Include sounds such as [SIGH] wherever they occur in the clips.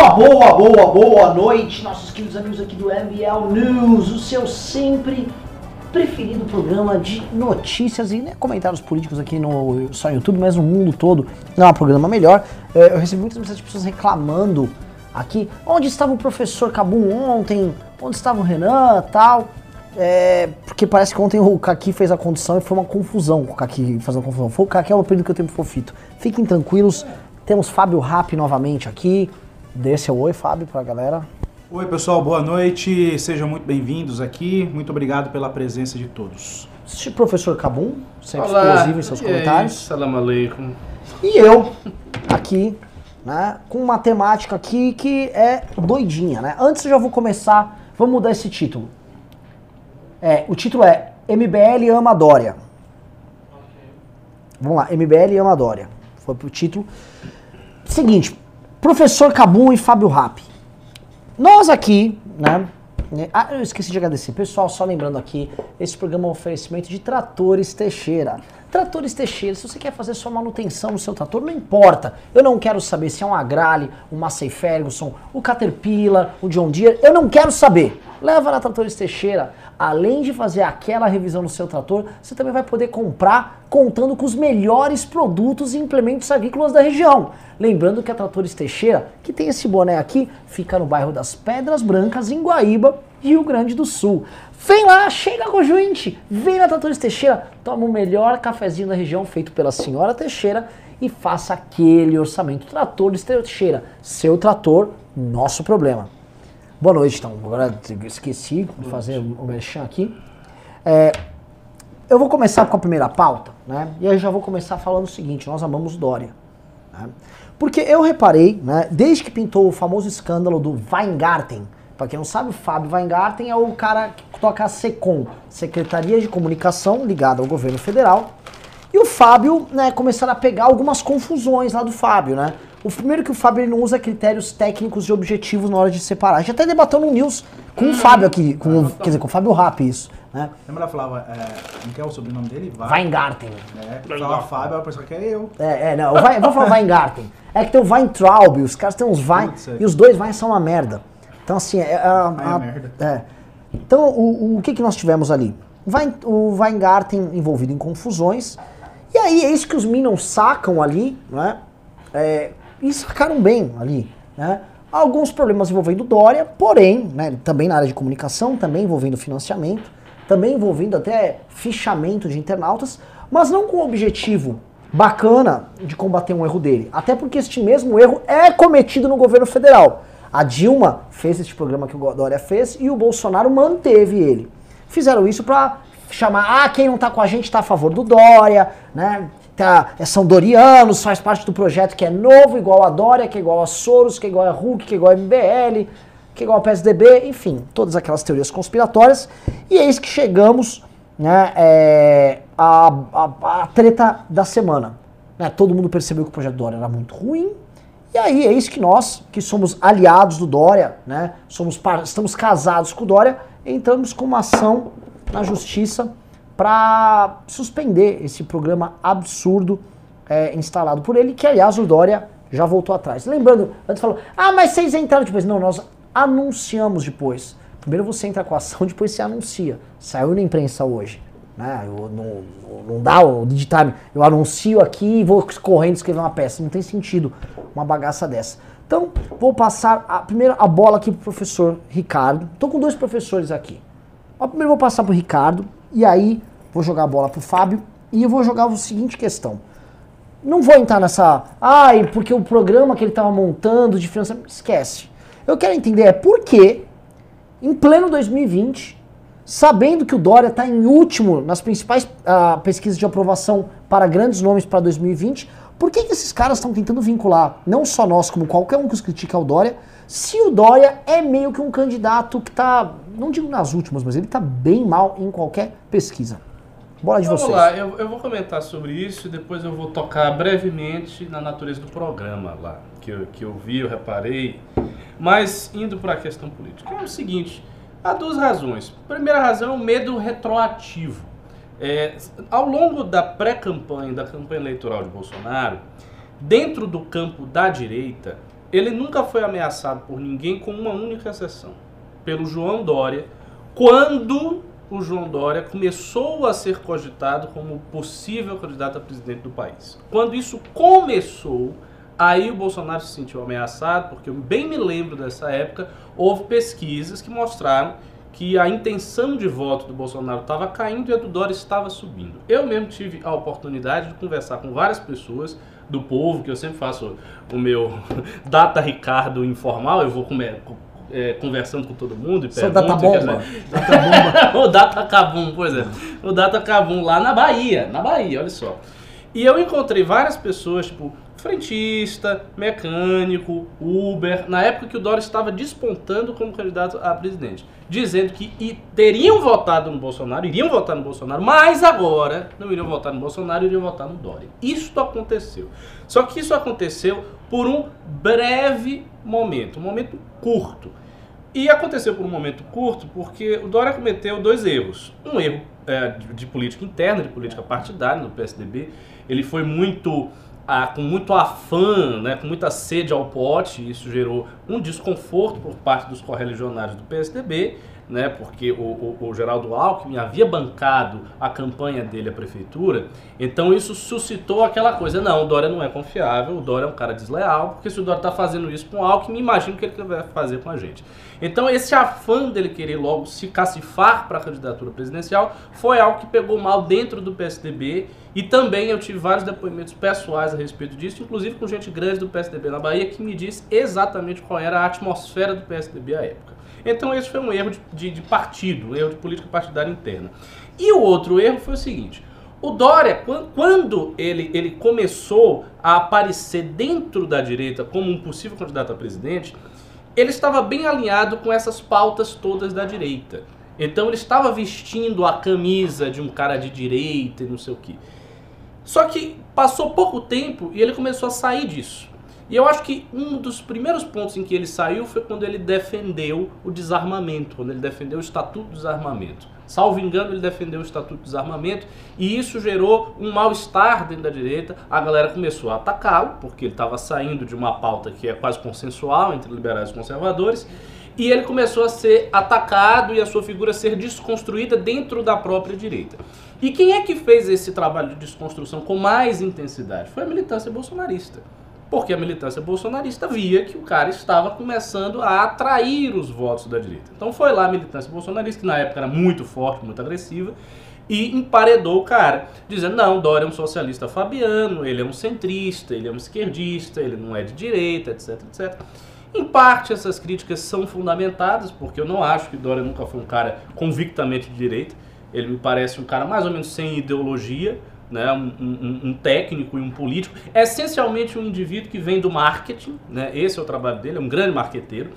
Boa, boa, boa, boa noite, nossos queridos amigos aqui do MBL News, o seu sempre preferido programa de notícias e né, comentários políticos aqui no só no YouTube, mas no mundo todo. Não é um programa melhor. É, eu recebi muitas mensagens de pessoas reclamando aqui onde estava o professor Cabum ontem, onde estava o Renan tal. É, porque parece que ontem o Kaki fez a condição e foi uma confusão o Kaki fazendo confusão. Foi o Kaki é o apelido que eu tenho pro Fofito. Fiquem tranquilos, temos Fábio Rap novamente aqui. Dê seu oi, Fábio, pra galera. Oi, pessoal, boa noite. Sejam muito bem-vindos aqui. Muito obrigado pela presença de todos. Este professor Cabum, sempre explosivo em seus e aí, comentários. Salam aleikum. E eu, aqui, né, com uma temática aqui que é doidinha, né? Antes eu já vou começar, vamos mudar esse título. É, o título é MBL ama Dória. Vamos lá, MBL ama Dória. Foi pro título. Seguinte, professor Cabum e Fábio Rap. Nós aqui, né? né, Ah, eu esqueci de agradecer. Pessoal, só lembrando aqui, esse programa é um oferecimento de Tratores Teixeira. Tratores Teixeira, se você quer fazer sua manutenção no seu trator, não importa. Eu não quero saber se é um Agrale, um Massey Ferguson, o Caterpillar, o John Deere. Eu não quero saber. Leva na Tratores Teixeira. Além de fazer aquela revisão no seu trator, você também vai poder comprar contando com os melhores produtos e implementos agrícolas da região. Lembrando que a Tratores Teixeira, que tem esse boné aqui, fica no bairro das Pedras Brancas, em Guaíba, Rio Grande do Sul. Vem lá, chega com a gente, vem na Tratores Teixeira, toma o melhor cafezinho da região feito pela senhora Teixeira e faça aquele orçamento. Tratores Teixeira, seu trator, nosso problema. Boa noite, então. Agora eu esqueci de fazer o merchan aqui. É, eu vou começar com a primeira pauta, né? E aí já vou começar falando o seguinte: nós amamos Dória. né? Porque eu reparei, né, desde que pintou o famoso escândalo do Weingarten, para quem não sabe, o Fábio Weingarten é o cara que toca a SECOM, Secretaria de Comunicação ligada ao governo federal. E o Fábio, né, começaram a pegar algumas confusões lá do Fábio, né? O primeiro que o Fábio ele não usa critérios técnicos e objetivos na hora de separar. A gente até debateu no News com o Fábio aqui, com, o- quer dizer, com o Fábio Rap isso, né? Lembra ela falava, é, como que é o sobrenome dele? Weingarten. É, falava Fábio, a pessoa que é eu. É, é, não, o Wein- vou falar Weingarten. É que tem o Weintraub, os caras têm uns Wein, é. e os dois Wein são uma merda. Então, assim, é, a- é a- merda. é. Então, o, o que, que nós tivemos ali? Wein- o Weingarten envolvido em confusões, e aí é isso que os Minions sacam ali, né? É, e sacaram bem ali, né? Alguns problemas envolvendo Dória, porém, né, também na área de comunicação, também envolvendo financiamento, também envolvendo até fichamento de internautas, mas não com o objetivo bacana de combater um erro dele. Até porque este mesmo erro é cometido no governo federal. A Dilma fez este programa que o Dória fez e o Bolsonaro manteve ele. Fizeram isso pra chamar, ah, quem não tá com a gente tá a favor do Dória, né? Tá, são dorianos, faz parte do projeto que é novo, igual a Dória, que é igual a Soros, que é igual a Hulk, que é igual a MBL, que é igual ao PSDB, enfim, todas aquelas teorias conspiratórias. E eis que chegamos né, é, a, a, a treta da semana. Né, todo mundo percebeu que o projeto Dória era muito ruim. E aí, eis que nós, que somos aliados do Dória, né, somos estamos casados com o Dória, entramos com uma ação na justiça para suspender esse programa absurdo é, instalado por ele, que aliás o Dória já voltou atrás. Lembrando, antes falou, ah, mas vocês entraram depois. Não, nós anunciamos depois. Primeiro você entra com a ação, [LAUGHS] depois você anuncia. Saiu na imprensa hoje. Né? Eu, não, não dá o digitar, eu anuncio aqui e vou correndo escrever uma peça. Não tem sentido uma bagaça dessa. Então, vou passar a, primeiro a bola aqui pro professor Ricardo. Tô com dois professores aqui. Mas primeiro vou passar pro Ricardo e aí vou jogar a bola pro Fábio e eu vou jogar a seguinte questão. Não vou entrar nessa. Ai, porque o programa que ele estava montando de financiamento. Esquece. Eu quero entender é por que, em pleno 2020, sabendo que o Dória está em último nas principais ah, pesquisas de aprovação para grandes nomes para 2020, por que, que esses caras estão tentando vincular, não só nós, como qualquer um que os critica o Dória, se o Dória é meio que um candidato que está, não digo nas últimas, mas ele está bem mal em qualquer pesquisa. Bola de Vamos vocês. lá, eu, eu vou comentar sobre isso e depois eu vou tocar brevemente na natureza do programa lá, que eu, que eu vi, eu reparei. Mas indo para a questão política, é o seguinte: há duas razões. Primeira razão é o medo retroativo. É, ao longo da pré-campanha, da campanha eleitoral de Bolsonaro, dentro do campo da direita, ele nunca foi ameaçado por ninguém com uma única exceção. Pelo João Dória, quando o João Dória começou a ser cogitado como possível candidato a presidente do país. Quando isso começou, aí o Bolsonaro se sentiu ameaçado, porque eu bem me lembro dessa época, houve pesquisas que mostraram que a intenção de voto do Bolsonaro estava caindo e a do Dória estava subindo. Eu mesmo tive a oportunidade de conversar com várias pessoas do povo, que eu sempre faço o meu [LAUGHS] Data Ricardo informal, eu vou comer, é, conversando com todo mundo e Seu data bomba. Data [LAUGHS] bomba. o Data Cabum, pois é. O Data Cabum lá na Bahia, na Bahia, olha só. E eu encontrei várias pessoas, tipo, frentista, mecânico, Uber, na época que o Dória estava despontando como candidato a presidente, dizendo que teriam votado no Bolsonaro, iriam votar no Bolsonaro, mas agora não iriam votar no Bolsonaro, iriam votar no Dória. Isso aconteceu. Só que isso aconteceu por um breve momento, um momento curto. E aconteceu por um momento curto porque o Dória cometeu dois erros. Um erro é, de, de política interna, de política partidária no PSDB. Ele foi muito ah, com muito afã, né, com muita sede ao pote, isso gerou um desconforto por parte dos correligionários do PSDB, né, porque o, o, o, Geraldo Alckmin havia bancado a campanha dele à prefeitura, então isso suscitou aquela coisa, não, o Dória não é confiável, o Dória é um cara desleal, porque se o Dória está fazendo isso com o Alckmin, imagina o que ele vai fazer com a gente. Então esse afã dele querer logo se cacifar para a candidatura presidencial foi algo que pegou mal dentro do PSDB e também eu tive vários depoimentos pessoais a respeito disso, inclusive com gente grande do PSDB na Bahia que me disse exatamente qual era a atmosfera do PSDB à época. Então esse foi um erro de, de, de partido, um erro de política partidária interna. E o outro erro foi o seguinte: o Dória, quando ele, ele começou a aparecer dentro da direita como um possível candidato a presidente, ele estava bem alinhado com essas pautas todas da direita. Então ele estava vestindo a camisa de um cara de direita e não sei o que. Só que passou pouco tempo e ele começou a sair disso. E eu acho que um dos primeiros pontos em que ele saiu foi quando ele defendeu o desarmamento, quando ele defendeu o Estatuto do Desarmamento. Salvo engano, ele defendeu o Estatuto do Desarmamento e isso gerou um mal-estar dentro da direita. A galera começou a atacá-lo, porque ele estava saindo de uma pauta que é quase consensual entre liberais e conservadores. E ele começou a ser atacado e a sua figura a ser desconstruída dentro da própria direita. E quem é que fez esse trabalho de desconstrução com mais intensidade? Foi a militância bolsonarista porque a militância bolsonarista via que o cara estava começando a atrair os votos da direita. Então foi lá a militância bolsonarista, que na época era muito forte, muito agressiva, e emparedou o cara, dizendo: não, Dória é um socialista fabiano, ele é um centrista, ele é um esquerdista, ele não é de direita, etc, etc. Em parte, essas críticas são fundamentadas, porque eu não acho que Dória nunca foi um cara convictamente de direita. Ele me parece um cara mais ou menos sem ideologia, né, um, um, um, técnico e um político, é essencialmente um indivíduo que vem do marketing, né, esse é o trabalho dele, é um grande marqueteiro.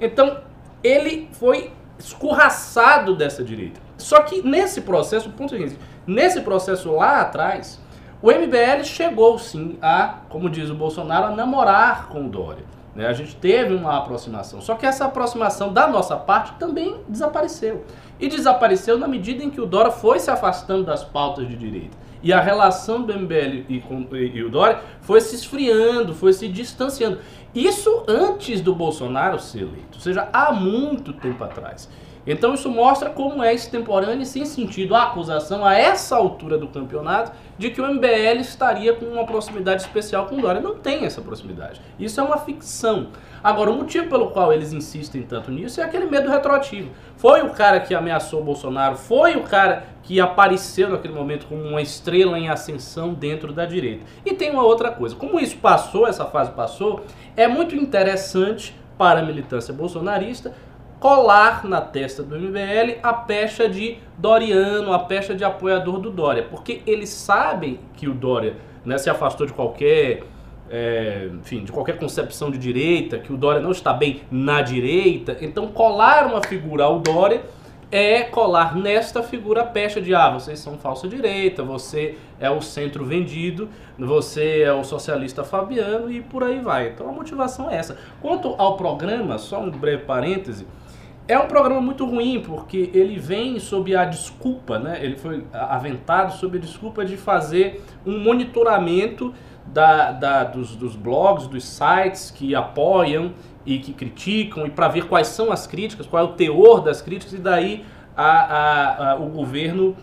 Então, ele foi escorraçado dessa direita. Só que nesse processo, ponto é esse, nesse processo lá atrás, o MBL chegou sim a, como diz o Bolsonaro, a namorar com o Dória. Né? A gente teve uma aproximação. Só que essa aproximação da nossa parte também desapareceu. E desapareceu na medida em que o Dória foi se afastando das pautas de direita. E a relação do MBL e, com, e, e o Dória foi se esfriando, foi se distanciando. Isso antes do Bolsonaro ser eleito, ou seja, há muito tempo atrás. Então isso mostra como é extemporâneo e sem sentido a acusação a essa altura do campeonato de que o MBL estaria com uma proximidade especial com o Dória. Não tem essa proximidade. Isso é uma ficção. Agora, o motivo pelo qual eles insistem tanto nisso é aquele medo retroativo. Foi o cara que ameaçou o Bolsonaro, foi o cara que apareceu naquele momento como uma estrela em ascensão dentro da direita. E tem uma outra coisa. Como isso passou, essa fase passou, é muito interessante para a militância bolsonarista colar na testa do MBL a pecha de Doriano, a pecha de apoiador do Dória, porque eles sabem que o Dória né, se afastou de qualquer, é, enfim, de qualquer concepção de direita, que o Dória não está bem na direita, então colar uma figura ao Dória é colar nesta figura a pecha de ah, vocês são falsa direita, você é o centro vendido, você é o socialista fabiano e por aí vai. Então a motivação é essa. Quanto ao programa, só um breve parêntese, é um programa muito ruim, porque ele vem sob a desculpa, né? ele foi aventado sob a desculpa de fazer um monitoramento da, da, dos, dos blogs, dos sites que apoiam e que criticam, e para ver quais são as críticas, qual é o teor das críticas, e daí a, a, a, o governo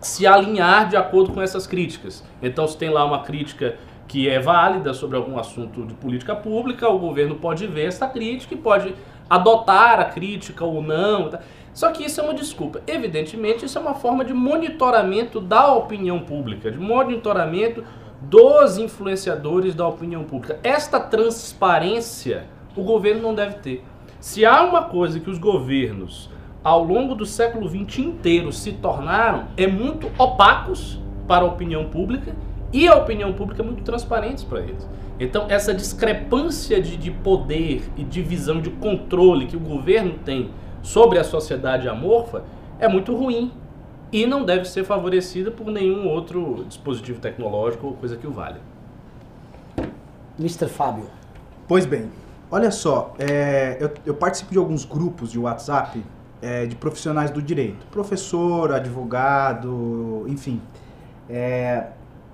se alinhar de acordo com essas críticas. Então, se tem lá uma crítica que é válida sobre algum assunto de política pública, o governo pode ver essa crítica e pode adotar a crítica ou não. Tá? Só que isso é uma desculpa. Evidentemente, isso é uma forma de monitoramento da opinião pública, de monitoramento dos influenciadores da opinião pública. Esta transparência o governo não deve ter. Se há uma coisa que os governos, ao longo do século XX inteiro, se tornaram, é muito opacos para a opinião pública e a opinião pública é muito transparente para eles. Então, essa discrepância de, de poder e de visão de controle que o governo tem sobre a sociedade amorfa é muito ruim e não deve ser favorecida por nenhum outro dispositivo tecnológico ou coisa que o valha. Mr. Fábio. Pois bem, olha só, é, eu, eu, participo de alguns grupos de WhatsApp é, de profissionais do direito, professor, advogado, enfim. É,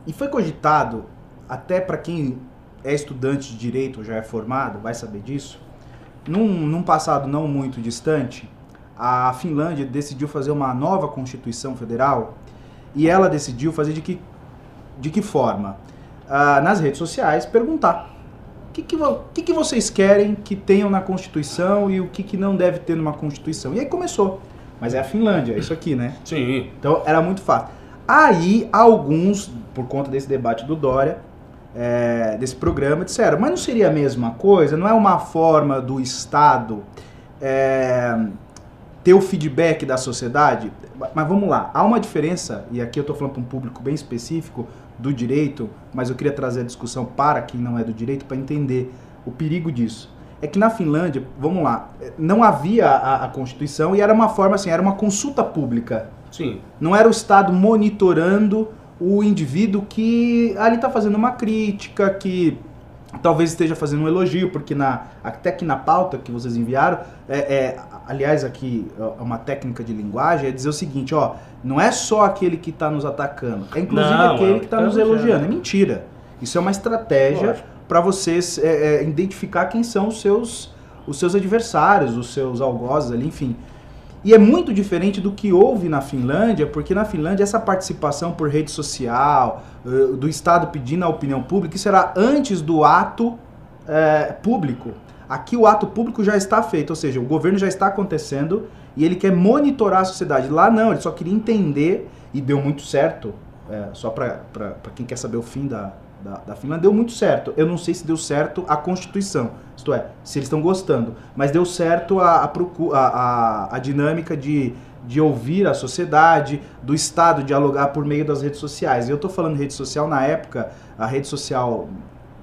e foi cogitado, até para quem é estudante de direito ou já é formado, vai saber disso, num, num passado não muito distante, a Finlândia decidiu fazer uma nova Constituição Federal e ela decidiu fazer de que, de que forma? Ah, nas redes sociais, perguntar o que, que, que, que vocês querem que tenham na Constituição e o que, que não deve ter numa Constituição. E aí começou. Mas é a Finlândia, é isso aqui, né? Sim. Então era muito fácil. Aí alguns, por conta desse debate do Dória, é, desse programa, disseram, mas não seria a mesma coisa? Não é uma forma do Estado é, ter o feedback da sociedade? Mas vamos lá, há uma diferença, e aqui eu estou falando para um público bem específico do direito, mas eu queria trazer a discussão para quem não é do direito para entender o perigo disso. É que na Finlândia, vamos lá, não havia a, a Constituição e era uma forma assim, era uma consulta pública. Sim. Não era o Estado monitorando o indivíduo que ali está fazendo uma crítica, que talvez esteja fazendo um elogio, porque na, até aqui na pauta que vocês enviaram, é, é, aliás, aqui é uma técnica de linguagem, é dizer o seguinte, ó, não é só aquele que está nos atacando, é inclusive não, aquele é que está nos elogiando. É mentira. Isso é uma estratégia para vocês é, é, identificar quem são os seus, os seus adversários, os seus algozes ali, enfim. E é muito diferente do que houve na Finlândia, porque na Finlândia essa participação por rede social, uh, do Estado pedindo a opinião pública, isso era antes do ato é, público. Aqui o ato público já está feito, ou seja, o governo já está acontecendo e ele quer monitorar a sociedade. Lá não, ele só queria entender e deu muito certo. É, só para quem quer saber o fim da, da, da Finlândia, deu muito certo. Eu não sei se deu certo a Constituição, isto é, se eles estão gostando, mas deu certo a, a, a, a dinâmica de, de ouvir a sociedade, do Estado dialogar por meio das redes sociais. Eu estou falando de rede social na época, a rede social,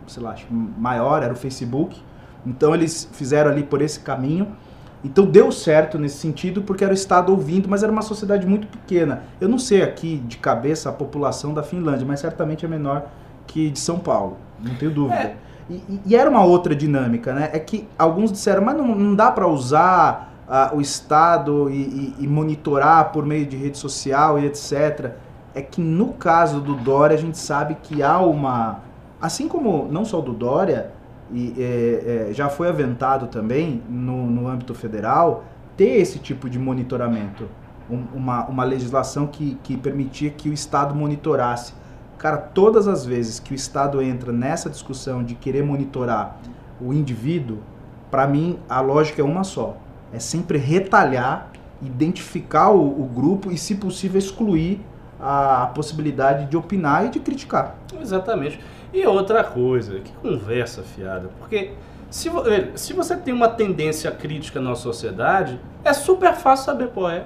sei lá, maior era o Facebook, então eles fizeram ali por esse caminho. Então deu certo nesse sentido porque era o Estado ouvindo, mas era uma sociedade muito pequena. Eu não sei aqui de cabeça a população da Finlândia, mas certamente é menor que de São Paulo, não tenho dúvida. É. E, e, era uma outra dinâmica, né? É que alguns disseram, mas não, não dá para usar uh, o Estado e, e, e, monitorar por meio de rede social e etc. É que no caso do Dória a gente sabe que há uma. Assim como não só do Dória, e é, é, já foi aventado também no, no âmbito federal, ter esse tipo de monitoramento. Um, uma, uma legislação que, que permitia que o Estado monitorasse Cara, todas as vezes que o Estado entra nessa discussão de querer monitorar o indivíduo, para mim a lógica é uma só. É sempre retalhar, identificar o, o grupo e, se possível, excluir a, possibilidade de opinar e de criticar. Exatamente. E outra coisa, que conversa fiada, porque se, se você tem uma tendência crítica na sociedade, é super fácil saber qual é.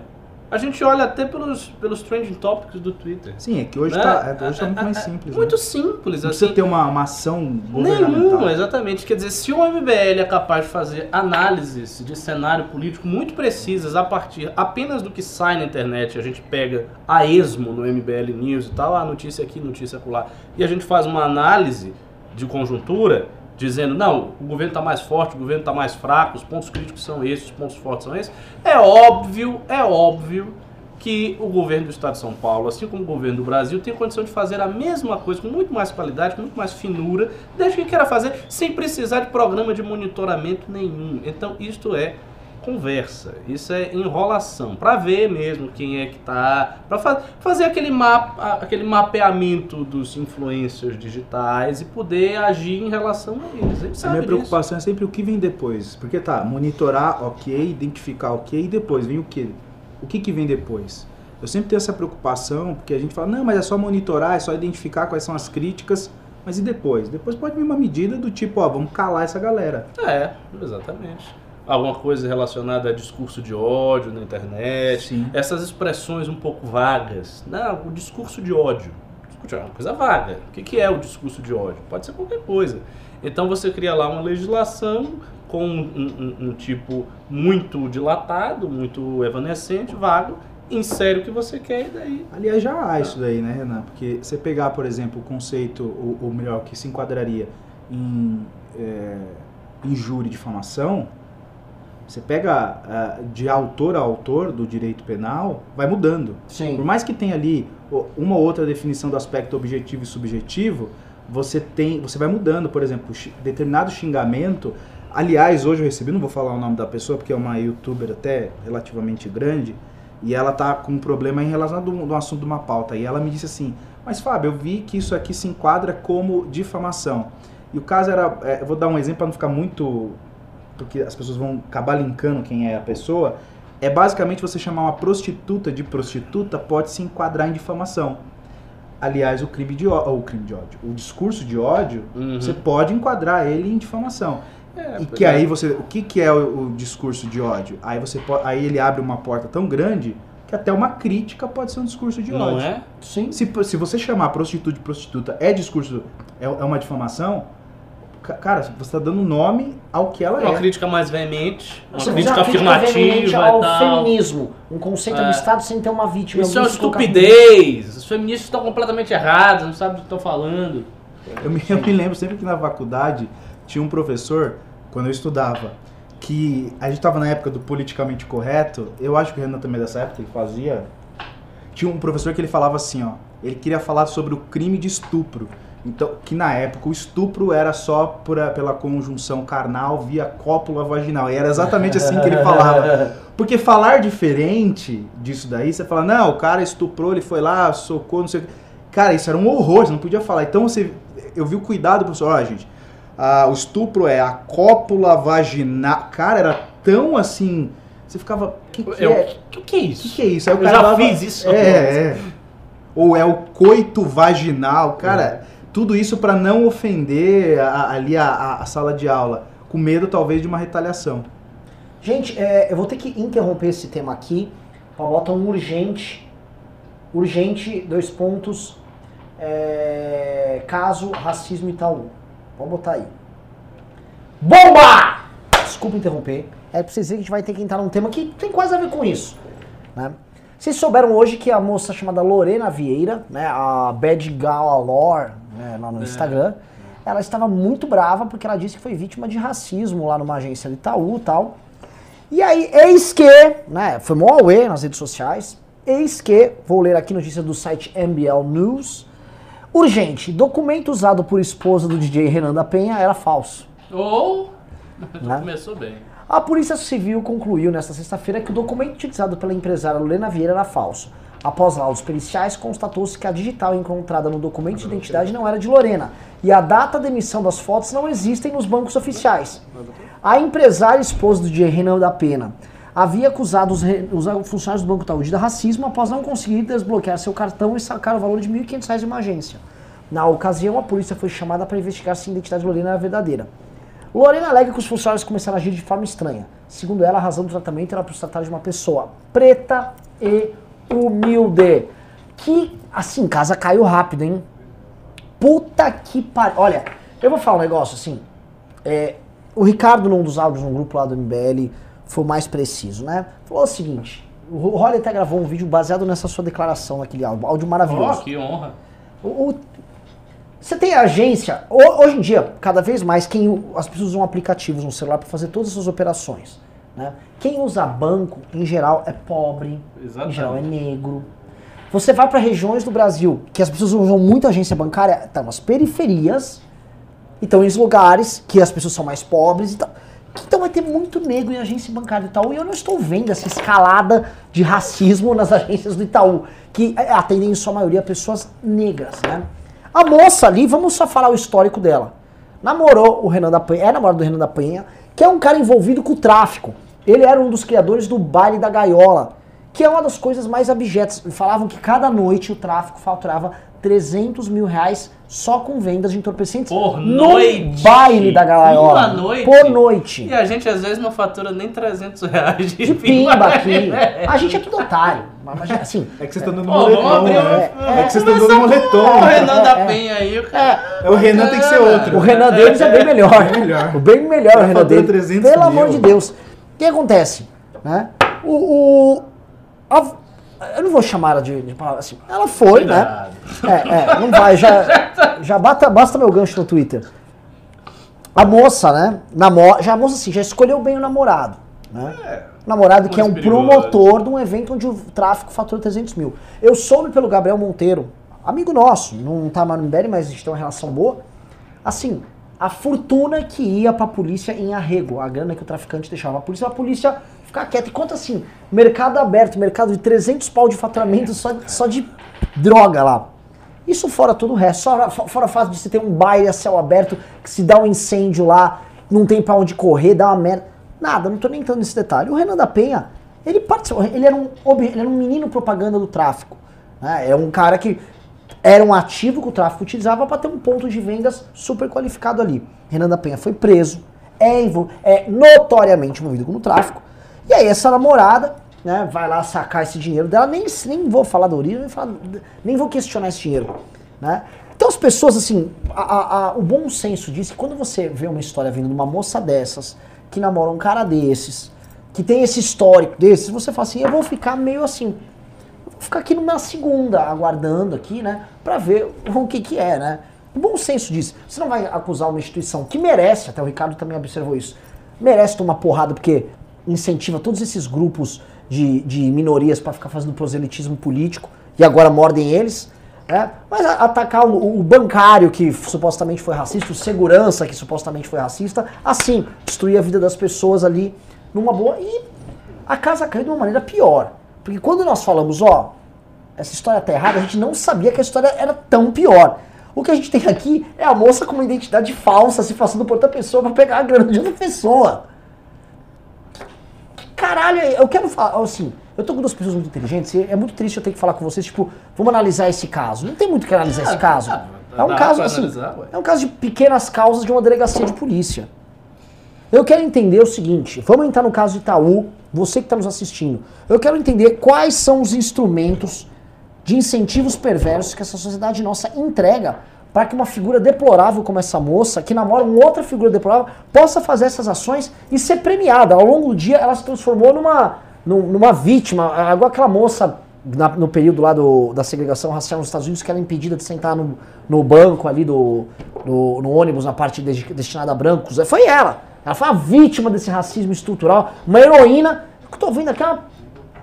A gente olha até pelos, pelos trending topics do Twitter. Sim, é que hoje está né? é, hoje tá muito mais simples. Muito né? simples. Não assim, precisa ter uma, uma ação Nenhuma, exatamente. Quer dizer, se o MBL é capaz de fazer análises de cenário político muito precisas a partir apenas do que sai na internet, a gente pega a esmo no MBL News e tal, a notícia aqui, notícia acolá, e a gente faz uma análise de conjuntura dizendo, não, o governo está mais forte, o governo está mais fraco, os pontos críticos são esses, os pontos fortes são esses, é óbvio, é óbvio que o governo do estado de São Paulo, assim como o governo do Brasil, tem condição de fazer a mesma coisa com muito mais qualidade, com muito mais finura, desde que queira fazer sem precisar de programa de monitoramento nenhum. Então, isto é conversa, isso é enrolação, para ver mesmo quem é que tá, para fa fazer aquele, mapa, aquele mapeamento dos influencers digitais e poder agir em relação a eles. A, minha disso. preocupação é sempre o que vem depois. Porque tá, monitorar, ok, identificar, ok, e depois vem o que? O que, que vem depois? Eu sempre tenho essa preocupação, porque a gente fala, não, mas é só monitorar, é só identificar quais são as críticas. Mas e depois? Depois pode vir uma medida do tipo, ó, vamos calar essa galera. É, exatamente. Alguma coisa relacionada a discurso de ódio na internet. Sim. Essas expressões um pouco vagas. Não, o discurso de ódio. Discurso é uma coisa vaga. O que que é o discurso de ódio? Pode ser qualquer coisa. Então você cria lá uma legislação com um, um- um tipo muito dilatado, muito evanescente, vago, insere o que você quer e daí. Aliás, já há isso daí, né, Renan? Porque você pegar, por exemplo, o conceito, ou, ou melhor, que se enquadraria em é, injúria e difamação, você pega ah, de autor a autor do direito penal, vai mudando. Por Sim. mais que tenha ali uma ou outra definição do aspecto objetivo e subjetivo, você tem, você vai mudando, por exemplo, determinado xingamento. Aliás, hoje eu recebi, não vou falar o nome da pessoa porque é uma youtuber até relativamente grande, e ela tá com um problema em relação do, do assunto de uma pauta. E ela me disse assim: "Mas Fábio, eu vi que isso aqui se enquadra como difamação". E o caso era, é, eu vou dar um exemplo para não ficar muito porque as pessoas vão acabar linkando quem é a pessoa, é basicamente você chamar uma prostituta de prostituta pode se enquadrar em difamação. Aliás, o crime de ódio, o crime de ódio, o discurso de ódio, Uhum. você pode enquadrar ele em difamação. É, E que é. aí você, o que que é o, o discurso de ódio? Aí você pode, aí ele abre uma porta tão grande que até uma crítica pode ser um discurso de Não ódio. é? Sim. Se, se você chamar prostituta de prostituta é discurso, é, é uma difamação, cara, você está dando nome ao que ela Uma é. crítica mais veemente, uma Você crítica afirmativa ao e tal. feminismo. Um conceito É. do Estado sem ter uma vítima. Isso é uma estupidez. Os feministas estão completamente errados, não sabem do que estão falando. Eu me, [LAUGHS] eu me lembro sempre que na faculdade tinha um professor, quando eu estudava, que a gente estava na época do politicamente correto, eu acho que o Renan também é dessa época, ele fazia. Tinha um professor que ele falava assim, ó, ele queria falar sobre o crime de estupro. Então, que na época o estupro era só por pela conjunção carnal via cópula vaginal. E era exatamente assim que ele falava. Porque falar diferente disso daí, você fala, não, o cara estuprou, ele foi lá, socou, não sei o que. Cara, isso era um horror, você não podia falar. Então você, eu vi o cuidado do professor, ó, gente, o estupro é a cópula vaginal. Cara, era tão assim. Você ficava. Que que Eu- é? O que é O isso? que, que é isso? Aí o Eu cara já dava- fiz isso. É, é. Ou é o coito vaginal. Cara, tudo isso pra não ofender a- ali a, a- sala de aula. Com medo, talvez, de uma retaliação. Gente, é, eu vou ter que interromper esse tema aqui para botar um urgente. Urgente, dois pontos. é, caso racismo Itaú. Vamos botar aí. Bomba! Desculpa interromper. É pra vocês verem que a gente vai ter que entrar num tema que tem quase a ver com isso. Né? Vocês souberam hoje que a moça chamada Lorena Vieira, né, a Bad Galore, né, lá no É. Instagram, ela estava muito brava porque ela disse que foi vítima de racismo lá numa agência de Itaú e tal. E aí, eis que, né, foi mó auê nas redes sociais, eis que, vou ler aqui notícia do site MBL News, urgente, documento usado por esposa do DJ Renan da Penha era falso. Ou. [LAUGHS] Né? começou bem. A Polícia Civil concluiu nesta sexta-feira que o documento utilizado pela empresária Lorena Vieira era falso. Após laudos periciais, constatou-se que a digital encontrada no documento de identidade não era de Lorena e a data da emissão das fotos não existem nos bancos oficiais. A empresária esposa do DJ Renan da Pena havia acusado os, re- os funcionários do Banco Itaú de racismo após não conseguir desbloquear seu cartão e sacar o valor de R$ 1.500 de uma agência. Na ocasião, a polícia foi chamada para investigar se a identidade de Lorena era verdadeira. Lorena alega que os funcionários começaram a agir de forma estranha. Segundo ela, a razão do tratamento era por se tratar de uma pessoa preta e humilde. Que, assim, casa caiu rápido, hein? Puta que pariu. Olha, eu vou falar um negócio assim. É, o Ricardo, num dos áudios no grupo lá do MBL, foi o mais preciso, né? Falou o seguinte: o Rolly até gravou um vídeo baseado nessa sua declaração naquele áudio. Áudio maravilhoso. que honra. O- o- você tem agência, ho- hoje em dia, cada vez mais, quem, as pessoas usam aplicativos no celular para fazer todas as suas operações. Né? Quem usa banco, em geral, é pobre, em geral é Exatamente. negro. Você vai para regiões do Brasil que as pessoas usam muito agência bancária, estão nas periferias, e estão em lugares que as pessoas são mais pobres e tal. Então vai ter muito negro em agência bancária do Itaú e eu não estou vendo essa escalada de racismo nas [LAUGHS] agências do Itaú, que é, atendem em sua maioria pessoas negras, né? A moça ali, vamos só falar o histórico dela. Namorou o Renan da Penha, é namorado do Renan da Penha, que é um cara envolvido com o tráfico. Ele era um dos criadores do baile da gaiola, que é uma das coisas mais abjetas. Falavam que cada noite o tráfico faturava 300 mil reais só com vendas de entorpecentes Por no noite. baile da gaiola. Uma noite. Por noite. E a gente às vezes não fatura nem 300 reais de, De pimba [LAUGHS] aqui. [LAUGHS] A gente é tudo otário. Mas, assim, É que vocês estão dando Pô, vamos moletom, né? É que vocês estão dando moletom. O Renan da É, é. Penha aí, o cara. É, o Renan tem que ser outro. O Renan deles é bem melhor. Bem melhor. O bem melhor, o Renan. 300 Pelo mil. amor de Deus. O que acontece? Né? O, o- a- eu não vou chamar ela de, de palavra assim. Ela foi, né? É, é, não vai, já, [LAUGHS] já bata, basta meu gancho no Twitter. A moça, né? Namo, já a moça assim, já escolheu bem o namorado. Né? O namorado que é um perigoso. promotor de um evento onde o tráfico fatura 300 mil. Eu soube pelo Gabriel Monteiro, amigo nosso, não tá mais no MBL, mas a gente tem uma relação boa. Assim, a fortuna que ia pra polícia em arrego, a grana que o traficante deixava a polícia, a polícia ficar quieta. Enquanto assim, mercado aberto, mercado de 300 pau de faturamento só, só de droga lá. Isso fora todo o resto, só, fora o fato de você ter um baile a céu aberto, que se dá um incêndio lá, não tem pra onde correr, dá uma merda. Nada, não tô nem entrando nesse detalhe. O Renan da Penha, ele participou, ele era um, ele era um menino propaganda do tráfico. né? É um cara que era um ativo que o tráfico utilizava para ter um ponto de vendas super qualificado ali. Renan da Penha foi preso, é, é notoriamente envolvido com o tráfico. E aí essa namorada, né, vai lá sacar esse dinheiro dela, nem, nem vou falar da origem, nem, falar- nem vou questionar esse dinheiro. Né? Então as pessoas, assim, a- a- a- o bom senso diz que quando você vê uma história vindo de uma moça dessas, que namora um cara desses, que tem esse histórico desses, você fala assim, eu vou ficar meio assim, vou ficar aqui numa segunda, aguardando aqui, né, pra ver o que que é, né. O bom senso diz, você não vai acusar uma instituição que merece, até o Ricardo também observou isso, merece tomar porrada porque incentiva todos esses grupos de, de minorias pra ficar fazendo proselitismo político e agora mordem eles, né? Mas atacar o, o bancário que supostamente foi racista, o segurança que supostamente foi racista, assim, destruir a vida das pessoas ali numa boa e a casa caiu de uma maneira pior. Porque quando nós falamos, ó, essa história tá errada, a gente não sabia que a história era tão pior. O que a gente tem aqui é a moça com uma identidade falsa se passando por outra pessoa pra pegar a grana de outra pessoa. Que caralho, eu quero falar, assim, eu tô com duas pessoas muito inteligentes e é muito triste eu ter que falar com vocês, tipo, vamos analisar esse caso. Não tem muito o que analisar esse caso. ah, É um caso, assim, é um caso de pequenas causas de uma delegacia de polícia. Eu quero entender o seguinte, vamos entrar no caso Itaú, você que está nos assistindo. Eu quero entender quais são os instrumentos de incentivos perversos que essa sociedade nossa entrega para que uma figura deplorável como essa moça, que namora uma outra figura deplorável, possa fazer essas ações e ser premiada. Ao longo do dia, ela se transformou numa, num- numa vítima, igual aquela moça na- no período lá do- da segregação racial nos Estados Unidos, que era impedida de sentar no, no banco ali do, do- no ônibus, na parte de- destinada a brancos. Foi ela. Ela foi a vítima desse racismo estrutural, uma heroína. O que eu tô vendo aqui é uma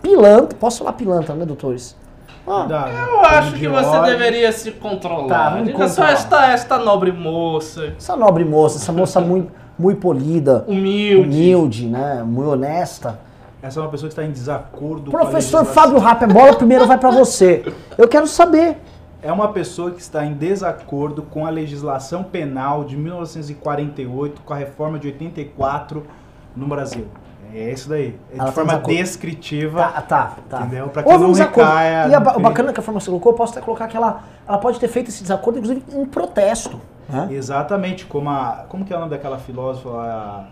pilantra. Posso falar pilantra, né, doutores? Ah. Eu acho que você ódio. deveria se controlar. Tá, Diga só esta, esta nobre moça, essa nobre moça, essa moça muito, muito polida, humilde. humilde, né, muito honesta. Essa é uma pessoa que está em desacordo Professor com a Fábio Rappenbola, primeiro vai pra você. Eu quero saber. É uma pessoa que está em desacordo com a legislação penal de 1948, com a reforma de 84 no Brasil. É isso daí. É de tá forma descritiva. Tá, tá, tá. Entendeu? Pra que Houve não um desacordo. recaia E a, o bacana que a forma você colocou, eu posso até colocar que ela, ela pode ter feito esse desacordo, inclusive, em protesto. Né? Exatamente, como a. Como que é o nome daquela filósofa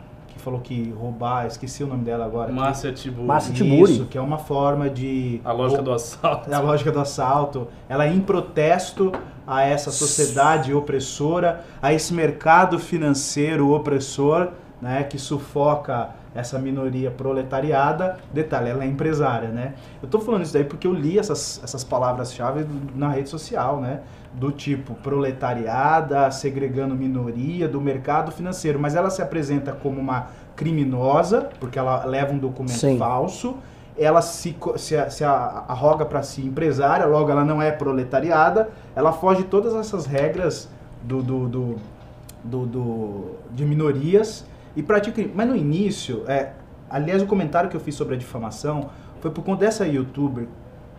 falou que roubar, esqueci o nome dela agora. Márcia Tiburi. Márcia Tiburi. Isso, que é uma forma de. A lógica do assalto. É a lógica do assalto. Ela é em protesto a essa sociedade opressora, a esse mercado financeiro opressor, né, que sufoca essa minoria proletariada. Detalhe, ela é empresária, né? Eu tô falando isso daí porque eu li essas, essas palavras-chave na rede social, né? Do tipo proletariada, segregando minoria, do mercado financeiro. Mas ela se apresenta como uma criminosa, porque ela leva um documento Sim. falso, ela se, se, se arroga para si empresária, logo ela não é proletariada, ela foge de todas essas regras do, do, do, do- do- de minorias e pratica crime. Mas no início, é, aliás, o comentário que eu fiz sobre a difamação foi por conta dessa youtuber,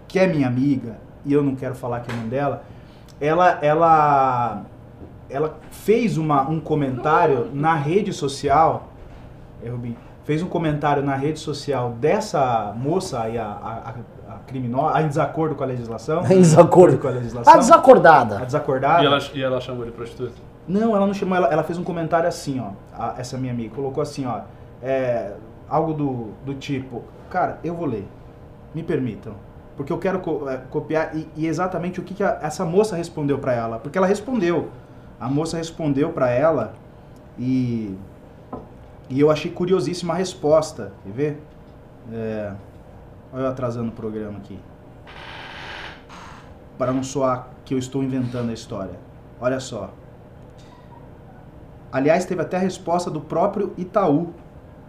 que é minha amiga, e eu não quero falar que é o nome dela, ela, ela, ela fez uma, um comentário na rede social, é, Rubinho, fez um comentário na rede social dessa moça aí, a, a, a, a criminosa, em desacordo com a legislação. [LAUGHS] Em desacordo. com a legislação. A desacordada. A desacordada. E ela, e ela chamou de prostituta? Não, ela não chamou, ela, ela fez um comentário assim, ó. a- essa minha amiga colocou assim, ó. é, algo do, do tipo, cara, eu vou ler. Me permitam. Porque eu quero co- é, copiar e, e exatamente o que, que a- essa moça respondeu pra ela. Porque ela respondeu. A moça respondeu pra ela e. E eu achei curiosíssima a resposta. Quer ver? É, olha eu atrasando o programa aqui. Para não soar que eu estou inventando a história. Olha só. Aliás, teve até a resposta do próprio Itaú,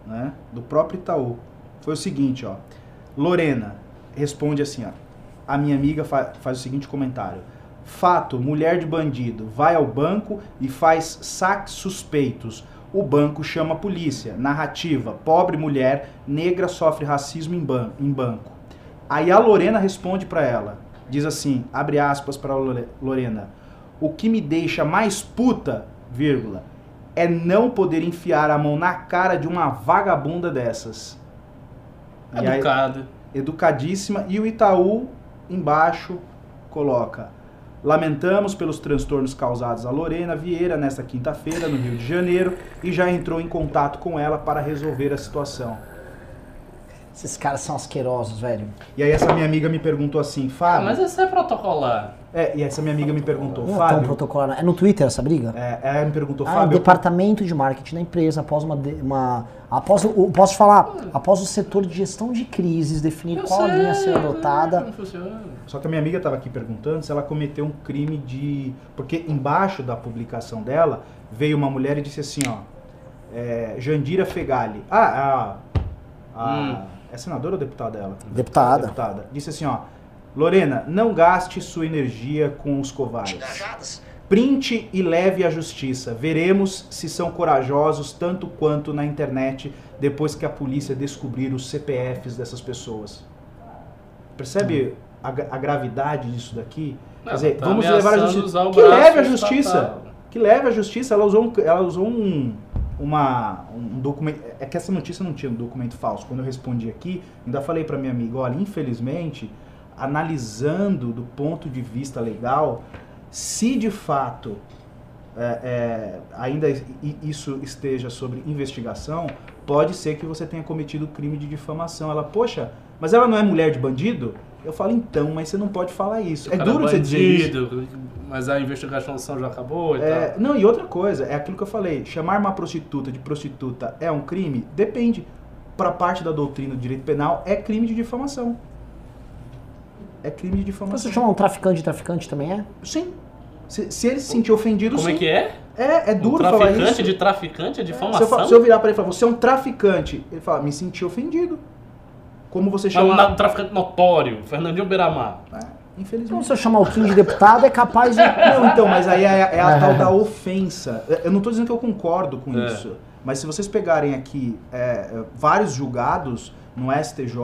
né? Do próprio Itaú. Foi o seguinte, ó. Lorena responde assim, ó. A minha amiga fa- faz o seguinte comentário. Fato, mulher de bandido vai ao banco e faz saques suspeitos. O banco chama a polícia. Narrativa, pobre mulher negra sofre racismo em, ban em banco. Aí a Lorena responde pra ela. Diz assim, abre aspas para Lorena. O que me deixa mais puta, vírgula, é não poder enfiar a mão na cara de uma vagabunda dessas. Educada. educadíssima. E o Itaú, embaixo, coloca: Lamentamos pelos transtornos causados a Lorena Vieira nesta quinta-feira, no Rio de Janeiro, e já entrou em contato com ela para resolver a situação. Esses caras são asquerosos, velho. E aí essa minha amiga me perguntou assim, Ah, Fábio. mas isso é protocolar. É, e essa minha amiga me perguntou, Não é tão Fábio. protocolar. É no Twitter essa briga? É, ela me perguntou, Ah, o Fábio. departamento de marketing da empresa, após uma. uma após o, posso falar? Após o setor de gestão de crises definir Eu qual a linha a ser sei, adotada. Como funciona. Só que a minha amiga estava aqui perguntando se ela cometeu um crime de. Porque embaixo da publicação dela veio uma mulher e disse assim, ó. é, Jandira Fegali. Ah, a. a Hum. É senadora ou deputada ela? Deputada. Deputada. Disse assim, ó. Lorena, não gaste sua energia com os covardes. Printe e leve à justiça. Veremos se são corajosos tanto quanto na internet depois que a polícia descobrir os CPFs dessas pessoas. Percebe a, gra- a gravidade disso daqui? Quer dizer, tá vamos levar a ameaçando justiça. Que leve a justiça. Que leve a justiça. Ela usou um, ela usou um, uma, um documento. É que essa notícia não tinha um documento falso. Quando eu respondi aqui, ainda falei para minha amiga: olha, infelizmente, analisando do ponto de vista legal, se de fato é, é, ainda isso esteja sobre investigação, pode ser que você tenha cometido crime de difamação. Ela, poxa, mas ela não é mulher de bandido? Eu falo, então, mas você não pode falar isso. O É cara duro você dizer isso. bandido, Mas a investigação já acabou e É, tal. não, e outra coisa, é aquilo que eu falei, chamar uma prostituta de prostituta é um crime? Depende. Para parte da doutrina do direito penal, é crime de difamação. É crime de Você difamação. chamar um traficante de traficante também é? Sim. Se, se ele se sentir ofendido, Como sim. é que é? É, é Um duro falar traficante isso. de traficante é Se eu, difamação? se eu virar para ele e falar, você é um traficante, ele fala, me senti ofendido. Como você Mas chama... um traficante notório, Fernandinho Beiramar. É, Então, infelizmente. se eu chamar o Kim de deputado, é capaz de. [LAUGHS] Não, então, mas aí é, é a É. tal da ofensa. Eu não tô dizendo que eu concordo com É. isso. Mas se vocês pegarem aqui é, é, vários julgados no STJ,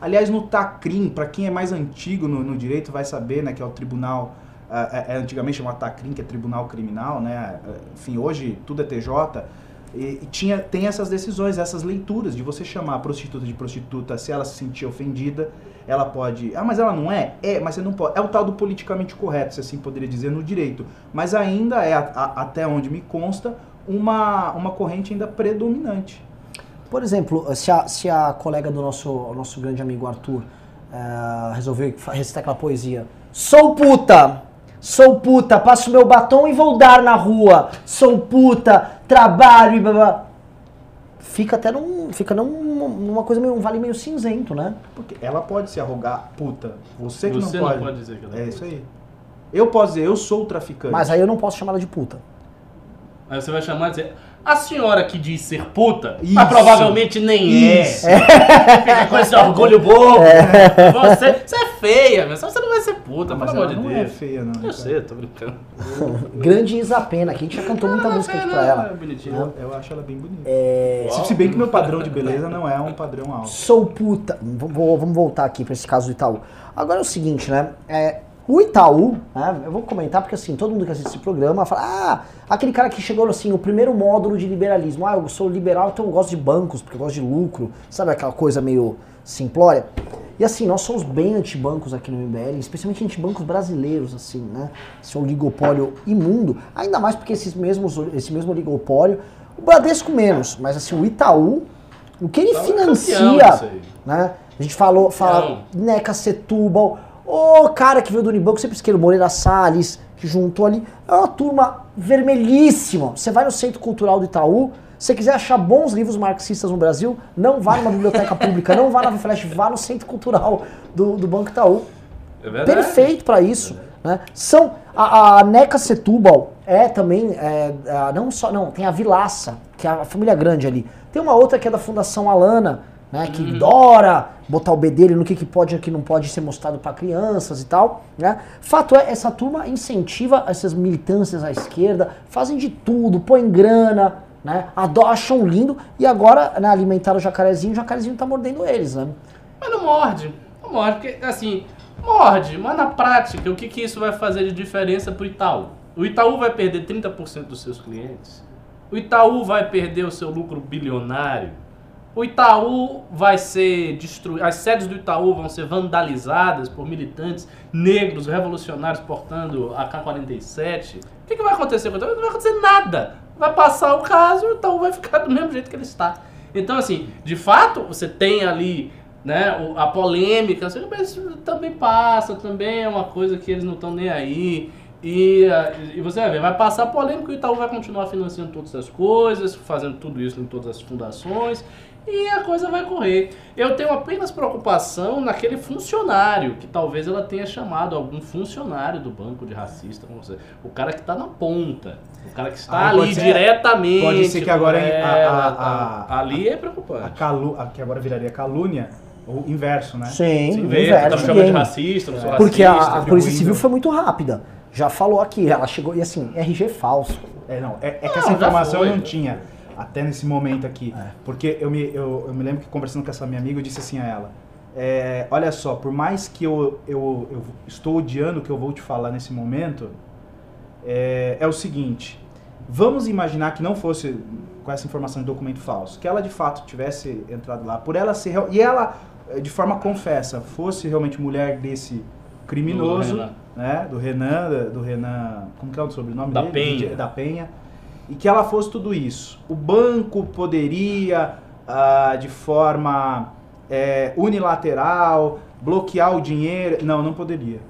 aliás, no TACRIM, para quem é mais antigo no, no direito vai saber, né, que é o tribunal, é, é, antigamente chamado TACRIM, que é Tribunal Criminal, né, é, enfim, hoje tudo é TJ, e, e tinha, tem essas decisões, essas leituras de você chamar a prostituta de prostituta se ela se sentir ofendida, ela pode. Ah, mas ela não é? É, mas você não pode. É o tal do politicamente correto, se assim poderia dizer, no direito. Mas ainda é, a- a- até onde me consta, uma, uma corrente ainda predominante. Por exemplo, se a, se a colega do nosso, nosso grande amigo Arthur eh, resolver fa- recitar aquela poesia: Sou puta! Sou puta, passo meu batom e vou dar na rua. Sou puta, trabalho e blá blá. Fica até num. Fica num, numa coisa meio. um vale meio cinzento, né? Porque ela pode se arrogar puta. Você que Você não não pode. pode dizer que ela É é isso aí. Eu posso dizer, eu sou o traficante. Mas aí eu não posso chamar ela de puta. Aí você vai chamar e dizer, A senhora que diz ser puta, Isso. mas provavelmente nem Isso. é. Fica com esse orgulho bobo. Você, você é feia, mas você não vai ser puta, pelo Mas amor ela de não Deus. é feia, não. Eu sei, tô brincando. [LAUGHS] Grande Isa Pena, que a gente já cantou muita música aqui pra ela. É. Eu, eu acho ela bem bonita. É, Se- Se bem que meu padrão de beleza não é um padrão alto. Sou puta. Vou- vamos voltar aqui pra esse caso do Itaú. Agora é o seguinte, né? É, o Itaú, né? Eu vou comentar porque assim, todo mundo que assiste esse programa fala, ah, aquele cara que chegou assim, o primeiro módulo de liberalismo. Ah, eu sou liberal, então eu gosto de bancos, porque eu gosto de lucro. Sabe aquela coisa meio simplória? E assim, nós somos bem antibancos aqui no MBL, especialmente antibancos brasileiros, assim, né? Esse oligopólio imundo. Ainda mais porque esses mesmos, esse mesmo oligopólio, o Bradesco menos, mas assim, o Itaú, o que ele Itaú é campeão financia, aí. né? A gente falou, fala Neca Setúbal, o cara que veio do Unibanco, sempre esquerdo, Moreira Salles, que juntou ali. É uma turma vermelhíssima. Você vai no Centro Cultural do Itaú, se você quiser achar bons livros marxistas no Brasil, não vá numa biblioteca pública, não vá na Flash, vá no Centro Cultural do, do Banco Itaú. É verdade. Perfeito para isso. Né? São a, a Neca Setúbal é também é, a- não só não tem a Vilaça que é a família grande ali. Tem uma outra que é da Fundação Alana, né? Que adora botar o B dele no que, que pode e que não pode ser mostrado para crianças e tal. Né? Fato é essa turma incentiva essas militâncias à esquerda, fazem de tudo, põem grana. Né? Acham lindo e agora né, alimentaram o jacarezinho, o jacarezinho tá mordendo eles, né? Mas não morde. Não morde, porque assim, morde, mas na prática, o que, que isso vai fazer de diferença pro Itaú? O Itaú vai perder 30% dos seus clientes. O Itaú vai perder o seu lucro bilionário. O Itaú vai ser destruído. As sedes do Itaú vão ser vandalizadas por militantes negros revolucionários portando a K-47. O que, que vai acontecer com o Itaú? Não vai acontecer nada. Vai passar o caso e o Itaú vai ficar do mesmo jeito que ele está. Então, assim, de fato, você tem ali né, a polêmica, assim, mas também passa, também é uma coisa que eles não estão nem aí. E, ah, e você vai ver, vai passar polêmica o Itaú vai continuar financiando todas as coisas, fazendo tudo isso em todas as fundações, e a coisa vai correr. Eu tenho apenas preocupação naquele funcionário, que talvez ela tenha chamado algum funcionário do banco de racista, como você. O cara que está na ponta, o cara que está Ah, ali ser- diretamente. pode ser que agora ela, a- a- a- ali é A preocupante. calu, a, que agora viraria calúnia, o inverso, né? Sim, Sim, o vê, inverso tá chamando de racista, não sou Porque a, racista. a atribuindo- Polícia Civil foi muito rápida. Já falou aqui, ela chegou. E assim, RG falso. É, não, é, é que Não, essa informação não tinha até nesse momento aqui. Porque eu me, eu, eu me lembro que conversando com essa minha amiga, eu disse assim a ela: é, Olha só, por mais que eu, eu, eu estou odiando o que eu vou te falar nesse momento, é, é o seguinte: vamos imaginar que não fosse com essa informação de documento falso, que ela de fato tivesse entrado lá, por ela ser. E ela, eh, de forma confessa, fosse realmente mulher desse criminoso, Do Renan. né? Do Renan, do Renan. Como que é o sobrenome Da dele? Penha. Da Penha. E que ela fosse tudo isso. O banco poderia, ah, de forma eh, unilateral, bloquear o dinheiro. Não, não poderia.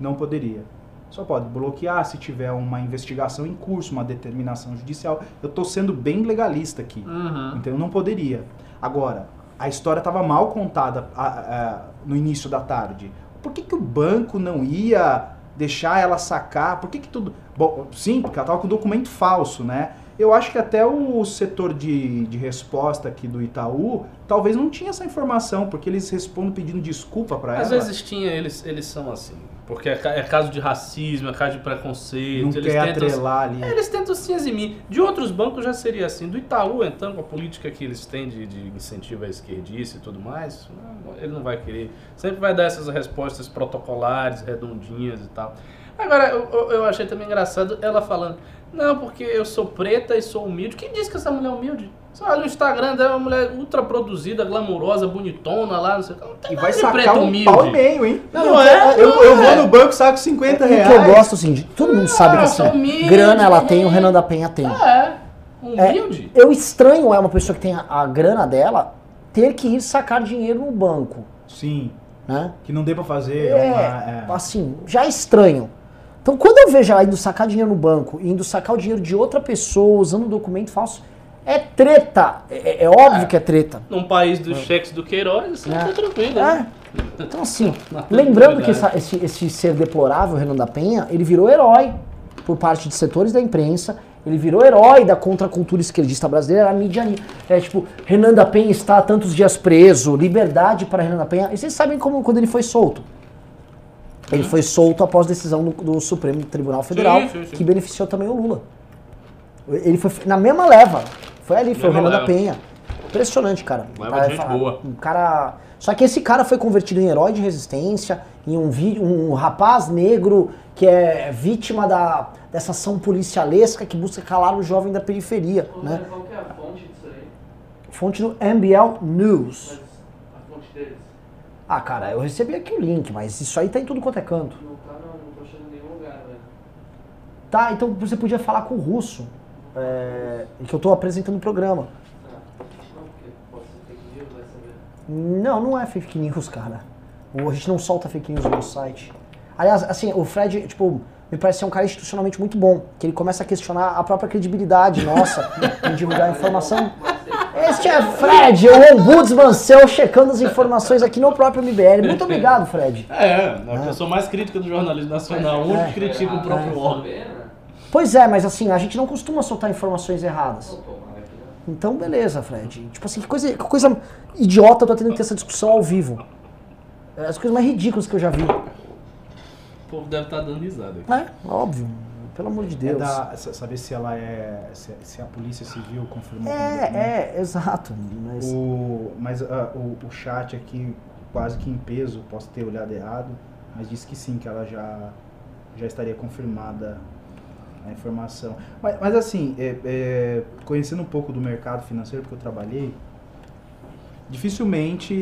Não poderia. Só pode bloquear se tiver uma investigação em curso, uma determinação judicial. Eu estou sendo bem legalista aqui. Uhum. Então não poderia. Agora, a história estava mal contada a- a- no início da tarde. Por que, que o banco não ia deixar ela sacar? Por que, que tudo. Bom, sim, porque ela estava com documento falso, né? Eu acho que até o setor de, de resposta aqui do Itaú talvez não tinha essa informação, porque eles respondem pedindo desculpa para ela. Às vezes tinha, eles, eles são assim. Porque é, é caso de racismo, é caso de preconceito. não eles quer tentam, atrelar ali. É, Eles tentam se eximir. De outros bancos já seria assim. Do Itaú, então, com a política que eles têm de, de incentivo à esquerdice e tudo mais, não, ele não vai querer. Sempre vai dar essas respostas protocolares, redondinhas e tal. Agora, eu, eu- eu achei também engraçado ela falando, não, porque eu sou preta e sou humilde. Quem disse que essa mulher é humilde? Você olha o Instagram dela, é uma mulher ultra produzida, glamurosa, bonitona lá, não sei o que. Não tem E vai sacar um humilde. pau e meio, hein? Não, Não não, é? Eu, eu Não é. vou no banco, saco 50 O reais. que eu gosto, assim, de, todo mundo sabe que assim, sou humilde, grana ela tem, o? Renan da Penha tem. É, humilde. Eu estranho é uma pessoa que tem a, a grana dela ter que ir sacar dinheiro no banco, Sim, né? que não dê pra fazer. É, uma- é. assim, já é estranho. Então, quando eu vejo ela indo sacar dinheiro no banco, indo sacar o dinheiro de outra pessoa usando um documento falso, é treta. É, é óbvio É. que é treta. Num país dos cheques do Queiroz, assim, É. tá tranquilo. né? É. Então, assim, [LAUGHS] lembrando que essa- esse, esse ser deplorável, Renan da Penha, ele virou herói por parte de setores da imprensa. Ele virou herói da contracultura esquerdista brasileira, a mídia. É tipo, Renan da Penha está há tantos dias preso, liberdade para Renan da Penha. E vocês sabem como quando ele foi solto? Ele foi solto após decisão do, do Supremo Tribunal Federal, Sim, sim, sim. que beneficiou também o Lula. Ele foi na mesma leva. Foi ali, foi o Renan da. Penha. Impressionante, cara. Leva Tá, de gente fala- boa. Um cara. Só que esse cara foi convertido em herói de resistência, em um, vi- um rapaz negro que é vítima da, dessa ação policialesca que busca calar o jovem da periferia. Ô, Né? Qual que é a fonte disso aí? Fonte do MBL News. Mas a fonte deles? Ah, cara, eu recebi aqui o link, mas isso aí tá em tudo quanto é canto. Não tá, não, não tô achando em nenhum lugar, velho. Tá, então você podia falar com o russo, é, que eu tô apresentando o programa. Não. Não, é fake news, cara. O- A gente não solta fake news no site. Aliás, assim, o Fred, tipo, me parece ser um cara institucionalmente muito bom. Que ele começa a questionar a própria credibilidade nossa em divulgar a informação. Este é Fred, o ombudsman seu, checando as informações aqui no próprio MBL. Muito obrigado, Fred. É, a pessoa mais crítica do jornalismo nacional, um É. que critica o próprio órgão. Né? Pois é, mas assim, a gente não costuma soltar informações erradas. Então, beleza, Fred. Tipo assim, que coisa, que coisa idiota eu tô tendo que ter essa discussão ao vivo. É as coisas mais ridículas que eu já vi. O povo deve estar dando risada aqui. É, óbvio. Pelo amor de É Deus. da- sa- saber se ela é. Se, se a polícia civil confirmou. o documento. É, é, exato. Mas, O, mas ah, o, o chat aqui, quase que em peso, posso ter olhado errado, mas disse que sim, que ela já, já estaria confirmada a informação. Mas, mas assim, é, é, conhecendo um pouco do mercado financeiro, porque eu trabalhei, dificilmente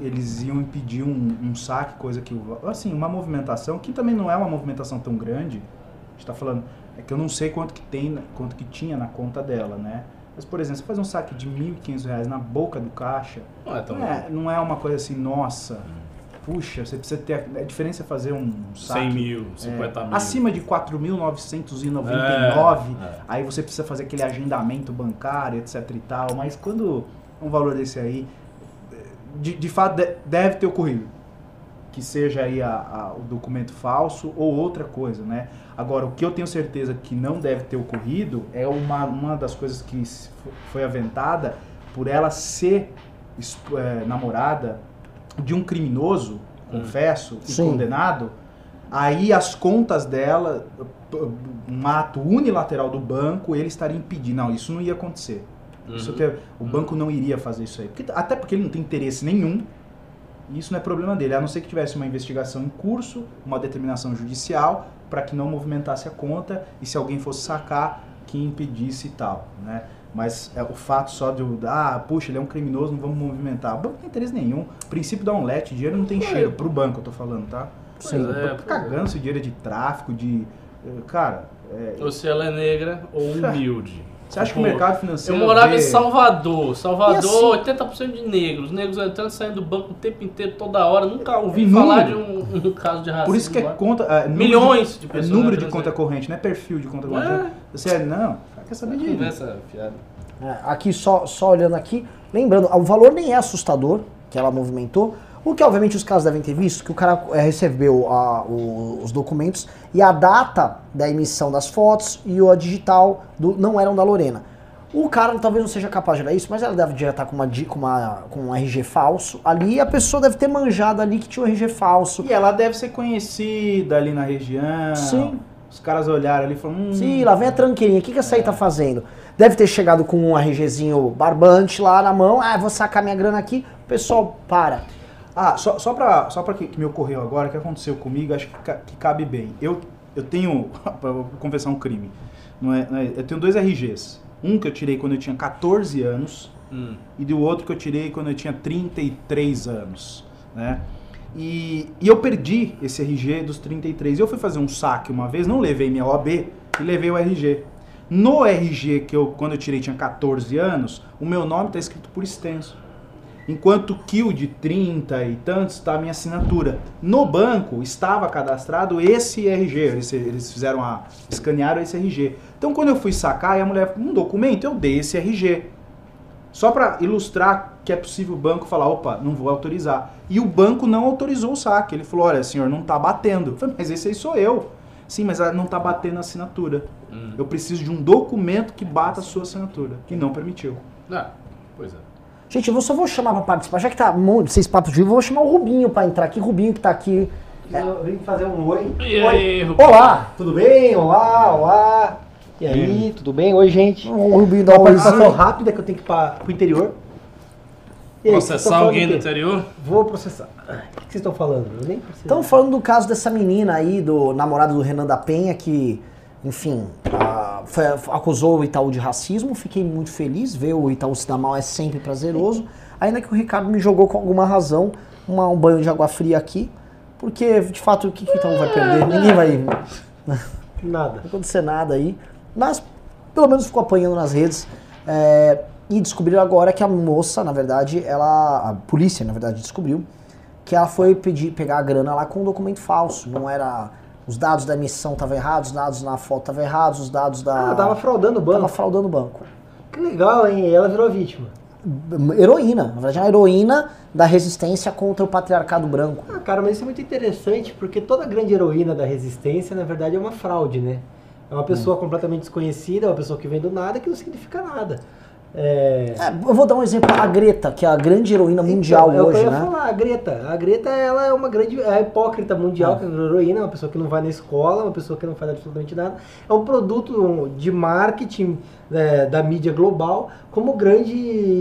eles iam impedir um, um saque, coisa que. Assim, uma movimentação, que também não é uma movimentação tão grande, a gente está falando, é que eu não sei quanto que tem, quanto que tinha na conta dela, né? Mas, por exemplo, você fazer um saque de 1.500 reais na boca do caixa, Não é tão não é, não é uma coisa assim, nossa, puxa, você precisa ter. A diferença é fazer um saque. 100 mil, 50 é, mil. Acima de 4.999, É, é. aí você precisa fazer aquele agendamento bancário, etc e tal. Mas quando um valor desse aí, de, de fato de- deve ter ocorrido. Que seja aí a- a- o documento falso ou outra coisa, né? Agora, o que eu tenho certeza que não deve ter ocorrido é uma, uma das coisas que foi aventada por ela ser é, namorada de um criminoso, confesso, e Sim. condenado, aí as contas dela, um ato unilateral do banco, ele estaria impedindo. Não, isso não ia acontecer. Isso Uhum. que- o banco não iria fazer isso aí. Porque- até porque ele não tem interesse nenhum. E isso não é problema dele. A não ser que tivesse uma investigação em curso, uma determinação judicial, para que não movimentasse a conta e se alguém fosse sacar, que impedisse e tal. Né? Mas é, o fato só de, eu- ah, puxa, ele é um criminoso, não vamos movimentar. O banco não tem interesse nenhum. O princípio da omelete, dinheiro não tem cheiro. Pro banco, eu tô falando, tá? Sim. É, tá cagando se dinheiro é de tráfico, de. eh, Cara, é, Ou se ela é negra ou humilde. você acha que Tipo, o mercado Eu financeiro. morava vê- em Salvador. Salvador, assim- 80% de negros. Negros entrando e saindo do banco o tempo inteiro, toda hora. Nunca ouvi falar de um, [LAUGHS] um caso de racismo. Por isso que é lá. conta. é, Milhões de de, é pessoas número de entrando conta e corrente, não é perfil de conta É. corrente. Você é, não, quer saber de. Conversa fiada. É, aqui, só, só olhando aqui, lembrando, o valor nem é assustador que ela movimentou. O que, obviamente, os caras devem ter visto, que o cara é, recebeu a- o- os documentos e a data da emissão das fotos e o digital do, não eram da Lorena. O cara talvez não seja capaz de olhar isso, mas ela deve já estar com, uma, com, uma, com um RG falso ali e a pessoa deve ter manjado ali que tinha um RG falso. E ela deve ser conhecida ali na região. Sim. Os caras olharam ali e falaram. Hum, Sim, lá vem a tranqueirinha. O que, que essa aí tá fazendo? Deve ter chegado com um RGzinho barbante lá na mão. Ah, vou sacar minha grana aqui. O pessoal para. Ah, só, só pra, só pra que, que me ocorreu agora, que aconteceu comigo, acho que, que cabe bem. Eu, eu tenho, [LAUGHS] pra confessar um crime, não é, não é- eu tenho dois RGs. Um que eu tirei quando eu tinha 14 anos Hum. e do outro que eu tirei quando eu tinha 33 anos, né? E, e eu perdi esse RG dos 33. Eu fui fazer um saque uma vez, não levei minha OAB e levei o RG. No RG que eu, quando eu tirei, tinha 14 anos, o meu nome está escrito por extenso. Enquanto que o de 30 e tantos está a minha assinatura. No banco estava cadastrado esse RG, eles, eles fizeram a. escanearam esse RG. Então quando eu fui sacar a mulher, um documento, eu dei esse RG. Só para ilustrar que é possível o banco falar, opa, não vou autorizar. E o banco não autorizou o saque. Ele falou, olha, senhor, não está batendo. Eu falei, mas esse aí sou eu. Sim, mas ela não tá batendo a assinatura. Hum. Eu preciso de um documento que bata a sua assinatura. E não permitiu. Ah, pois é. Gente, eu só vou chamar pra participar. Já que tá seis papos de vivo, eu vou chamar o Rubinho pra entrar aqui. Rubinho que tá aqui. Eu vim fazer um oi. E Oi. aí, Rubinho? Olá! Tudo bem? Olá, olá. E aí, tudo bem? Oi, gente. O Rubinho dá Uma um participação rápida que eu tenho que ir para o interior. E aí, estão Processar falando alguém do interior? Vou processar. O que vocês estão falando? Eu nem percebi. Estamos falando do caso dessa menina aí, do namorado do Renan da Penha, que, enfim, ah, foi- acusou o Itaú de racismo. Fiquei muito feliz. Ver o Itaú se dar mal é sempre prazeroso. Ainda que o Ricardo me jogou com alguma razão uma- um banho de água fria aqui. Porque, de fato, o que, que o Itaú vai perder? Ninguém vai. Nada. Não vai acontecer nada aí. Mas pelo menos ficou apanhando nas redes. É, e descobriram agora que a moça, na verdade, ela. A polícia, na verdade, descobriu que ela foi pedir, pegar a grana lá com um documento falso. Não era. Os dados da emissão estavam errados, os dados na foto estavam errados, os dados da. Ah, tava fraudando o tava banco. fraudando o banco. Que legal, hein? E ela virou vítima. Heroína, na verdade, é uma heroína da resistência contra o patriarcado branco. Ah, cara, mas isso é muito interessante, porque toda grande heroína da resistência, na verdade, é uma fraude, né? É uma pessoa completamente desconhecida, é uma pessoa que vem do nada, que não significa nada. É... É, eu vou dar um exemplo, a Greta, que é a grande heroína mundial Então, é o que hoje, eu ia né? falar, a Greta. A Greta, ela é uma grande é a hipócrita mundial, que é uma heroína, uma pessoa que não vai na escola, uma pessoa que não faz absolutamente nada. É um produto de marketing é, da mídia global como grande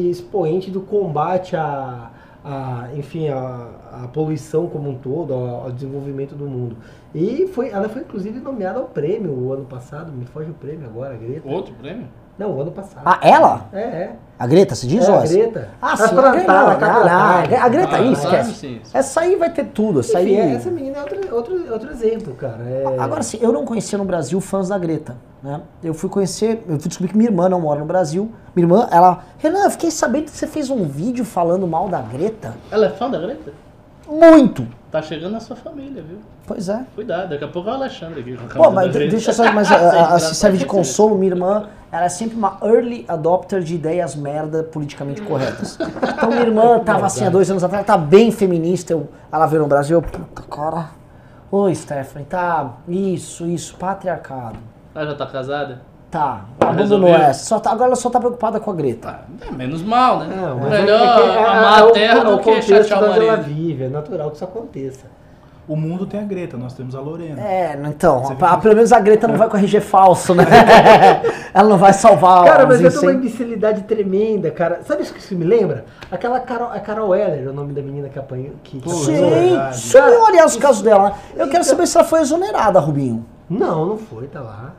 expoente do combate à, à, enfim, à, à poluição como um todo, ao, ao desenvolvimento do mundo. E foi, ela foi inclusive nomeada ao prêmio o ano passado, me foge o prêmio agora, a Greta. Outro prêmio? Não, o ano passado. Ah, ela? É, é. A Greta, se diz, É, ó. a Greta. Ah, A sim. a a Greta, não, a Greta, Ah, isso, sim, esquece. sim, sim. Essa aí vai ter tudo, essa Enfim, aí... essa menina é outro, outro, outro exemplo, cara. É... Agora sim, eu não conhecia no Brasil fãs da Greta, né? Eu fui conhecer, eu fui descobrir que minha irmã não mora no Brasil. Minha irmã, ela... Renan, eu fiquei sabendo que você fez um vídeo falando mal da Greta. Ela é fã da Greta? Muito! Tá chegando na sua família, viu? Pois é. Cuidado, daqui a pouco é o Alexandre aqui. Pô, mas deixa só, [LAUGHS] mas a- a- serve de consolo, minha irmã, ela é sempre uma early adopter de ideias merda politicamente corretas. Então minha irmã tava assim há dois anos atrás, tá bem feminista, eu, ela veio no Brasil, eu, puta cara. Oi, Stephanie, tá, isso, isso, patriarcado. Ela já tá casada? Tá, abandonou Resolveu? essa. Só tá- agora ela só tá preocupada com a Greta. É menos mal, né? Não, Melhor é, que- é, amar é, a terra o, é do o que contexto chatear o onde ela marido. vive, é natural que isso aconteça. O mundo tem a Greta, nós temos a Lorena. É, então, Você a- pelo menos a Greta não vai com RG falso, né? [LAUGHS] ela não vai salvar Cara, mas eu tenho uma imbecilidade tremenda, cara. Sabe isso que isso me lembra? Aquela Carol, a Carol Weller, o nome da menina que apanhou. Que, que Pô. Sim, sumiu, aliás, o caso dela. Eu quero Então- saber se ela foi exonerada, Rubinho. Não, não foi, tá lá.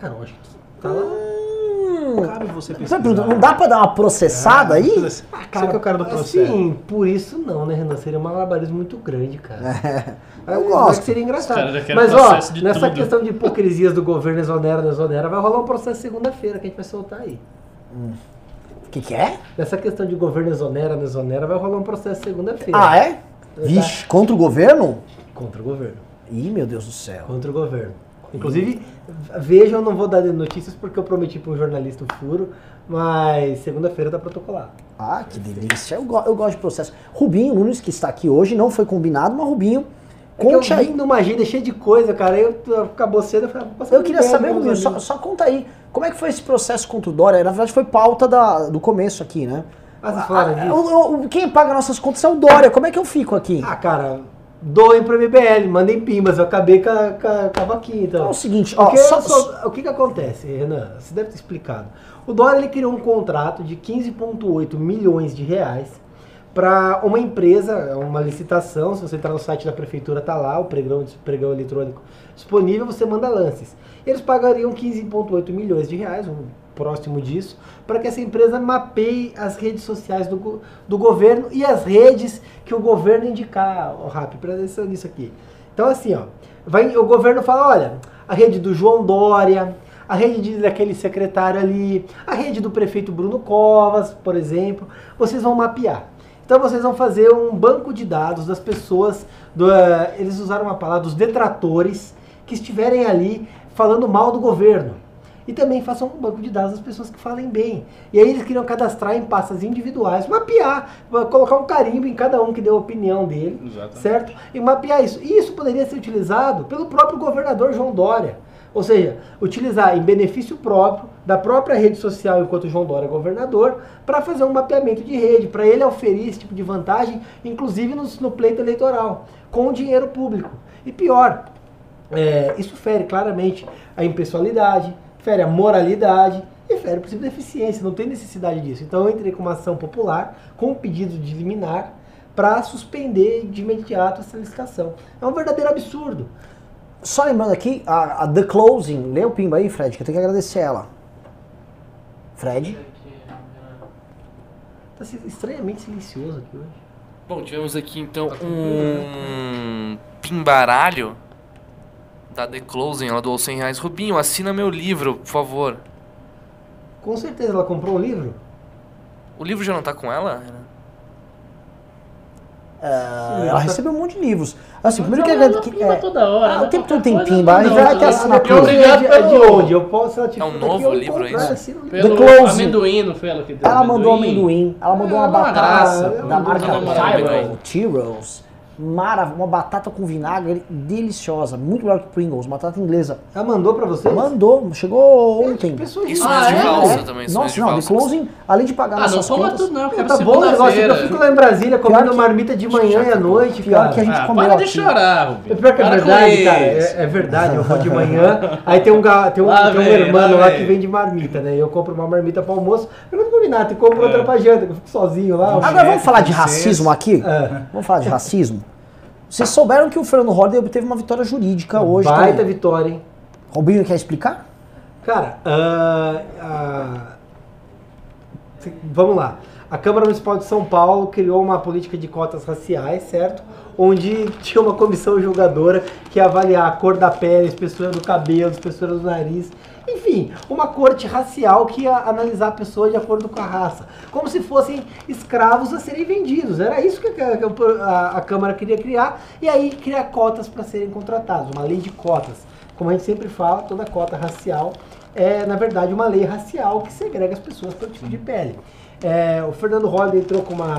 A Carol, acho que tá lá. Hum, Cabe você Sabe, pesquisar. Não dá pra dar uma processada aí? Você que é o cara do processo. Assim, por isso não, né, Renan? Seria um malabarismo muito grande, cara. [LAUGHS] Eu Mas gosto. seria engraçado. Mas ó, nessa tudo. questão de hipocrisias do governo exonera, não exonera, vai rolar um processo segunda-feira que a gente vai soltar aí. O que, que é? Nessa questão de governo exonera, não exonera, vai rolar um processo segunda-feira. Ah, é? Vixe, contra o governo? Contra o governo. Ih, meu Deus do céu. Contra o governo. Inclusive, vejam, eu não vou dar notícias porque eu prometi para um jornalista o furo, mas segunda-feira tá protocolado. Ah, que delícia. Eu, go- eu gosto de processo. Rubinho Nunes, que está aqui hoje, não foi combinado, mas Rubinho, É que eu conte vim aí. numa agenda cheia de coisa, cara. Eu, acabou cedo, eu falei, ah, vou passar Eu queria tempo saber, Rubinho, só, só conta aí, como é que foi esse processo contra o Dória? Na verdade, foi pauta da- do começo aqui, né? Vocês falaram Ah, disso? quem paga nossas contas é o Dória. Como é que eu fico aqui? Ah, cara, doem pro MBL, mandem pimbas, eu acabei com a, com a, com a vaquinha, então. Então é o seguinte, ó, só- sou- o que que acontece, Renan? Você deve ter explicado. O Dória ele criou um contrato de 15,8 milhões de reais para uma empresa, uma licitação. Se você entrar no site da prefeitura, tá lá o pregão, pregão eletrônico disponível, você manda lances. Eles pagariam 15,8 milhões de reais, um próximo disso, para que essa empresa mapeie as redes sociais do, do governo e as redes que o governo indicar, o RAP, presta nisso aqui. Então assim, ó, vai, o governo fala, olha, a rede do João Dória, a rede de- daquele secretário ali, a rede do prefeito Bruno Covas, por exemplo, vocês vão mapear. Então vocês vão fazer um banco de dados das pessoas, do, eh, eles usaram uma palavra, dos detratores, que estiverem ali falando mal do governo. E também façam um banco de dados das pessoas que falem bem. E aí eles queriam cadastrar em pastas individuais, mapear, colocar um carimbo em cada um que deu a opinião dele, Exatamente. certo? E mapear isso. E isso poderia ser utilizado pelo próprio governador João Dória. Ou seja, utilizar em benefício próprio da própria rede social enquanto João Dória é governador para fazer um mapeamento de rede, para ele oferir esse tipo de vantagem, inclusive no, no pleito eleitoral, com dinheiro público. E pior, é, isso fere claramente a impessoalidade, fere a moralidade e fere o princípio da eficiência. Não tem necessidade disso. Então eu entrei com uma ação popular, com um pedido de liminar, para suspender de imediato essa licitação. É um verdadeiro absurdo. Só lembrando aqui, a, a The Closing, lê o pimba aí, Fred, que eu tenho que agradecer ela. Fred? Tá estranhamente silencioso aqui hoje. Bom, tivemos aqui então um pimbaralho da The Closing, ela doou 100 reais. Rubinho, assina meu livro, por favor. Com certeza ela comprou um livro? O livro já não tá com ela? Ah, ela recebeu um monte de livros. Assim, primeiro que, ela que é, toda hora, Ah, o tempo todo tem pimba, aí vai ter assinatura. Obrigado é de, é onde? Eu posso, ela É um novo livro, é isso? o. Pelo The Close. amendoim, não foi ela que deu Ela mandou amendoim, ela mandou É, uma batata da marca Tyrell. Tyrrells. Marav uma batata com vinagre deliciosa, muito melhor que Pringles, batata inglesa. Ela mandou pra você? Mandou, chegou ontem. Isso Ah, é de é? valsa É. também, Nossa, de não, valsa. Closing, além de pagar Ah, não nossas coma contas, tudo não, eu quero tá bom o negócio, eu fico lá em Brasília comendo que- marmita de manhã e à noite, Pior cara. que a gente Ah, comeu para de aqui. chorar, Rubinho. É pior que é verdade, cara. É, é verdade, eu vou de manhã, aí tem um, tem um, Lá tem um vem, irmão lá que vende marmita, né? Eu compro uma marmita pro almoço, eu não comi nada, e compro outra pra janta, que eu fico sozinho lá. Agora vamos falar de racismo aqui? É. Vamos falar de racismo? Vocês souberam que o Fernando Holliday obteve uma vitória jurídica hoje. Baita também. vitória, hein? Robinho quer explicar? Cara, ah, se- vamos lá. A Câmara Municipal de São Paulo criou uma política de cotas raciais, certo? Onde [LAUGHS] tinha uma comissão julgadora que ia avaliar a cor da pele, a espessura do cabelo, a espessura do nariz. Enfim, uma corte racial que ia analisar a pessoa de acordo com a raça. Como se fossem escravos a serem vendidos. Era isso que a, a- a Câmara queria criar. E aí criar cotas para serem contratados. Uma lei de cotas. Como a gente sempre fala, toda cota racial é, na verdade, uma lei racial que segrega as pessoas pelo tipo de pele. É, o Fernando Holliday entrou com uma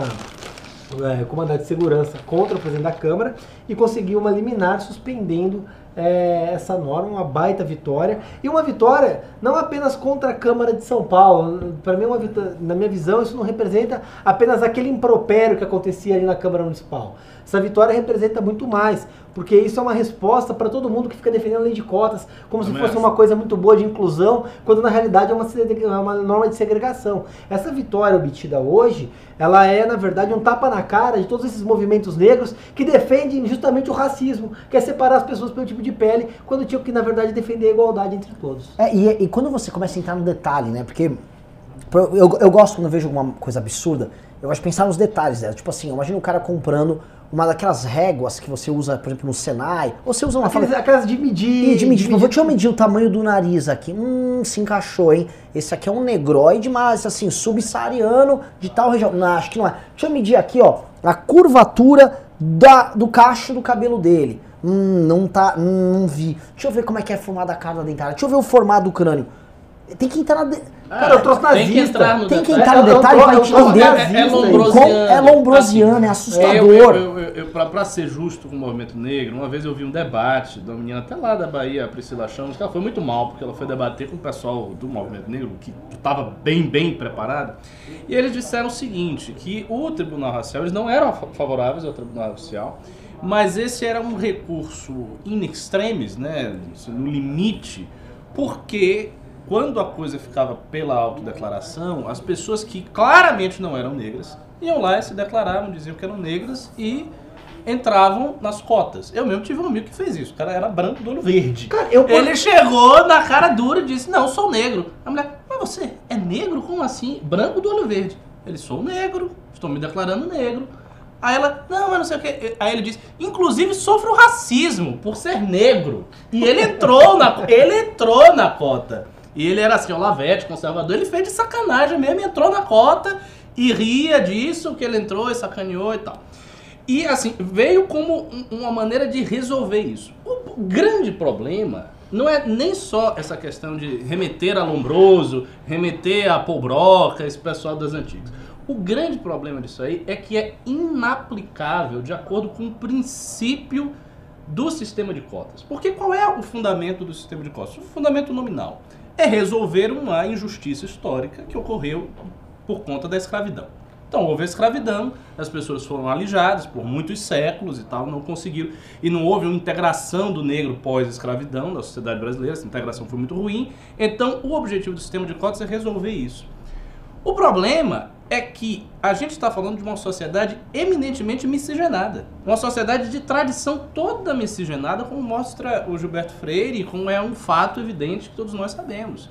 é, com mandado de segurança contra o presidente da Câmara e conseguiu uma liminar suspendendo é, essa norma, uma baita vitória. E uma vitória não apenas contra a Câmara de São Paulo. Para mim, é uma vitó- na minha visão, isso não representa apenas aquele impropério que acontecia ali na Câmara Municipal. Essa vitória representa muito mais, porque isso é uma resposta para todo mundo que fica defendendo a lei de cotas como se fosse acho. uma coisa muito boa de inclusão, quando na realidade é uma, é uma norma de segregação. Essa vitória obtida hoje, ela é, na verdade, um tapa na cara de todos esses movimentos negros que defendem justamente o racismo, que é separar as pessoas pelo tipo de pele, quando tinham que, na verdade, defender a igualdade entre todos. É, e, e quando você começa a entrar no detalhe, né? Porque eu, eu, gosto quando eu vejo alguma coisa absurda, eu gosto de pensar nos detalhes dela. Tipo assim, imagina o cara comprando uma daquelas réguas que você usa, por exemplo, no Senai, ou você usa uma Aqueles, fala- aquelas de medir. Ih, de medir, tipo, vou te eu medir o tamanho do nariz aqui. Hum, se encaixou, hein? Esse aqui é um negroide, mas assim, subsaariano de tal região. Não, acho que não é. Deixa eu medir aqui, ó, a curvatura da, do cacho do cabelo dele. Hum, não tá, hum, não vi. Deixa eu ver como é que é formada a carne dentária. Deixa eu ver o formato do crânio. Tem que entrar na. de- Cara, eu trouxe Tem que entrar no Tem que detalhe. entrar no É, é detalhe pra é entender. nazista, É, é hein? lombrosiano. É lombrosiano, é Assim, assustador. Eu, eu, eu, eu, pra, pra ser justo com o movimento negro, uma vez eu vi um debate de uma menina até lá da Bahia, a Priscila Chamos, que ela foi muito mal, porque ela foi debater com o pessoal do movimento negro, que estava bem, bem preparado. E eles disseram o seguinte, que o Tribunal Racial, eles não eram fa- favoráveis ao Tribunal Racial, mas esse era um recurso in extremis, né, no limite, porque quando a coisa ficava pela autodeclaração, as pessoas que claramente não eram negras iam lá e se declaravam, diziam que eram negras e entravam nas cotas. Eu mesmo tive um amigo que fez isso. O cara era branco do olho verde. Cara, eu Ele chegou na cara dura e disse: Não, sou negro. A mulher, mas você é negro? Como assim? Branco do olho verde. Ele, sou negro, estou me declarando negro. Aí ela, não, mas não sei o que. Aí ele disse, inclusive sofro racismo por ser negro. E ele entrou na, ele entrou na cota. E ele era assim, Olavete, conservador, ele fez de sacanagem mesmo, entrou na cota e ria disso, que ele entrou e sacaneou e tal. E assim, veio como um- uma maneira de resolver isso. O grande problema não é nem só essa questão de remeter a Lombroso, remeter a Paul Broca, esse pessoal das antigas. O grande problema disso aí é que é inaplicável de acordo com o princípio do sistema de cotas. Porque qual é o fundamento do sistema de cotas? O fundamento nominal é resolver uma injustiça histórica que ocorreu por conta da escravidão. Então houve a escravidão, as pessoas foram alijadas por muitos séculos e tal, não conseguiram. E não houve uma integração do negro pós-escravidão na sociedade brasileira, essa integração foi muito ruim. Então o objetivo do sistema de cotas é resolver isso. O problema é que a gente está falando de uma sociedade eminentemente miscigenada. Uma sociedade de tradição toda miscigenada, como mostra o Gilberto Freire, como é um fato evidente que todos nós sabemos.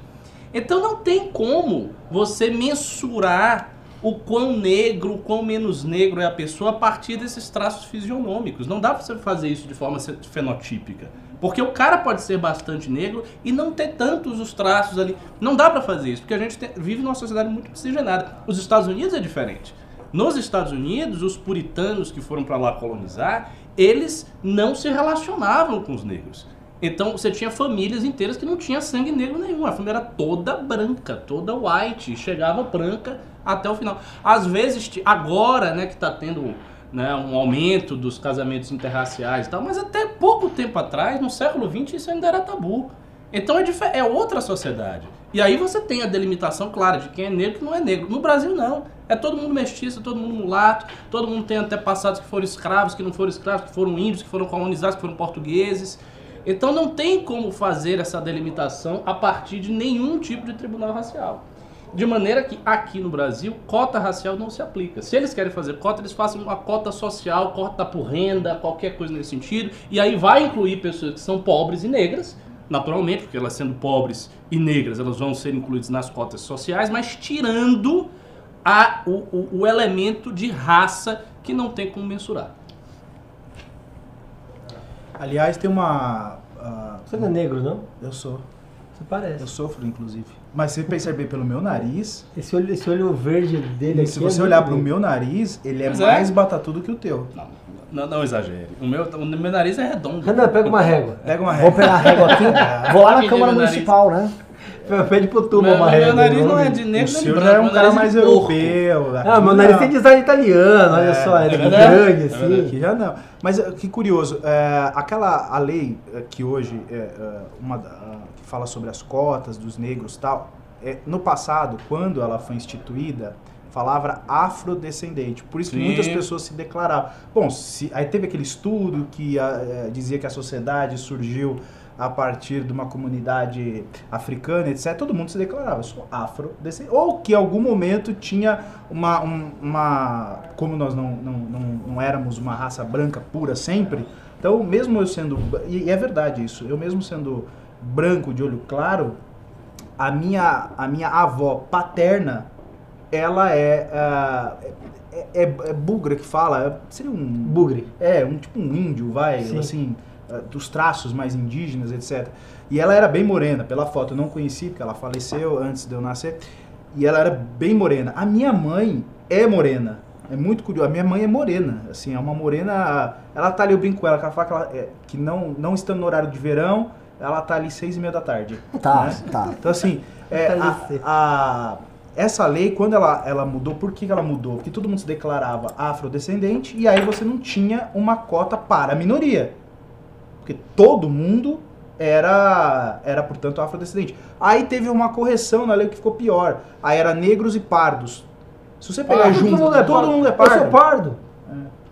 Então não tem como você mensurar o quão negro, o quão menos negro é a pessoa a partir desses traços fisionômicos. Não dá para você fazer isso de forma fenotípica. Porque o cara pode ser bastante negro e não ter tantos os traços ali. Não dá para fazer isso, porque a gente tem, vive numa sociedade muito miscigenada. Os Estados Unidos é diferente. Nos Estados Unidos, os puritanos que foram para lá colonizar, eles não se relacionavam com os negros. Então você tinha famílias inteiras que não tinha sangue negro nenhum. A família era toda branca, toda white, chegava branca até o final. Às vezes, agora, né, que está tendo né, um aumento dos casamentos interraciais e tal, mas até pouco tempo atrás, no século XX, isso ainda era tabu. Então é, é outra sociedade. E aí você tem a delimitação clara de quem é negro e quem não é negro. No Brasil, não. É todo mundo mestiço, todo mundo mulato, todo mundo tem antepassados que foram escravos, que não foram escravos, que foram índios, que foram colonizados, que foram portugueses. Então não tem como fazer essa delimitação a partir de nenhum tipo de tribunal racial. De maneira que aqui no Brasil, cota racial não se aplica. Se eles querem fazer cota, eles façam uma cota social, cota por renda, qualquer coisa nesse sentido. E aí vai incluir pessoas que são pobres e negras, naturalmente, porque elas sendo pobres e negras, elas vão ser incluídas nas cotas sociais, mas tirando a, o, o, o elemento de raça que não tem como mensurar. Aliás, tem uma. ah, Você não é negro, não? eu sou. Você parece. Eu sofro, inclusive. Mas se perceber pelo meu nariz, Esse olho, esse olho verde dele aqui se é você muito olhar pro negro. meu nariz, ele é é. mais batatudo que o teu. Não, não, não exagere. O meu, o meu nariz é redondo. Renan, pega uma régua. Pega uma Vou régua. pegar a régua aqui, [LAUGHS] vou lá na Câmara. Municipal, né? Pede pro turma Meu, uma meu nariz não é de nem branco. já é um meu cara mais é de porco. europeu. Ah, meu nariz tem design italiano, olha É, só, ele é é grande é assim. Aqui já não. Mas que curioso, é, aquela a lei que hoje é é, uma que fala sobre as cotas dos negros e tal, é, no passado, quando ela foi instituída, falava afrodescendente. Por isso que muitas pessoas se declaravam. Bom, se, aí teve aquele estudo que ah, eh, dizia que a sociedade surgiu a partir de uma comunidade africana, etc. Todo mundo se declarava, eu sou afrodescendente. Ou que em algum momento tinha uma. um- uma como nós não, não, não, não éramos uma raça branca pura sempre, então mesmo eu sendo. E é verdade isso, eu mesmo sendo branco de olho claro, a minha, a minha avó paterna, ela é. ah, é, é, é que fala, seria um. Bugre. É, um tipo um índio, vai, Sim. assim, dos traços mais indígenas, etc. E ela era bem morena, pela foto eu não conheci, porque ela faleceu antes de eu nascer. E ela era bem morena. A minha mãe é morena. É muito curioso. A minha mãe é morena, assim, é uma morena. Ela tá ali, eu brinco com ela, que ela fala que, ela, é, que não, não estando no horário de verão, ela tá ali seis e meia da tarde. Tá, né? tá. Então, assim, [LAUGHS] é, a, a- essa lei, quando ela, ela mudou, por que que ela mudou? Porque todo mundo se declarava afrodescendente e aí você não tinha uma cota para a minoria. Porque todo mundo era, era portanto, afrodescendente. Aí teve uma correção na lei que ficou pior. Aí era negros e pardos. Se você pegar Ah, junto, todo mundo é pardo. mundo é Eu pardo. sou pardo.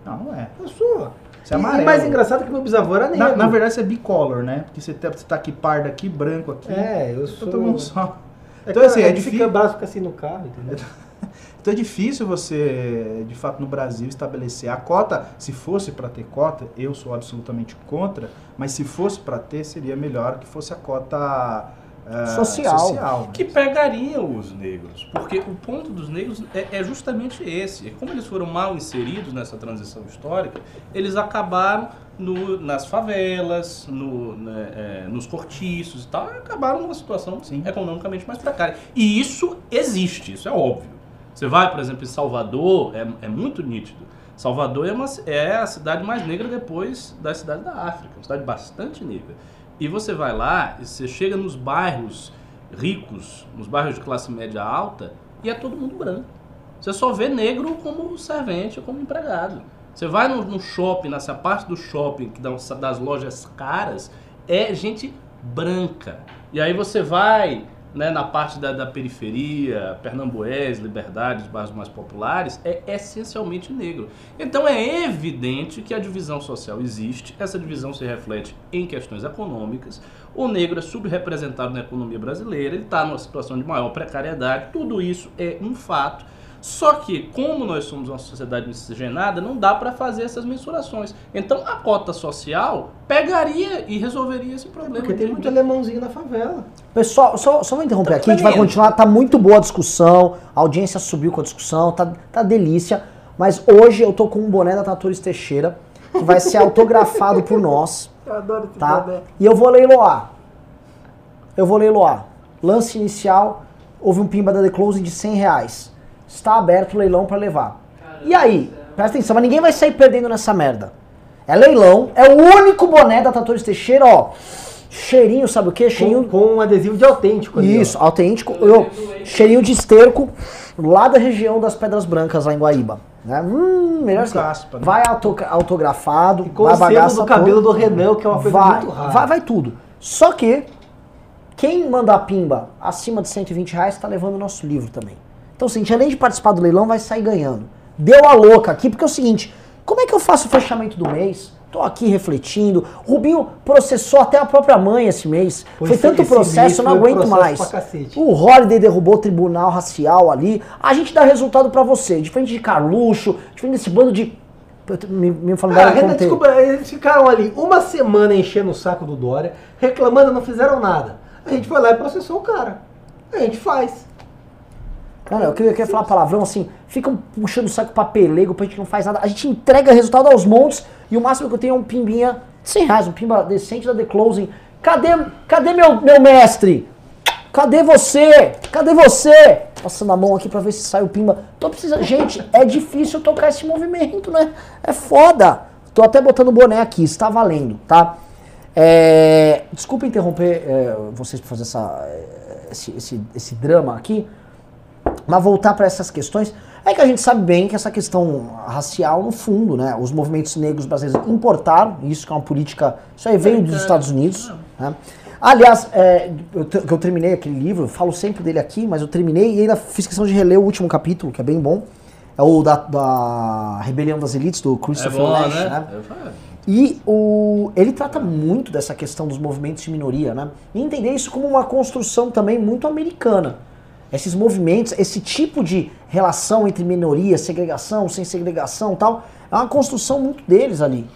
Não, não é. Eu sou. Você é amarelo. E mais engraçado é que meu bisavô era negro. Na, na verdade, você é bicolor, né? Porque você tá, você tá aqui pardo aqui, branco aqui. É, eu sou... todo mundo só. É Então, assim, é difícil. Fica, o braço fica assim no carro, entendeu? [LAUGHS] Então é difícil você, de fato, no Brasil estabelecer a cota. Se fosse para ter cota, eu sou absolutamente contra, mas se fosse para ter, seria melhor que fosse a cota eh, Social. social. que pegariam os negros. Porque o ponto dos negros é, é justamente esse. Como eles foram mal inseridos nessa transição histórica, eles acabaram no- nas favelas, no- né, é, nos cortiços e tal, e acabaram numa situação Sim. economicamente mais precária. E isso existe, isso é óbvio. Você vai, por exemplo, em Salvador, é, é muito nítido. Salvador é, uma, é a cidade mais negra depois da cidade da África, uma cidade bastante negra. E você vai lá, e você chega nos bairros ricos, nos bairros de classe média alta, e é todo mundo branco. Você só vê negro como servente, como empregado. Você vai no, no shopping, nessa parte do shopping que dá- das lojas caras, é gente branca. E aí você vai né, na parte da, da periferia, Pernambués, Liberdade, os bairros mais populares, é essencialmente negro. Então é evidente que a divisão social existe, essa divisão se reflete em questões econômicas, o negro é subrepresentado na economia brasileira, ele está numa situação de maior precariedade, tudo isso é um fato. Só que, como nós somos uma sociedade miscigenada, não dá para fazer essas mensurações. Então, a cota social pegaria e resolveria esse problema. Porque tem muito alemãozinho na favela. Pessoal, só, só vou interromper Tá aqui, a gente vai continuar, tá muito boa a discussão, a audiência subiu com a discussão, tá, tá delícia, mas hoje eu tô com um boné da Taturis Teixeira, que vai ser autografado por nós, [LAUGHS] Eu adoro esse tá? boné. E eu vou leiloar. Eu vou leiloar. Lance inicial, houve um pimba da The Closing de 100 reais. Está aberto o leilão para levar. E aí, presta atenção, mas ninguém vai sair perdendo nessa merda. É leilão, é o único boné da Taturis Teixeira, ó. Cheirinho, sabe o quê? Cheirinho Com, com um adesivo de autêntico ali, ó. isso, autêntico. Eu, cheirinho de esterco lá da região das Pedras Brancas, lá em Guaíba. Né? Hum, melhor assim. né? Vai auto- autografado, E com vai bagaça do cabelo do Renan, que é uma coisa vai, muito rara. vai, vai tudo. Só que quem mandar pimba acima de 120 reais tá levando o nosso livro também. Então, assim, a gente, além de participar do leilão, vai sair ganhando. Deu a louca aqui, porque é o seguinte, como é que eu faço o fechamento do mês? Tô aqui refletindo. Rubinho processou até a própria mãe esse mês. Pô, foi esse- tanto processo, eu não aguento mais. O Holiday derrubou o tribunal racial ali. A gente dá resultado pra você. Diferente de Carluxo, diferente desse bando de. Me, me falando Ah, Renan, contei. desculpa, eles ficaram ali uma semana enchendo o saco do Dória, reclamando, não fizeram nada. A gente foi lá e processou o cara. A gente faz. Não, não, eu queria, eu queria falar palavrão assim, ficam puxando o saco pra pelego, pra gente não faz nada. A gente entrega resultado aos montes e o máximo que eu tenho é um pimbinha de 100 reais, um pimba decente da The Closing. Cadê, cadê meu, meu mestre? Cadê você? Cadê você? Passando a mão aqui pra ver se sai o pimba. Tô precisando. Gente, é difícil tocar esse movimento, né? É foda. Tô até botando o boné aqui, está valendo, tá? É, desculpa interromper é, vocês por fazer essa, é, esse, esse, esse drama aqui. Mas voltar para essas questões, é que a gente sabe bem que essa questão racial, no fundo, né, os movimentos negros brasileiros importaram, isso que é uma política, isso aí veio dos Estados Unidos. Né? Aliás, é, eu, eu terminei aquele livro, eu falo sempre dele aqui, mas eu terminei e ainda fiz questão de reler o último capítulo, que é bem bom. É o da, da Rebelião das Elites, do É Christopher bom, Nash, né? né? E o, ele trata muito dessa questão dos movimentos de minoria, né? E entender isso como uma construção também muito americana. Esses movimentos, esse tipo de relação entre minoria, segregação, sem segregação tal, é uma construção muito deles ali.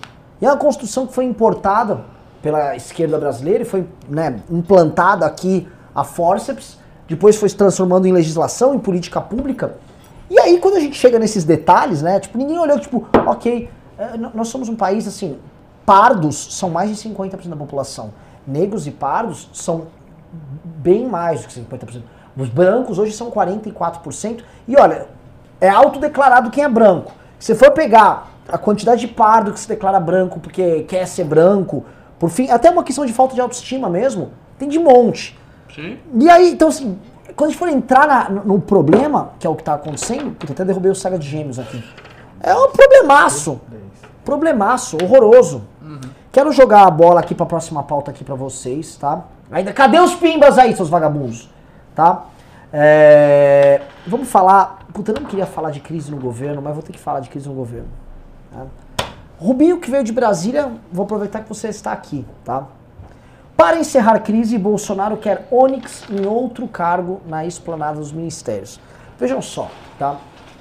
E é uma construção que foi importada pela esquerda brasileira e foi né, implantada aqui a forceps, depois foi se transformando em legislação, em política pública. E aí, quando a gente chega nesses detalhes, né? Tipo, ninguém olhou, tipo, ok, n- nós somos um país, assim, pardos são mais de 50% da população. Negros e pardos são bem mais do que 50%. Os brancos hoje são 44%. E olha, é autodeclarado quem é branco. Se for pegar a quantidade de pardo que se declara branco porque quer ser branco, por fim, até uma questão de falta de autoestima mesmo, tem de monte. Sim. E aí, então assim, quando a gente for entrar na- no, problema, que é o que tá acontecendo, puta, até derrubei o Saga de Gêmeos aqui. É um problemaço. Problemaço, horroroso. Quero jogar a bola aqui pra próxima pauta aqui pra vocês, tá? Ainda, cadê os pimbas aí, seus vagabundos? Tá? É, vamos falar. Puta, eu não queria falar de crise no governo, mas vou ter que falar de crise no governo. tá? Rubinho, que veio de Brasília, vou aproveitar que você está aqui, tá? Para encerrar crise, Bolsonaro quer Onyx em outro cargo na esplanada dos ministérios. Vejam só, tá?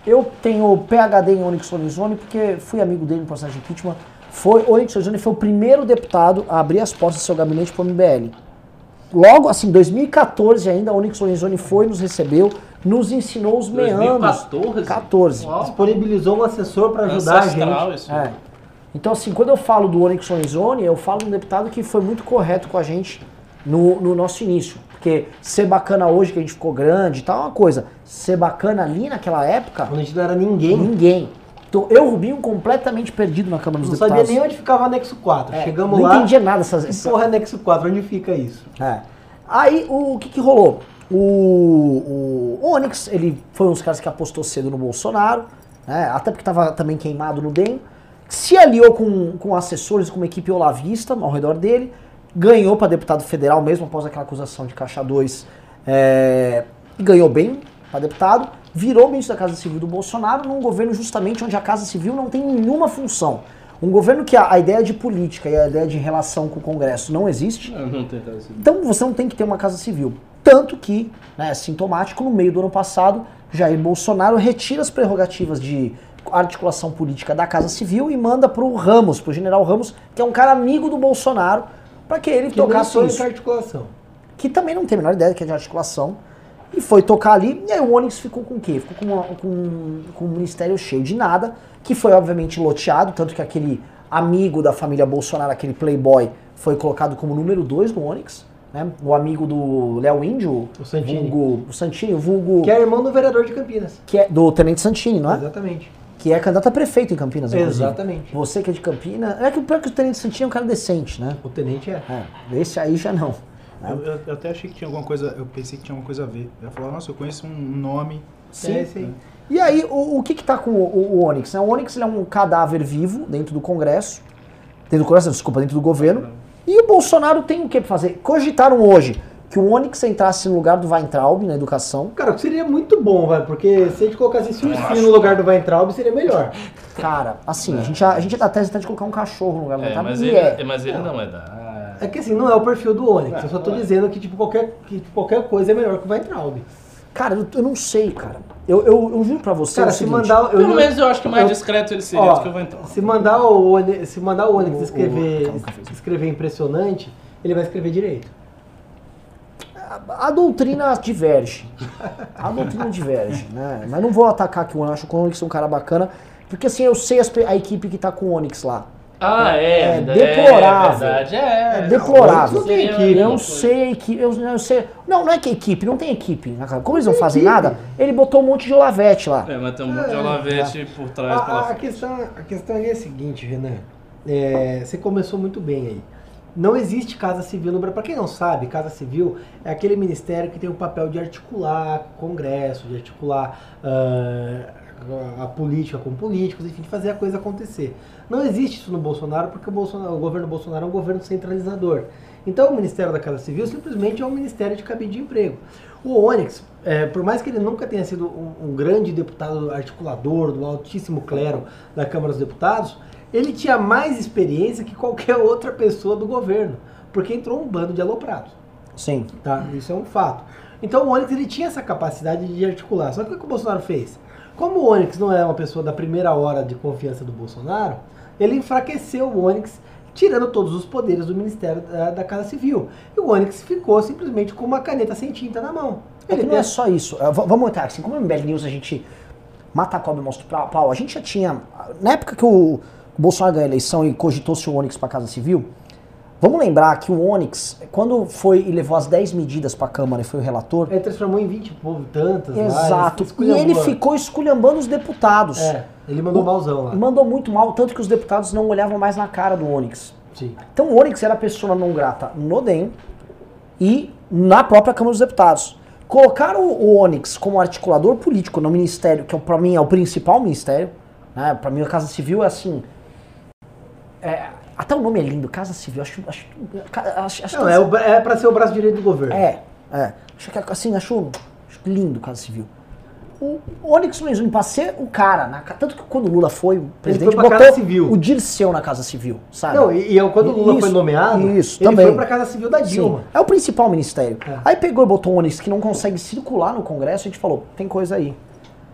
Eu tenho PhD em Onyx Lorenzoni porque fui amigo dele no processo de impeachment. Foi, Onyx Lorenzoni foi o primeiro deputado a abrir as portas do seu gabinete para o MBL. Logo, assim, 2014 ainda, a Onyx Lorenzoni foi, nos recebeu, nos ensinou os meandros. 2014? 14. Uau. Disponibilizou um assessor para ajudar a gente. isso. É. Então, assim, quando eu falo do Onyx Lorenzoni, eu falo de um deputado que foi muito correto com a gente no, no nosso início. Porque ser bacana hoje, que a gente ficou grande e tal, é uma coisa. Ser bacana ali naquela época, Quando a gente não era ninguém. ninguém. Tô, eu, Rubinho, completamente perdido na Câmara dos Não sabia Deputados. nem onde ficava o anexo 4. É, Chegamos não lá. entendia nada dessas. Que essa- porra é anexo 4? Onde fica isso? É. Aí o, que, que rolou? O, o Onyx, ele foi um dos caras que apostou cedo no Bolsonaro, né, até porque estava também queimado no DEM, se aliou com, com assessores, com uma equipe olavista ao redor dele, ganhou para deputado federal mesmo após aquela acusação de Caixa 2, é, e ganhou bem para deputado, virou ministro da Casa Civil do Bolsonaro num governo justamente onde a Casa Civil não tem nenhuma função. Um governo que a, a ideia de política e a ideia de relação com o Congresso não existe, Não, não então você não tem que ter uma casa civil. Tanto que, né, é sintomático, no meio do ano passado, Jair Bolsonaro retira as prerrogativas de articulação política da Casa Civil e manda pro Ramos, pro general Ramos, que é um cara amigo do Bolsonaro, para que ele Que tocasse isso. articulação. Que também não tem a menor ideia do que é de articulação. E foi tocar ali, e aí o Onyx ficou com o quê? Ficou com, uma- com, com um ministério cheio de nada, que foi obviamente loteado, tanto que aquele amigo da família Bolsonaro, aquele playboy, foi colocado como número 2 no Onyx, né? O amigo do Léo Índio, O Santini. vulgo, o Santini, o vulgo Que é irmão do vereador de Campinas. que é do Tenente Santini, não é? Exatamente. Que é candidato a prefeito em Campinas, inclusive. Exatamente. Você que é de Campinas, é que o pior que o Tenente Santini é um cara decente, né? O tenente é. É, esse aí já não. Eu, eu- eu até achei que tinha alguma coisa, eu pensei que tinha alguma coisa a ver. Eu ia falar, nossa, eu conheço um nome. Sim. É aí. E aí, o, o que que tá com o, o, o Onyx? Né? O Onyx ele é um cadáver vivo dentro do Congresso, dentro do Congresso, desculpa, dentro do governo. E o Bolsonaro tem o que pra fazer? Cogitaram hoje que o Onyx entrasse no lugar do Weintraub na educação. Cara, o que seria muito bom, vai, porque se a gente colocasse esse ursinho no lugar do Weintraub, seria melhor. Cara, assim, a gente, já, a gente tá até tentando de colocar um cachorro no lugar do É, Weintraub. mas e ele, é. mas ele não é da. É que assim, não é o perfil do Onyx. Eu só tô Não é. dizendo que, tipo, qualquer, que qualquer coisa é melhor que o Weintraub. Cara, eu, eu não sei, cara. Eu, eu, eu juro pra você Cara, o se seguinte, mandar. Eu, Pelo menos eu acho que mais eu- discreto ele seria Ó, do que vou entrar. se mandar o Onyx, se mandar o Onyx O- o- escrever, calma, calma. escrever impressionante, ele vai escrever direito. A, a doutrina diverge. A doutrina diverge, né? Mas não vou atacar aqui o Onyx, eu acho que o Onyx é um cara bacana, porque assim, eu sei as a equipe que tá com o Onyx lá. Ah, é. É é deplorável. verdade, é. É deplorável. não tem equipe, Eu sei equipe, eu, eu sei. Não, não é que a equipe, não tem equipe. Como eles não fazem nada, ele botou um monte de Olavete lá. É, mas tem um monte de olavete por trás A, pela a questão, a questão é a seguinte, Renan. É, você começou muito bem aí. Não existe Casa Civil no Brasil. Para quem não sabe, Casa Civil é aquele ministério que tem o papel de articular o Congresso, de articular ah, a política com políticos, enfim, de fazer a coisa acontecer. Não existe isso no Bolsonaro porque o, Bolsonaro, o governo Bolsonaro é um governo centralizador. Então o Ministério da Casa Civil simplesmente é um ministério de cabide de emprego. O Onyx, é, por mais que ele nunca tenha sido um, um grande deputado articulador do altíssimo clero da Câmara dos Deputados, ele tinha mais experiência que qualquer outra pessoa do governo, porque entrou um bando de aloprados. Sim. Tá? Isso é um fato. Então o Onyx ele tinha essa capacidade de articular. Só que o que o Bolsonaro fez? Como o Onyx não é uma pessoa da primeira hora de confiança do Bolsonaro, ele enfraqueceu o Onyx, tirando todos os poderes do Ministério da, da Casa Civil. E o Onyx ficou simplesmente com uma caneta sem tinta na mão. É Ele não é só isso. É, Vamos entrar assim, como no MBL News a gente mata a cobra e mostra o pau, a gente já tinha. Na época que o Bolsonaro ganhou a eleição e cogitou-se o Onyx pra Casa Civil, vamos lembrar que o Onyx, quando foi e levou as 10 medidas pra Câmara e foi o relator. Ele transformou em 20 e pouco, tantas lá, Exato. E esculhambou. ele ficou esculhambando os deputados. É, ele mandou O- malzão lá. E mandou muito mal, tanto que os deputados não olhavam mais na cara do Onyx. Sim. Então o Onyx era a pessoa não grata no DEM e na própria Câmara dos Deputados. Colocaram o Onyx como articulador político no ministério, que para mim é o principal ministério, né? Para mim a Casa Civil é assim. é, até o nome é lindo, Casa Civil. Acho, acho, acho, acho Não, é, o, é pra ser o braço direito do governo. é, é. Acho que assim, acho, acho lindo Casa Civil. O Onyx Luiz pra ser o cara, na tanto que quando o Lula foi o presidente, foi pra botou Casa Civil. o Dirceu na Casa Civil, sabe? Não, e, e eu- quando o Lula foi Isso, nomeado, isso, ele também. foi pra Casa Civil da Dilma. Sim, é o principal ministério. É. Aí pegou e botou o Onyx que não consegue circular no Congresso, a gente falou, tem coisa aí.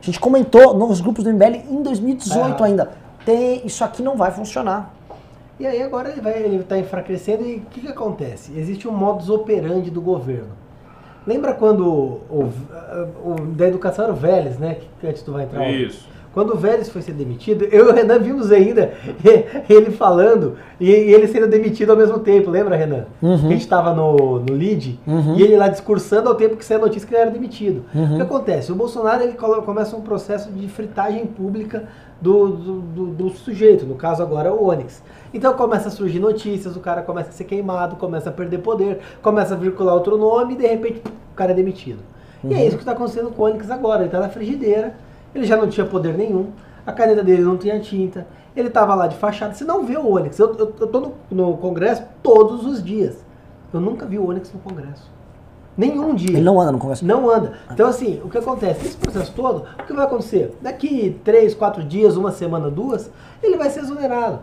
A gente comentou nos grupos do MBL em 2018 É. ainda. Tem, isso aqui não vai funcionar. E aí agora ele vai ele tá enfraquecendo e o que, que acontece? Existe um modus operandi do governo. Lembra quando o, o- o da educação era o Vélez, né? Que antes tu vai entrar. Isso. Quando o Vélez foi ser demitido, eu e o Renan vimos ainda [LAUGHS] ele falando e ele sendo demitido ao mesmo tempo. Lembra, Renan? Uhum. A gente estava no, no lead Uhum. e ele lá discursando ao tempo que saiu a notícia que ele era demitido. Uhum. O que acontece? O Bolsonaro ele começa um processo de fritagem pública do, do, do- do sujeito, no caso agora é o Onyx. Então começa a surgir notícias, o cara começa a ser queimado, começa a perder poder, começa a vircular outro nome e de repente o cara é demitido. E é isso que está acontecendo com o Onyx agora. Ele está na frigideira, ele já não tinha poder nenhum, a caneta dele não tinha tinta, ele estava lá de fachada. Você não vê o Onyx. Eu, eu, eu tô no, no Congresso todos os dias. Eu nunca vi o Onyx no Congresso. Nenhum dia. Ele não anda no Congresso. Não anda. Então, assim, o que acontece? Nesse processo todo, o que vai acontecer? Daqui três, quatro dias, uma semana, duas, ele vai ser exonerado.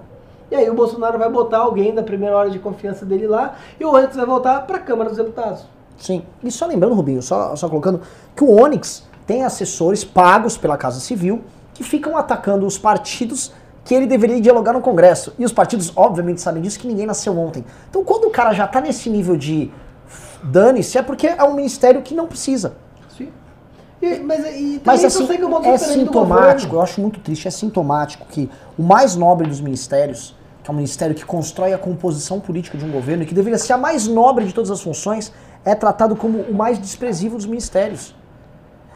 E aí o Bolsonaro vai botar alguém da primeira hora de confiança dele lá e o Onyx vai voltar para a Câmara dos Deputados. Sim. E só lembrando, Rubinho, só, só colocando que o Onyx tem assessores pagos pela Casa Civil que ficam atacando os partidos que ele deveria dialogar no Congresso. E os partidos, obviamente, sabem disso, que ninguém nasceu ontem. Então, quando o cara já tá nesse nível de dane-se, é porque é um ministério que não precisa. Sim. E, mas e, Mas assim, é operandi do sintomático, eu acho muito triste, é sintomático que o mais nobre dos ministérios, que é um ministério que constrói a composição política de um governo e que deveria ser a mais nobre de todas as funções, é tratado como o mais desprezível dos ministérios.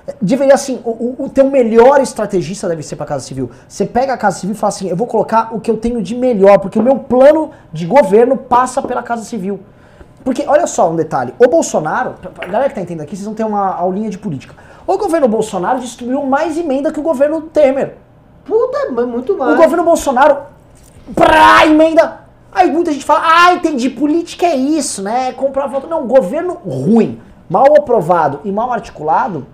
É, Deveria assim, o, o, o teu melhor estrategista deve ser para a Casa Civil. Você pega a Casa Civil e fala assim, eu vou colocar o que eu tenho de melhor, porque o meu plano de governo passa pela Casa Civil. Porque, olha só um detalhe, o Bolsonaro, pra galera que tá entendendo aqui, vocês vão ter uma aulinha de política. O governo Bolsonaro distribuiu mais emenda que o governo Temer. Puta, muito O mais. governo Bolsonaro, pra emenda. Aí muita gente fala, ah, entendi, política é isso, né? Comprar voto. Não, governo ruim, mal aprovado e mal articulado,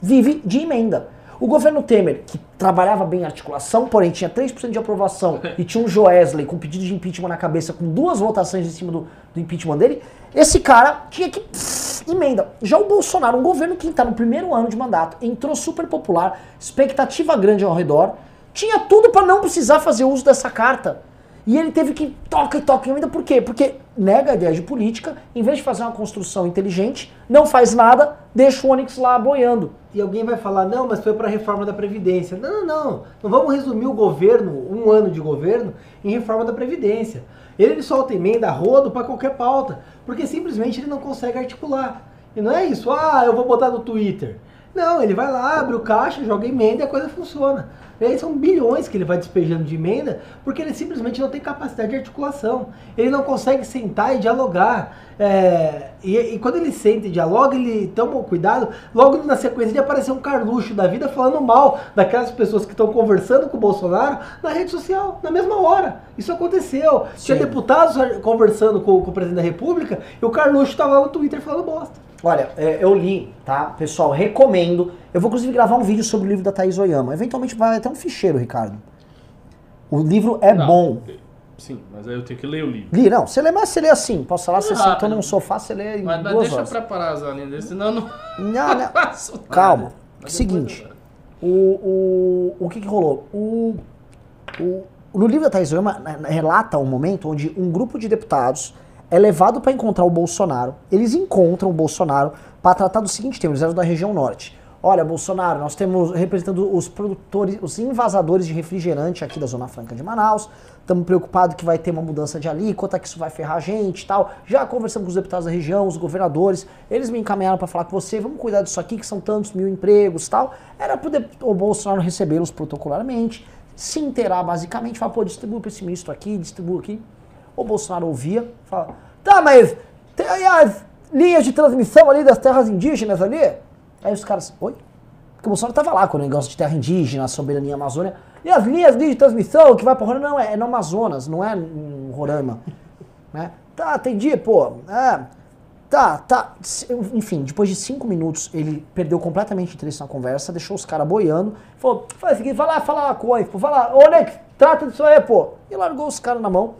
vive de emenda. O governo Temer, que trabalhava bem a articulação, porém tinha 3% de aprovação [LAUGHS] e tinha um Joesley com pedido de impeachment na cabeça, com duas votações em cima do, do impeachment dele, esse cara tinha que pff, emenda. Já o Bolsonaro, um governo que está no primeiro ano de mandato, entrou super popular, expectativa grande ao redor, tinha tudo para não precisar fazer uso dessa carta. E ele teve que toca e toca emenda, por quê? Porque nega a ideia de política, em vez de fazer uma construção inteligente, não faz nada, deixa o Onyx lá boiando. E alguém vai falar, não, mas foi para a reforma da Previdência. Não, não, não. Não vamos resumir o governo, um ano de governo, em reforma da Previdência. Ele solta emenda a rodo para qualquer pauta, porque simplesmente ele não consegue articular. E não é isso, ah, eu vou botar no Twitter. Não, ele vai lá, abre o caixa, joga emenda e a coisa funciona. E aí são bilhões que ele vai despejando de emenda, porque ele simplesmente não tem capacidade de articulação. Ele não consegue sentar e dialogar. É, e, e quando ele senta e dialoga, ele toma cuidado, logo na sequência de aparecer um Carluxo da vida falando mal daquelas pessoas que estão conversando com o Bolsonaro na rede social, na mesma hora. Isso aconteceu. Tinha Sim. deputados conversando com, com o presidente da República e o Carluxo estava lá no Twitter falando bosta. Olha, é, eu li, tá? Pessoal, recomendo. Eu vou inclusive gravar um vídeo sobre o livro da Thaís Oyama. Eventualmente vai até um ficheiro, Ricardo. O livro é Não, bom. Sim, mas aí eu tenho que ler o livro. Li, não, você lê, mas você lê assim. Posso falar, você Rápido. sentou num sofá, você lê em Mas, mas duas deixa horas. preparar as linhas dele, senão eu não Não, [LAUGHS] não. Calma. Mas Seguinte. O, o, o que que rolou? O, o, no livro da Thaís Oyama na- relata um momento onde um grupo de deputados é levado para encontrar o Bolsonaro. Eles encontram o Bolsonaro para tratar do seguinte tema, eles eram da região norte. Olha, Bolsonaro, nós temos representando os produtores, os invasadores de refrigerante aqui da Zona Franca de Manaus. Estamos preocupados que vai ter uma mudança de alíquota, que isso vai ferrar a gente e tal. Já conversamos com os deputados da região, os governadores. Eles me encaminharam para falar com você, vamos cuidar disso aqui, que são tantos mil empregos e tal. Era para o Bolsonaro recebê-los protocolarmente, se inteirar basicamente, falar, pô, distribui para esse ministro aqui, distribui aqui. O Bolsonaro ouvia, fala, tá, mas tem as linhas de transmissão ali das terras indígenas ali? Aí os caras, oi? Porque o Bolsonaro tava lá com o negócio de terra indígena, soberania amazônia. E as linhas de transmissão que vai pra Roraima, não, é, é no Amazonas, não é em Roraima. [LAUGHS] Né? Tá, entendi, pô. É, tá, tá. Enfim, depois de cinco minutos, ele perdeu completamente interesse na conversa, deixou os caras boiando. Falou, faz o seguinte, vai lá falar com o pô, vai lá, ô trata disso aí, pô. E largou os caras na mão.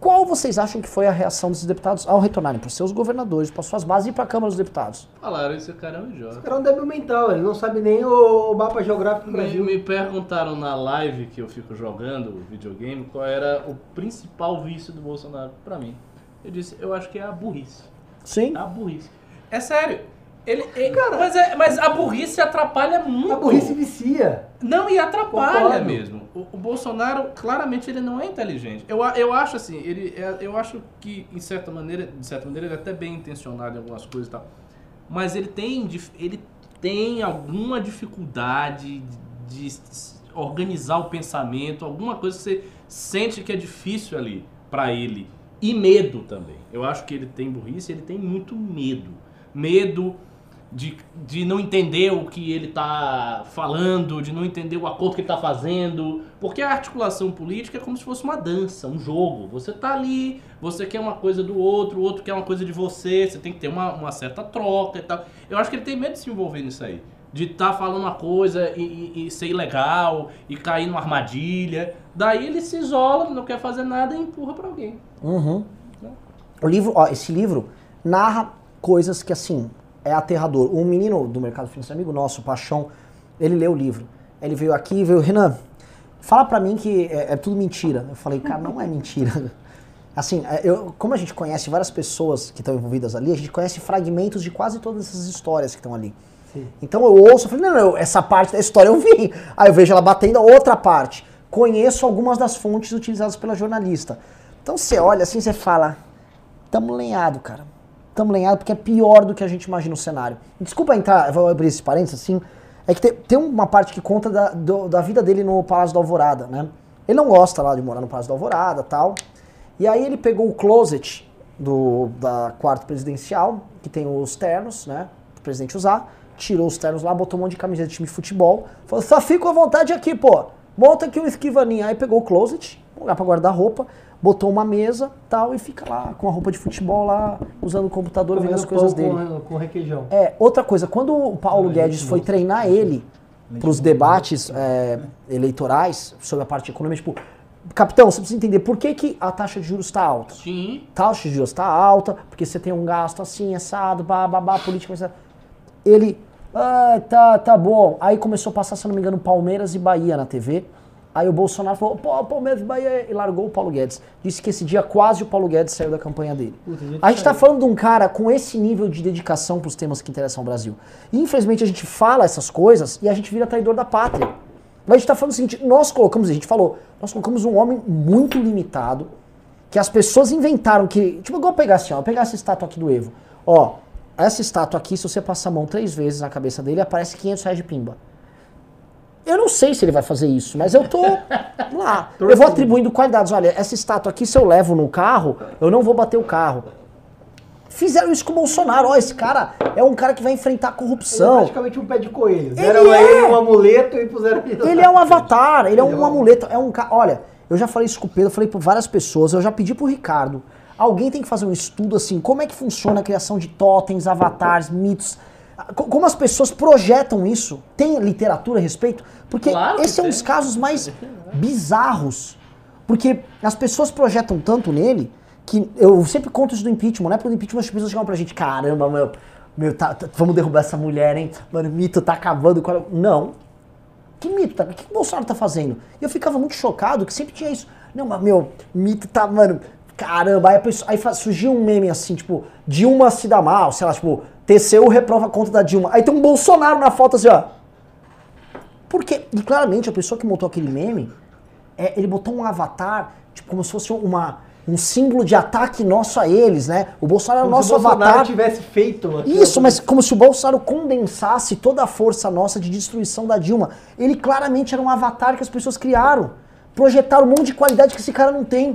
Qual vocês acham que foi a reação desses deputados ao retornarem para seus governadores, para suas bases e para a Câmara dos Deputados? Falaram esse cara é um idiota. O cara é um débil mental, ele não sabe nem o, o mapa geográfico do Me, Brasil. me perguntaram na live que eu fico jogando videogame qual era o principal vício do Bolsonaro pra mim. Eu disse, eu acho que é a burrice. Sim. A burrice. É sério. Ele, ele- mas, é- mas a burrice atrapalha muito. A burrice vicia. Não, e atrapalha Concordo. mesmo. O, o Bolsonaro, claramente, ele não é inteligente. Eu, eu acho assim, ele, é- eu acho que, em certa maneira, de certa maneira, ele é até bem intencionado em algumas coisas e tal. Mas ele tem, ele tem alguma dificuldade de organizar o pensamento, alguma coisa que você sente que é difícil ali pra ele. E medo também. Eu acho que ele tem burrice, ele tem muito medo. Medo de, de não entender o que ele tá falando, de não entender o acordo que ele tá fazendo. Porque a articulação política é como se fosse uma dança, um jogo. Você tá ali, você quer uma coisa do outro, o outro quer uma coisa de você, você tem que ter uma, uma certa troca e tal. Eu acho que ele tem medo de se envolver nisso aí. De estar falando uma coisa e, e- e ser ilegal, e cair numa armadilha. Daí ele se isola, não quer fazer nada e empurra pra alguém. Uhum. O livro, ó, esse livro narra coisas que assim é aterrador. Um menino do mercado financeiro, amigo nosso, Paixão, ele leu o livro. Ele veio aqui e veio, Renan, fala pra mim que é, é tudo mentira. Eu falei, cara, não é mentira. [LAUGHS] Assim, é, eu, como a gente conhece várias pessoas que estão envolvidas ali, a gente conhece fragmentos de quase todas essas histórias que estão ali. Então eu ouço, eu falei, não, não, essa parte da história eu vi. Aí eu vejo ela batendo a outra parte. Conheço algumas das fontes utilizadas pela jornalista. Então você olha assim, você fala, tamo lenhado, cara. Tamo lenhado porque é pior do que a gente imagina o cenário. Desculpa entrar, vou abrir esse parênteses assim. É que tem, tem uma parte que conta da, do- da vida dele no Palácio da Alvorada, né? Ele não gosta lá de morar no Palácio da Alvorada tal. E aí ele pegou o closet do, da quarto presidencial, que tem os ternos, né? Pro presidente usar. Tirou os ternos lá, botou um monte de camiseta de time de futebol. Falou, só fico à vontade aqui, pô. Monta aqui o esquivaninho. Aí pegou o closet, um lugar pra guardar roupa, botou uma mesa tal e fica lá com a roupa de futebol lá, usando o computador, vendo as Comendo coisas dele. Com, com requeijão. É, outra coisa, quando o Paulo Guedes foi treinar ele para os debates é, eleitorais sobre a parte econômica, tipo, capitão, você precisa entender por que, que a taxa de juros está alta. Sim. Taxa de juros está alta, porque você tem um gasto assim, assado, babá, política. Ele, ah, tá, tá bom. Aí começou a passar, se não me engano, Palmeiras e Bahia na TV. Aí o Bolsonaro falou, pô, Palmeiras Bahia, e largou o Paulo Guedes. Disse que esse dia quase o Paulo Guedes saiu da campanha dele. Gente A gente tá saiu. falando de um cara com esse nível de dedicação pros temas que interessam ao Brasil. E infelizmente a gente fala essas coisas e a gente vira traidor da pátria. Mas a gente tá falando o seguinte, nós colocamos, a gente falou, nós colocamos um homem muito limitado, que as pessoas inventaram que. Tipo, igual pegar assim, ó, pegar essa estátua aqui do Evo. Ó, essa estátua aqui, se você passar a mão três vezes na cabeça dele, aparece 500 reais de pimba. Eu não sei se ele vai fazer isso, mas eu tô [LAUGHS] lá. Eu vou atribuindo qualidades. Olha, essa estátua aqui, se eu levo no carro, eu não vou bater o carro. Fizeram isso com o Bolsonaro. Ó, esse cara é um cara que vai enfrentar a Ele é corrupção. praticamente um pé de coelho. Ele Deram é. ele um amuleto e puseram ele Ele é um avatar, ele é é um amuleto, é um cara. Olha, eu já falei isso com o Pedro, eu falei para várias pessoas, eu já pedi pro Ricardo. Alguém tem que fazer um estudo assim, como é que funciona a criação de totens, avatares, mitos. Co- Como as pessoas projetam isso? Tem literatura a respeito? Porque Claro esse é um dos casos mais bizarros. Porque as pessoas projetam tanto nele que eu sempre conto isso do impeachment, né? Porque do impeachment as pessoas chegam pra gente, caramba, meu, meu tá- tá- vamos derrubar essa mulher, hein? Mano, o mito tá acabando. Não, que mito? Tá? O que o Bolsonaro tá fazendo? E eu ficava muito chocado que sempre tinha isso. Não, mas meu, mito tá, mano, caramba. Aí, pessoa- aí surgia um meme assim, tipo, Dilma se dá mal, sei lá, tipo, TCU reprova a conta da Dilma. Aí tem um Bolsonaro na foto assim, ó. Porque, e claramente a pessoa que montou aquele meme, é, ele botou um avatar, tipo, como se fosse uma, um símbolo de ataque nosso a eles, né? O Bolsonaro é o nosso se o Bolsonaro avatar. tivesse feito. Isso, mas como se o Bolsonaro condensasse toda a força nossa de destruição da Dilma. Ele claramente era um avatar que as pessoas criaram. Projetaram um monte de qualidade que esse cara não tem.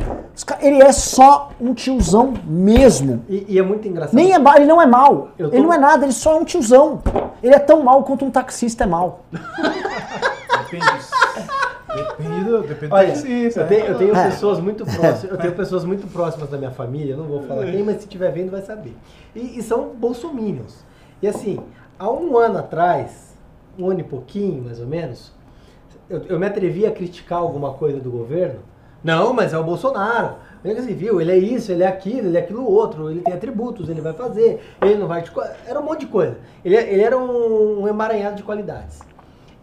Ele é só um tiozão mesmo. E, e é muito engraçado. Nem é ele não é mal. Tô- Ele não é nada, ele só é um tiozão. Ele é tão mal quanto um taxista é mal. Depende. Depende do, depende do Olha, taxista, eu tenho, eu tenho É. pessoas muito próximas, eu tenho pessoas muito próximas da minha família, não vou falar quem, mas se estiver vendo vai saber. E, e são bolsominions. E assim, há um ano atrás, um ano e pouquinho, mais ou menos, eu, eu me atrevi a criticar alguma coisa do governo. Não, mas é o Bolsonaro. Ele assim, viu? Ele é isso, ele é aquilo, ele é aquilo outro, ele tem atributos, ele vai fazer, ele não vai. te Era um monte de coisa. Ele, ele era um, um emaranhado de qualidades.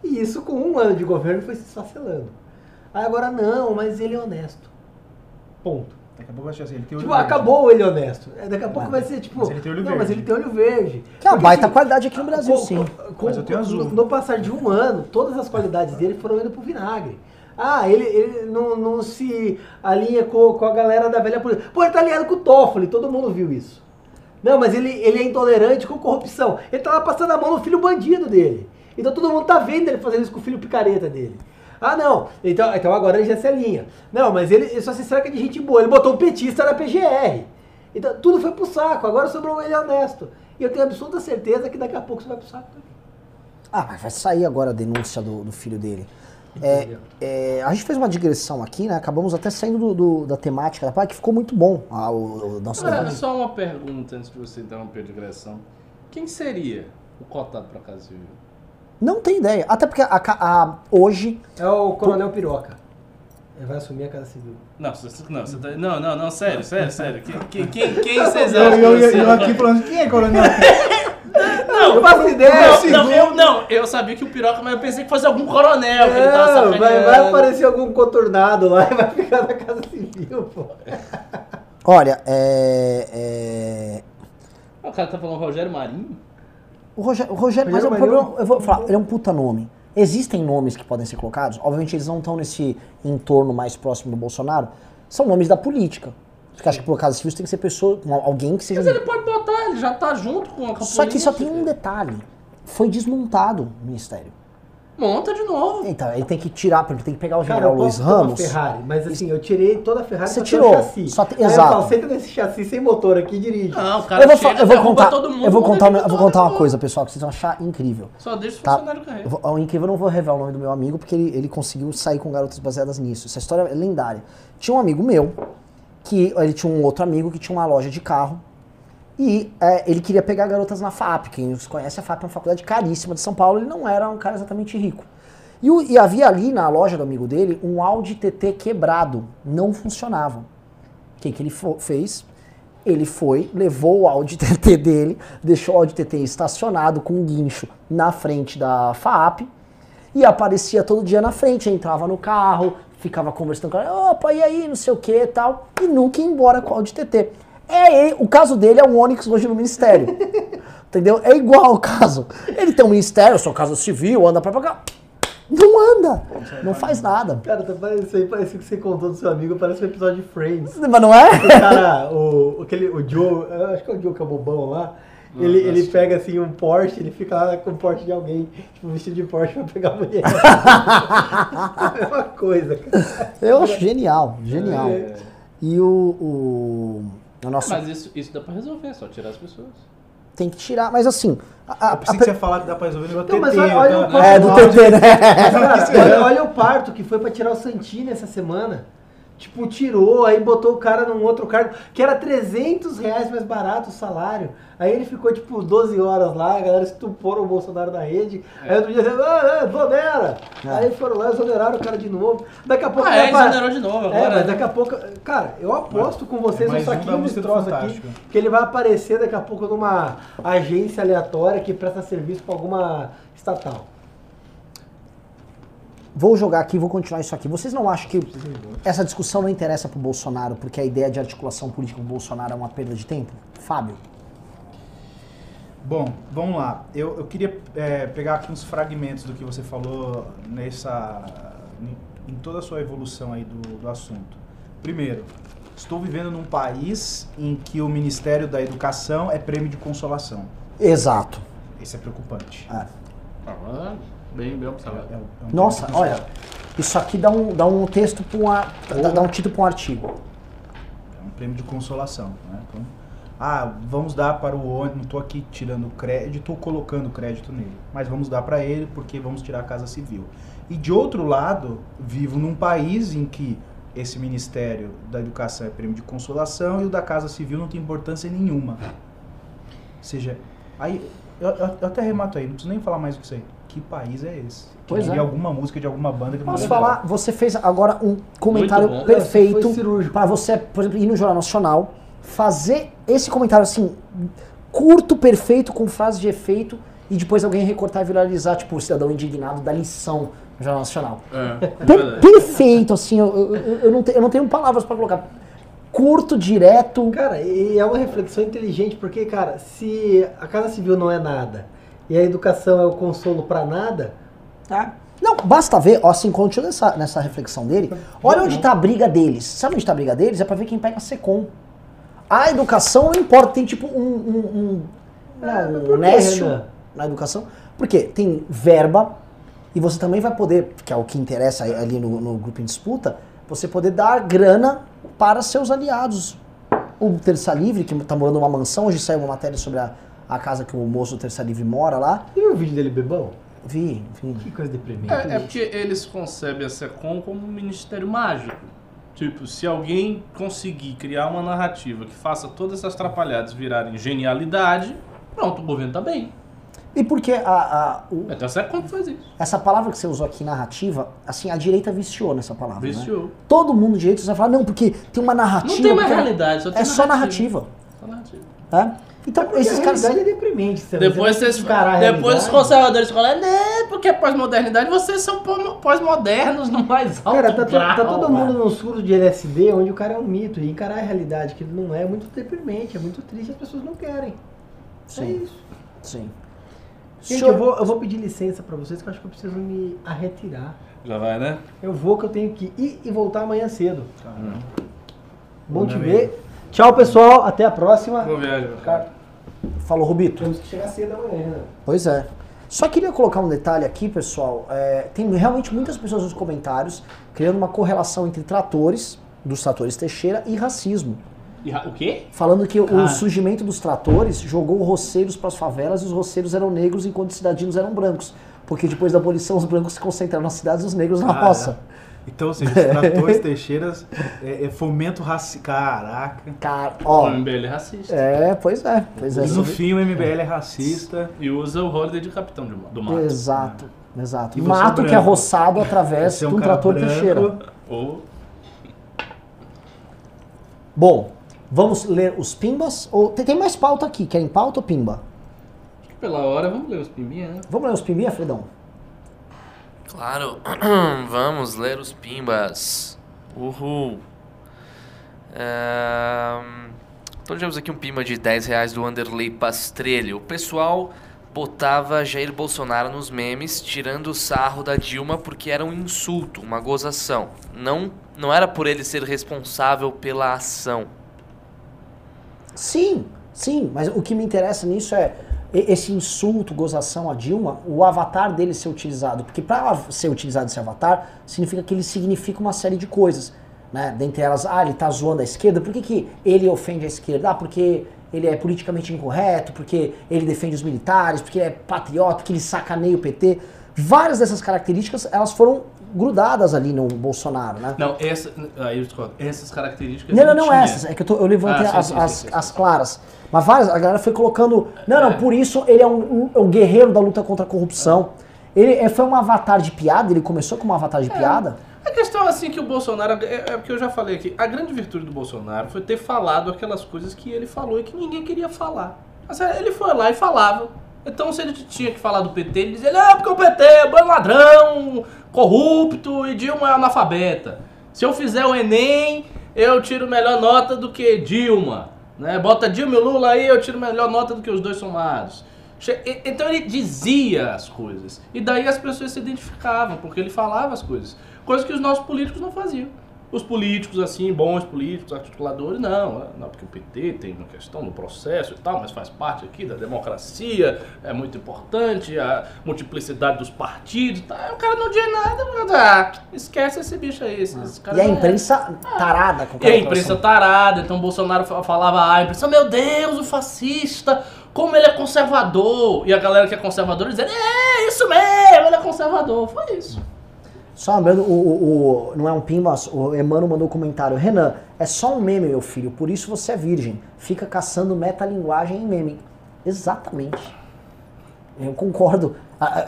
E isso com um ano de governo foi se esfacelando. Aí agora não, mas ele é honesto. Ponto. Daqui a pouco vai ser assim, ele tem olho Tipo, verde. acabou o ele honesto. É, Daqui a pouco vai ser tipo. mas ele tem olho não, verde. mas ele tem olho verde. Que é uma baita assim, qualidade aqui no Brasil, com- sim. com- Mas eu tenho com- azul. No, no passar de um ano, todas as qualidades dele foram indo pro vinagre. Ah, ele, ele não, não se alinha com, com a galera da velha política. Pô, ele tá alinhado com o Toffoli, todo mundo viu isso. Não, mas ele, ele é intolerante com corrupção. Ele tá lá passando a mão no filho bandido dele. Então todo mundo tá vendo ele fazendo isso com o filho picareta dele. Ah, não. Então, então agora ele já se alinha. Não, mas ele, ele só se cerca de gente boa. Ele botou um petista na PGR. Então tudo foi pro saco. Agora sobrou ele honesto. E eu tenho absoluta certeza que daqui a pouco isso vai pro saco também. Ah, mas vai sair agora a denúncia do, do filho dele. É, é, a gente fez uma digressão aqui, né? Acabamos até saindo do, do- da temática da parte que ficou muito bom. Ah, o, o nosso Agora, debate. só uma pergunta antes de você interromper a digressão. Quem seria o cotado para Casa Civil? Não tem ideia. Até porque a ca- a- hoje. É o Coronel Piroca. Ele vai assumir a Casa Civil. Não, você, não, tá- não, não, não, sério, sério, sério. Quem, quem, quem, [LAUGHS] vocês Eu, acham eu, eu, eu aqui falando, quem é coronel? [LAUGHS] Não, Eu faço ideia. não, não, eu, não, eu sabia que o piroca, mas eu pensei que fosse algum coronel que ele tava Não, vai, vai aparecer algum contornado lá e vai ficar na Casa Civil, pô. Olha, é. é, O cara tá falando Rogério Marinho? O Rogério, o Rogério, mas é um problema. Marinho. Eu vou falar, ele é um puta nome. Existem nomes que podem ser colocados, obviamente eles não estão nesse entorno mais próximo do Bolsonaro. São nomes da política. Você acha que por Casa Civil tem que ser pessoa, alguém que seja. Mas ele pode botar, ele já tá junto com a Só que só tem um detalhe. Foi desmontado o ministério. Monta de novo. Então, ele tem que tirar, porque tem que pegar o Cara, general eu Luiz Ramos. Ferrari, mas assim, eu tirei toda a Ferrari Você só tem o tirou, chassi. só tem- Aí exato. eu falo, senta nesse chassi sem motor aqui e dirige. Não, o cara Eu vou, chega, eu vou contar, todo mundo, eu vou contar, eu vou contar uma coisa, pessoal, que vocês vão achar incrível. Só deixa o Tá? funcionário Eu carregar. vou- O incrível, eu não vou revelar o nome do meu amigo, porque ele, ele conseguiu sair com garotas baseadas nisso. Essa história é lendária. Tinha um amigo meu, que ele tinha um outro amigo que tinha uma loja de carro, e é, ele queria pegar garotas na FAP. Quem conhece a FAP é uma faculdade caríssima de São Paulo, ele não era um cara exatamente rico. E, e havia ali na loja do amigo dele um Audi TT quebrado, não funcionava. O que, que ele fez? Ele foi, levou o Audi TT [LAUGHS] dele, deixou o Audi TT estacionado com um guincho na frente da FAP e aparecia todo dia na frente, entrava no carro, ficava conversando com ela, opa, e aí, não sei o que e tal, e nunca ia embora com o Audi TT. É, ele- o caso dele é um Onix hoje no ministério. [LAUGHS] Entendeu? É igual o caso. Ele tem um ministério, sua casa civil, anda pra cá. Não anda, não faz nada. Cara, tá parecendo, isso aí parece que você contou do seu amigo, parece um episódio de Friends. Mas não é? O cara, o, aquele, o Joe, acho que é o Joe que é o bobão lá, ele, Nossa. ele pega assim um Porsche, ele fica lá com o Porsche de alguém, tipo, vestido de Porsche pra pegar a mulher. [LAUGHS] é a mesma coisa, cara. Eu acho genial, genial. É. E o, o, nosso Mas isso, isso dá pra resolver, é só tirar as pessoas. tem que tirar, mas assim, a- a- Eu pensei a que você ia falar que dá pra resolver o negócio mas TT, olha- olha eu o tava- quanto- é do TT, né? [LAUGHS] Olha o parto que foi pra tirar o Santini essa semana. Tipo, tirou, aí botou o cara num outro cargo, que era 300 reais mais barato o salário. Aí ele ficou, tipo, 12 horas lá, a galera estupou o Bolsonaro na rede. Aí outro dia, ah, é, exonera! É. Aí foram lá, exoneraram o cara de novo. Daqui a pouco... Ah, é, exonerou de novo É, agora. mas daqui a pouco... Cara, eu aposto com vocês Mais um um da saquinho de troço aqui, que ele vai aparecer daqui a pouco numa agência aleatória que presta serviço pra alguma estatal. Vou jogar aqui, vou continuar isso aqui. Vocês não acham que essa discussão não interessa pro Bolsonaro, porque a ideia de articulação política do Bolsonaro é uma perda de tempo? Fábio? Bom, vamos lá. Eu, eu queria é, pegar aqui uns fragmentos do que você falou nessa. em, toda a sua evolução aí do, do assunto. Primeiro, estou vivendo num país em que o Ministério da Educação é prêmio de consolação. Exato. Isso é preocupante. É. Ah, bem, bem É- observado. é um- é um Nossa, prêmio de olha, isso aqui dá um, dá um texto para um, ar- dá, dá um título para um artigo. É um prêmio de consolação. Né? Então, ah, vamos dar para o ônibus, não estou aqui tirando crédito, estou colocando crédito nele, mas vamos dar para ele porque vamos tirar a Casa Civil. E de outro lado, vivo num país em que esse Ministério da Educação é prêmio de consolação e o da Casa Civil não tem importância nenhuma. Ou seja, aí eu, eu- eu até remato aí, não preciso nem falar mais do que isso aí. Que país é esse? Que Pois é. alguma música de alguma banda que não Posso é falar? Você fez agora um comentário perfeito para você, por exemplo, ir no Jornal Nacional, fazer esse comentário assim, curto, perfeito, com frase de efeito, e depois alguém recortar e viralizar, tipo, o cidadão indignado da lição no Jornal Nacional. É, é Per- verdade. perfeito, assim, eu, eu, eu- eu não te- eu não tenho palavras para colocar. curto, direto. Cara, e é uma reflexão inteligente, porque, cara, se a Casa Civil não é nada e a educação é o consolo pra nada, Tá? Não, basta ver, ó, assim, continua nessa, nessa reflexão dele. Olha onde tá a briga deles. Sabe onde tá a briga deles? É pra ver quem pega a Secom. A educação não importa, tem tipo um. um, um, não, mas um nécio Renan? na educação. Porque tem verba e você também vai poder, que é o que interessa ali no, no grupo em disputa, você poder dar grana para seus aliados. O Terça Livre, que tá morando numa mansão, hoje saiu uma matéria sobre a, a casa que o moço Terça Livre mora lá. Você viu o vídeo dele bebão? Vi, vi. Que coisa deprimente. É, é porque eles concebem a SECOM como um ministério mágico. Tipo, se alguém conseguir criar uma narrativa que faça todas essas atrapalhadas virarem genialidade, pronto, o governo tá bem. E porque a, a, o- Então a SECOM faz isso. essa palavra que você usou aqui, narrativa, assim, a direita viciou nessa palavra. né? Viciou. Todo mundo de direita vai falar, não, porque tem uma narrativa. Não tem mais porque- realidade, só tem É só narrativa. Só narrativa. né? Então, Porque esses a caras. é deprimente. Você Depois, você vocês, depois os conservadores falam, né, porque é pós-modernidade, vocês são pós- pós-modernos no mais alto Cara, tá, grau. tá todo mundo num surdo de LSD onde o cara é um mito. E encarar a realidade que ele não é é muito deprimente, é muito triste, as pessoas não querem. É Sim, isso. sim. Gente, eu vou, eu vou pedir licença pra vocês que eu acho que eu preciso me arretirar. Já vai, né? Eu vou que eu tenho que ir e voltar amanhã cedo. Bom Bom, te ver. Tchau, pessoal. Até a próxima. Boa viagem. cara. Falou, Rubito. Temos que chegar cedo amanhã, né? Pois é. Só queria colocar um detalhe aqui, pessoal. É, tem realmente muitas pessoas nos comentários criando uma correlação entre tratores, dos tratores Teixeira, e racismo. E ra- o quê? Falando que Cara. o surgimento dos tratores jogou roceiros para as favelas e os roceiros eram negros enquanto os cidadinos eram brancos. Porque depois da abolição os brancos se concentraram nas cidades e os negros na roça. Então, ou seja, os tratores Teixeiras é, é fomento racial. Caraca. Cara, O ó. MBL é racista. É, pois é. Pois é. E no fim o MBL é racista. E usa o holiday de capitão de- do mato. Exato, exato. E você Mato é que é roçado através é de um um trator branco, Teixeira. Ou Bom, vamos ler os pimbas? Ou tem, tem mais pauta aqui? Querem pauta ou pimba? acho que pela hora vamos ler os pimbinha, né? Vamos ler os pimbinha, Fredão? Claro, [CLEARS THROAT] vamos ler os pimbas. Uhul. Ahn, Então tivemos aqui um pimba de 10 reais do Anderley Pastrelli. O pessoal botava Jair Bolsonaro nos memes, tirando o sarro da Dilma porque era um insulto, uma gozação. Não, não era por ele ser responsável pela ação. Sim, sim, mas o que me interessa nisso é esse insulto, gozação a Dilma, o avatar dele ser utilizado. Porque para ser utilizado esse avatar, significa que ele significa uma série de coisas. Né? Dentre elas, ah, ele tá zoando a esquerda. Por que, que ele ofende a esquerda? Ah, porque ele é politicamente incorreto, porque ele defende os militares, porque ele é patriota, porque ele sacaneia o PT. Várias dessas características, elas foram grudadas ali no Bolsonaro, né? Não, essa, aí eu discordo. Essas características. Não, não, ele não tinha. essas. É que eu, tô- eu levantei Ah, sim, as, sim, as, sim, as claras. Mas várias, a galera foi colocando. Não, não, É. por isso ele é um, um- um guerreiro da luta contra a corrupção. Ele é, foi um avatar de piada, ele começou como um avatar de piada. A questão assim que o Bolsonaro. É, é porque eu já falei aqui. A grande virtude do Bolsonaro foi ter falado aquelas coisas que ele falou e que ninguém queria falar. É, ele foi lá e falava. Então, se ele tinha que falar do PT, ele dizia: Não, porque o PT é bom ladrão, corrupto e Dilma é analfabeta. Se eu fizer o Enem, eu tiro melhor nota do que Dilma. Né? Bota Dilma e Lula aí, eu tiro melhor nota do que os dois somados. Então ele dizia as coisas. E daí as pessoas se identificavam, porque ele falava as coisas. Coisas que os nossos políticos não faziam. Os políticos, assim, bons políticos, articuladores, não. Não, porque o PT tem uma questão no processo e tal, mas faz parte aqui da democracia, é muito importante, a multiplicidade dos partidos tal. Aí O cara não diz nada, mas, ah, esquece esse bicho aí. Esse, esse cara E a é. imprensa tarada com E a imprensa tarada, então o Bolsonaro fa- falava, ah, a imprensa, meu Deus, o fascista, como ele é conservador. E a galera que é conservadora dizendo, é, isso mesmo, ele é conservador. Foi isso. Só lembrando, o, o- o- não é um pimba, o Emmanuel mandou um comentário. Renan, é só um meme, meu filho, por isso você é virgem. Fica caçando metalinguagem em meme. Exatamente. Eu concordo.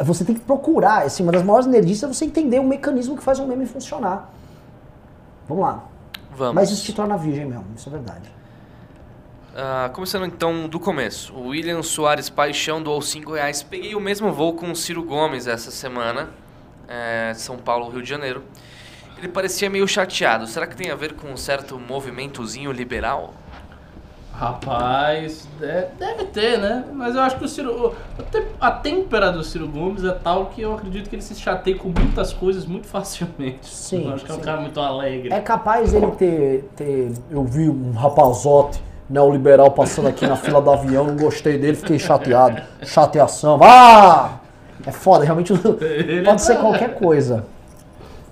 Você tem que procurar, assim, uma das maiores nerdices é você entender o mecanismo que faz um meme funcionar. Vamos lá. Vamos. Mas isso te torna virgem mesmo, isso é verdade. Ah, começando então do começo. O William Soares Paixão doou 5 reais. Peguei o mesmo voo com o Ciro Gomes essa semana. É, São Paulo, Rio de Janeiro. Ele parecia meio chateado. Será que tem a ver com um certo movimentozinho liberal? Rapaz, de- deve ter, né? Mas eu acho que o Ciro. a têmpera do Ciro Gomes é tal que eu acredito que ele se chateia com muitas coisas muito [LAUGHS] facilmente. Sim, Eu acho que é um sim. cara muito alegre. É capaz ele ter, ter. Eu vi um rapazote neoliberal passando aqui na fila do avião, não gostei dele, fiquei chateado. Chateação. Ah! É foda, realmente [LAUGHS] pode ser qualquer coisa.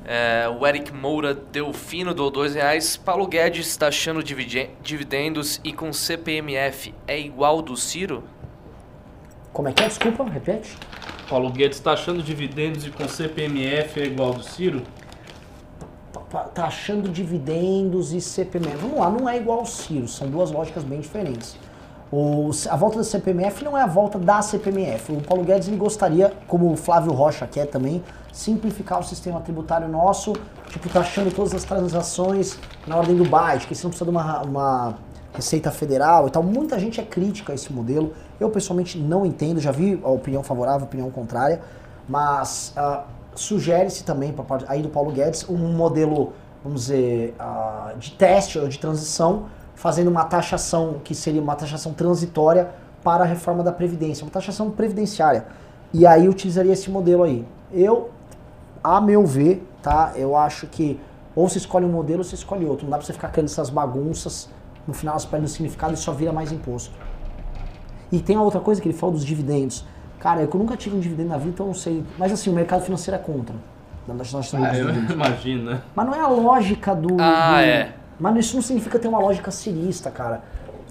É, o Eric Moura Delfino doou dois reais. Paulo Guedes está achando divide- dividendos e com CPMF é igual do Ciro? Como é que é? Desculpa, repete. Paulo Guedes tá achando dividendos e com CPMF é igual do Ciro? Tá- Tá achando dividendos e CPMF. Vamos lá, não é igual ao Ciro, são duas lógicas bem diferentes. O, a volta da CPMF não é a volta da CPMF. O Paulo Guedes ele gostaria, como o Flávio Rocha quer também, simplificar o sistema tributário nosso, tipo, taxando todas as transações na ordem do byte, que você não precisa de uma, uma receita federal e tal. Muita gente é crítica a esse modelo. Eu pessoalmente não entendo, já vi a opinião favorável, a opinião contrária, mas ah, sugere-se também, para aí do Paulo Guedes, um modelo, vamos dizer, ah, de teste ou de transição, fazendo uma taxação que seria uma taxação transitória para a reforma da Previdência, uma taxação previdenciária. E aí utilizaria esse modelo aí. Eu, a meu ver, tá? Eu acho que ou você escolhe um modelo ou você escolhe outro. Não dá pra você ficar criando essas bagunças, no final elas perdem o significado e só vira mais imposto. E tem a outra coisa que ele falou dos dividendos. Cara, eu nunca tive um dividendo na vida, então eu não sei. Mas assim, o mercado financeiro é contra. Da taxação Ah, dos eu dividendos. [LAUGHS] imagino, né? Mas não é a lógica do. Ah, do- é. Mas isso não significa ter uma lógica cirista, cara.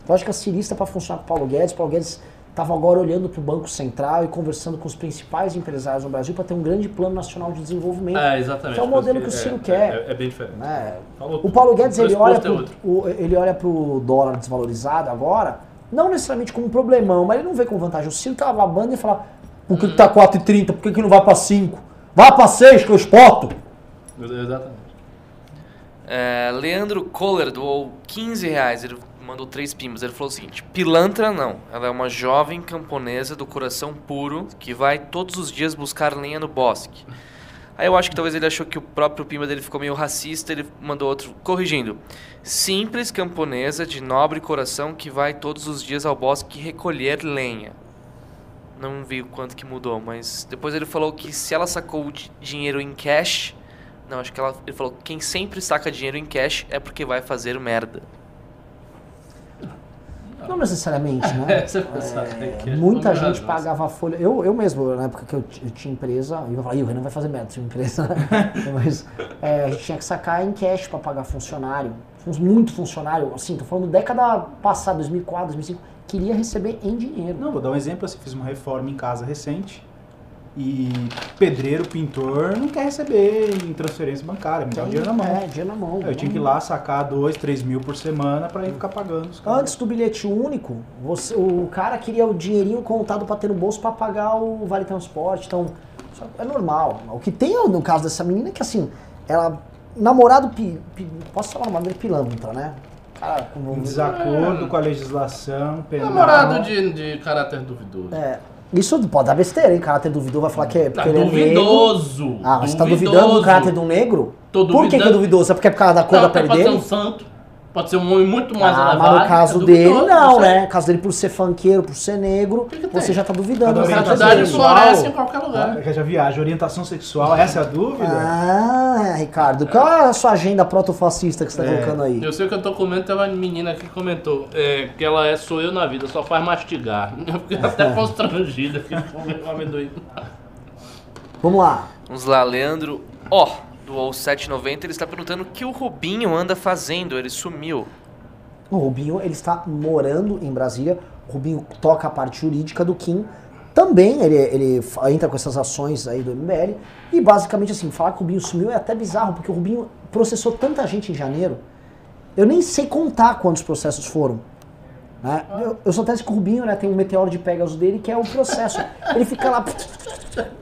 Lógica cirista para funcionar com o Paulo Guedes. Paulo Guedes estava agora olhando para o Banco Central e conversando com os principais empresários no Brasil para ter um grande plano nacional de desenvolvimento. É, exatamente. Que é o modelo que o Ciro é, quer. É, é bem diferente. né? Falou O. Paulo Guedes ele olha, pro, é outro. o, ele olha pro dólar desvalorizado agora, não necessariamente como um problemão, mas ele não vê como vantagem. O Ciro tá babando e fala: por que, que tá 4,30? Por que, que não vai para 5? Vá para 6 que eu exporto. Exatamente. É, Leandro Kohler doou 15 reais. Ele mandou três pimbas. Ele falou o seguinte: Pilantra não. Ela é uma jovem camponesa do coração puro que vai todos os dias buscar lenha no bosque. Aí eu acho que talvez ele achou que o próprio pimba dele ficou meio racista. Ele mandou outro corrigindo: Simples camponesa de nobre coração que vai todos os dias ao bosque recolher lenha. Não vi o quanto que mudou, mas depois ele falou que se ela sacou o di- dinheiro em cash, não, acho que ela, ele falou que quem sempre saca dinheiro em cash é porque vai fazer merda. Não necessariamente, né? [LAUGHS] É, que é Muita gente pagava folha. Eu, eu mesmo, na época que eu, eu tinha empresa, eu falava, "Ih, o Renan vai fazer merda, tinha empresa. [LAUGHS] Mas é, a gente tinha que sacar em cash para pagar funcionário. Fun- Muito funcionário, assim, tô falando década passada, 2004, 2005, queria receber em dinheiro. Não, vou dar um exemplo assim, fiz uma reforma em casa recente e pedreiro, pintor, não quer receber em transferência bancária, me dá o dinheiro na mão. É, dinheiro na mão. Eu tinha que ir lá sacar dois, três mil por semana pra ir ficar pagando os caras. Antes do bilhete único, você- o cara queria o dinheirinho contado para ter no bolso para pagar o vale transporte. Então, é normal. O que tem no caso dessa menina é que assim, ela namorado pi, pi- posso falar o nome dele pilantra, né? Cara, com Em desacordo com a legislação penal. Namorado de, de caráter duvidoso. é, isso pode dar besteira, hein? Caráter duvidoso vai falar que é Tá porque ele é negro. duvidoso. Ah, mas você tá duvidando do caráter de um negro? Tô Por que, que é duvidando. duvidoso? É porque é por causa da cor Não, da pele pode ser dele? um santo. Pode ser um homem muito mais Ah, elevado. mas no caso é dele, não, né? No caso dele, por ser funkeiro, por ser negro, que você tem? já tá duvidando. A sexual. floresce em qualquer lugar. Ah, já viaja, orientação sexual, essa é a dúvida? Ah, Ricardo, qual é a sua agenda protofascista que você tá É. colocando aí? Eu sei que eu tô comendo, tem uma menina que comentou é, que ela é sou eu na vida, só faz mastigar. [LAUGHS] Eu fiquei até [LAUGHS] constrangida, fiquei comendo um amendoim. Vamos lá. Vamos lá, Leandro. Ó, doou 7,90. Ele está perguntando o que o Rubinho anda fazendo. Ele sumiu. O Rubinho, ele está morando em Brasília. O Rubinho toca a parte jurídica do Kim. Também ele, ele entra com essas ações aí do MBL. E basicamente assim, falar que o Rubinho sumiu é até bizarro, porque o Rubinho processou tanta gente em janeiro. Eu nem sei contar quantos processos foram. Né? Eu, eu sou tese que o Rubinho né, tem um meteoro de Pegasus dele que é o processo. ele fica lá.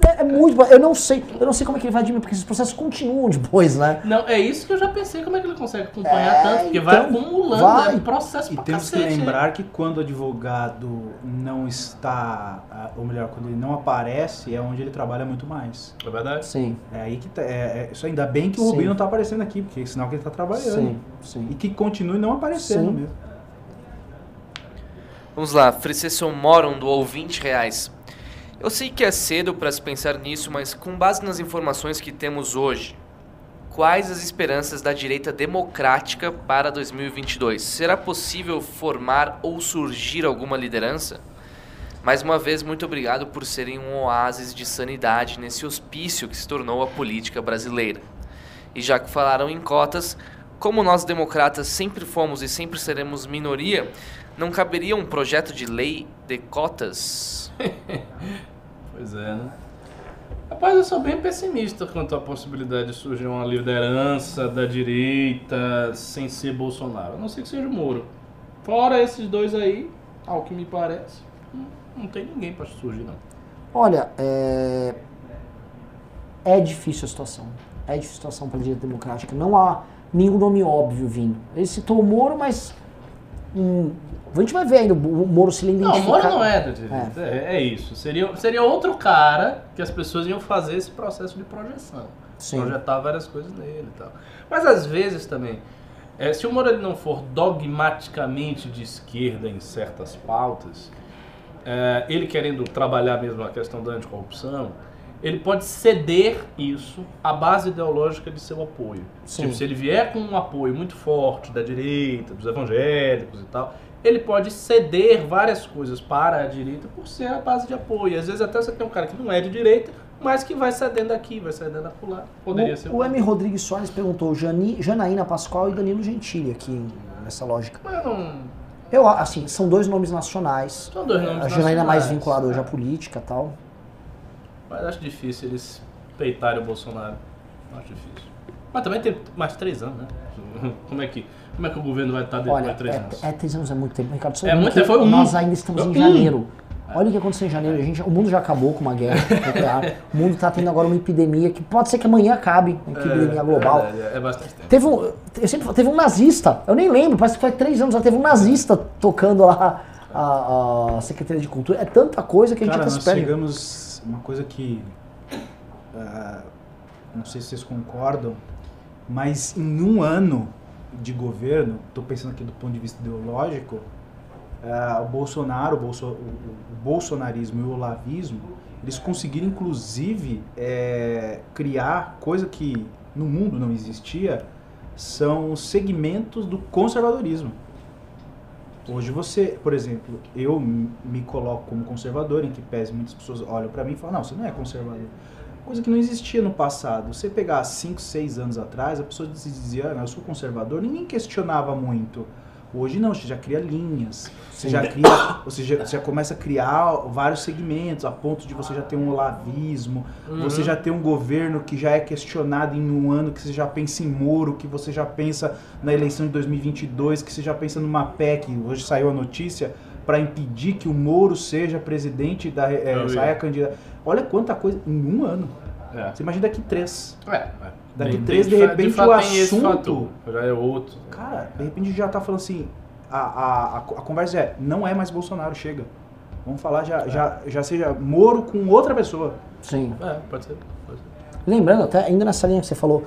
É, é muito. Eu não sei. Eu não sei como é que ele vai diminuir, porque esses processos continuam depois, né? Não, é isso que eu já pensei como é que ele consegue acompanhar É, tanto, porque vai então, acumulando, vai. é um processo E pra temos que cacete. hein? lembrar que quando o advogado não está, ah, ou melhor, quando ele não aparece, é onde ele trabalha muito mais. É verdade? Sim, É aí que tá, é, é- isso ainda bem que o Sim. Rubinho não está aparecendo aqui, porque é sinal que ele está trabalhando. sim, sim. E que continue não aparecendo Sim. mesmo. Vamos lá, Fricesson Moron doou 20 reais. Eu sei que é cedo para se pensar nisso, mas com base nas informações que temos hoje, quais as esperanças da direita democrática para 2022? Será possível formar ou surgir alguma liderança? Mais uma vez, muito obrigado por serem um oásis de sanidade nesse hospício que se tornou a política brasileira. E já que falaram em cotas, como nós democratas sempre fomos e sempre seremos minoria, não caberia um projeto de lei de cotas? [LAUGHS] Pois é, né? Rapaz, eu sou bem pessimista quanto à possibilidade de surgir uma liderança da direita sem ser Bolsonaro. A não ser que seja o Moro. Fora esses dois aí, ao que me parece, não, tem ninguém pra surgir, não. Olha, é... é difícil a situação. É difícil a situação para a direita democrática. Não há nenhum nome óbvio vindo. Ele citou o Moro, mas. hum, a gente vai ver ainda o Moro se Não, o. Moro não é direita. É, é isso. Seria, seria outro cara que as pessoas iam fazer esse processo de projeção. Sim. Projetar várias coisas nele e tal. Mas às vezes também, é, se o Moro ele não for dogmaticamente de esquerda em certas pautas, é, ele querendo trabalhar mesmo a questão da anticorrupção, ele pode ceder isso à base ideológica de seu apoio. Sim. Tipo, se ele vier com um apoio muito forte da direita, dos evangélicos e tal, ele pode ceder várias coisas para a direita por ser a base de apoio. Às vezes até você tem um cara que não é de direita, mas que vai cedendo aqui, vai cedendo acolá. Poderia ser O, o M. Rodrigues Soares perguntou Jani, Janaína Pascoal e Danilo Gentili aqui nessa lógica. Mas não... Eu, assim, são dois nomes nacionais. São dois nomes A Janaína é mais nacionais. vinculada hoje à É. política e tal. Mas acho difícil eles peitarem o Bolsonaro. Acho difícil. Mas também tem mais três anos, né? [LAUGHS] Como é que, como é que o governo vai estar depois de três anos? é, é três anos é muito tempo, Ricardo. É muito tempo, foi um. Nós ainda estamos em Um. janeiro. Olha o que aconteceu em janeiro. A gente, o mundo já acabou com uma guerra nuclear. O mundo está tendo agora uma epidemia que pode ser que amanhã acabe, uma epidemia global. É, é, é bastante tempo. Teve um, eu sempre teve um nazista, eu nem lembro, parece que foi três anos, já teve um nazista tocando lá a, a Secretaria de Cultura. É tanta coisa que a gente Cara, até nós se perde. chegamos uma coisa que ah, não sei se vocês concordam, mas em um ano de governo, estou pensando aqui do ponto de vista ideológico, ah, o Bolsonaro, o, bolso, o, o bolsonarismo e o olavismo, eles conseguiram inclusive eh, criar coisa que no mundo não existia, são segmentos do conservadorismo. Hoje você, por exemplo, eu me coloco como conservador, em que pese muitas pessoas olham pra mim e falam, não, você não é conservador. Coisa que não existia no passado. Você pegar 5, 6 anos atrás, a pessoa dizia, ah, eu sou conservador, ninguém questionava muito. Hoje não, você já cria linhas, você já cria, você já, você já começa a criar vários segmentos, a ponto de você já ter um olavismo, você já tem um governo que já é questionado em um ano, que você já pensa em Moro, que você já pensa na eleição de 2022, que você já pensa numa PEC, hoje saiu a notícia, para impedir que o Moro seja presidente da é, saia candidato. Olha quanta coisa em um ano. É. Você imagina daqui três. É, é. Daqui Tem- três, de fa- repente, fato, o tem esse assunto- fator. Já é outro. Cara, de repente já tá falando assim, a, a, a, a conversa é, não é mais Bolsonaro, chega. Vamos falar já, já, já seja Moro com outra pessoa. Sim. É, pode ser. Pode ser. Lembrando, até ainda nessa linha que você falou,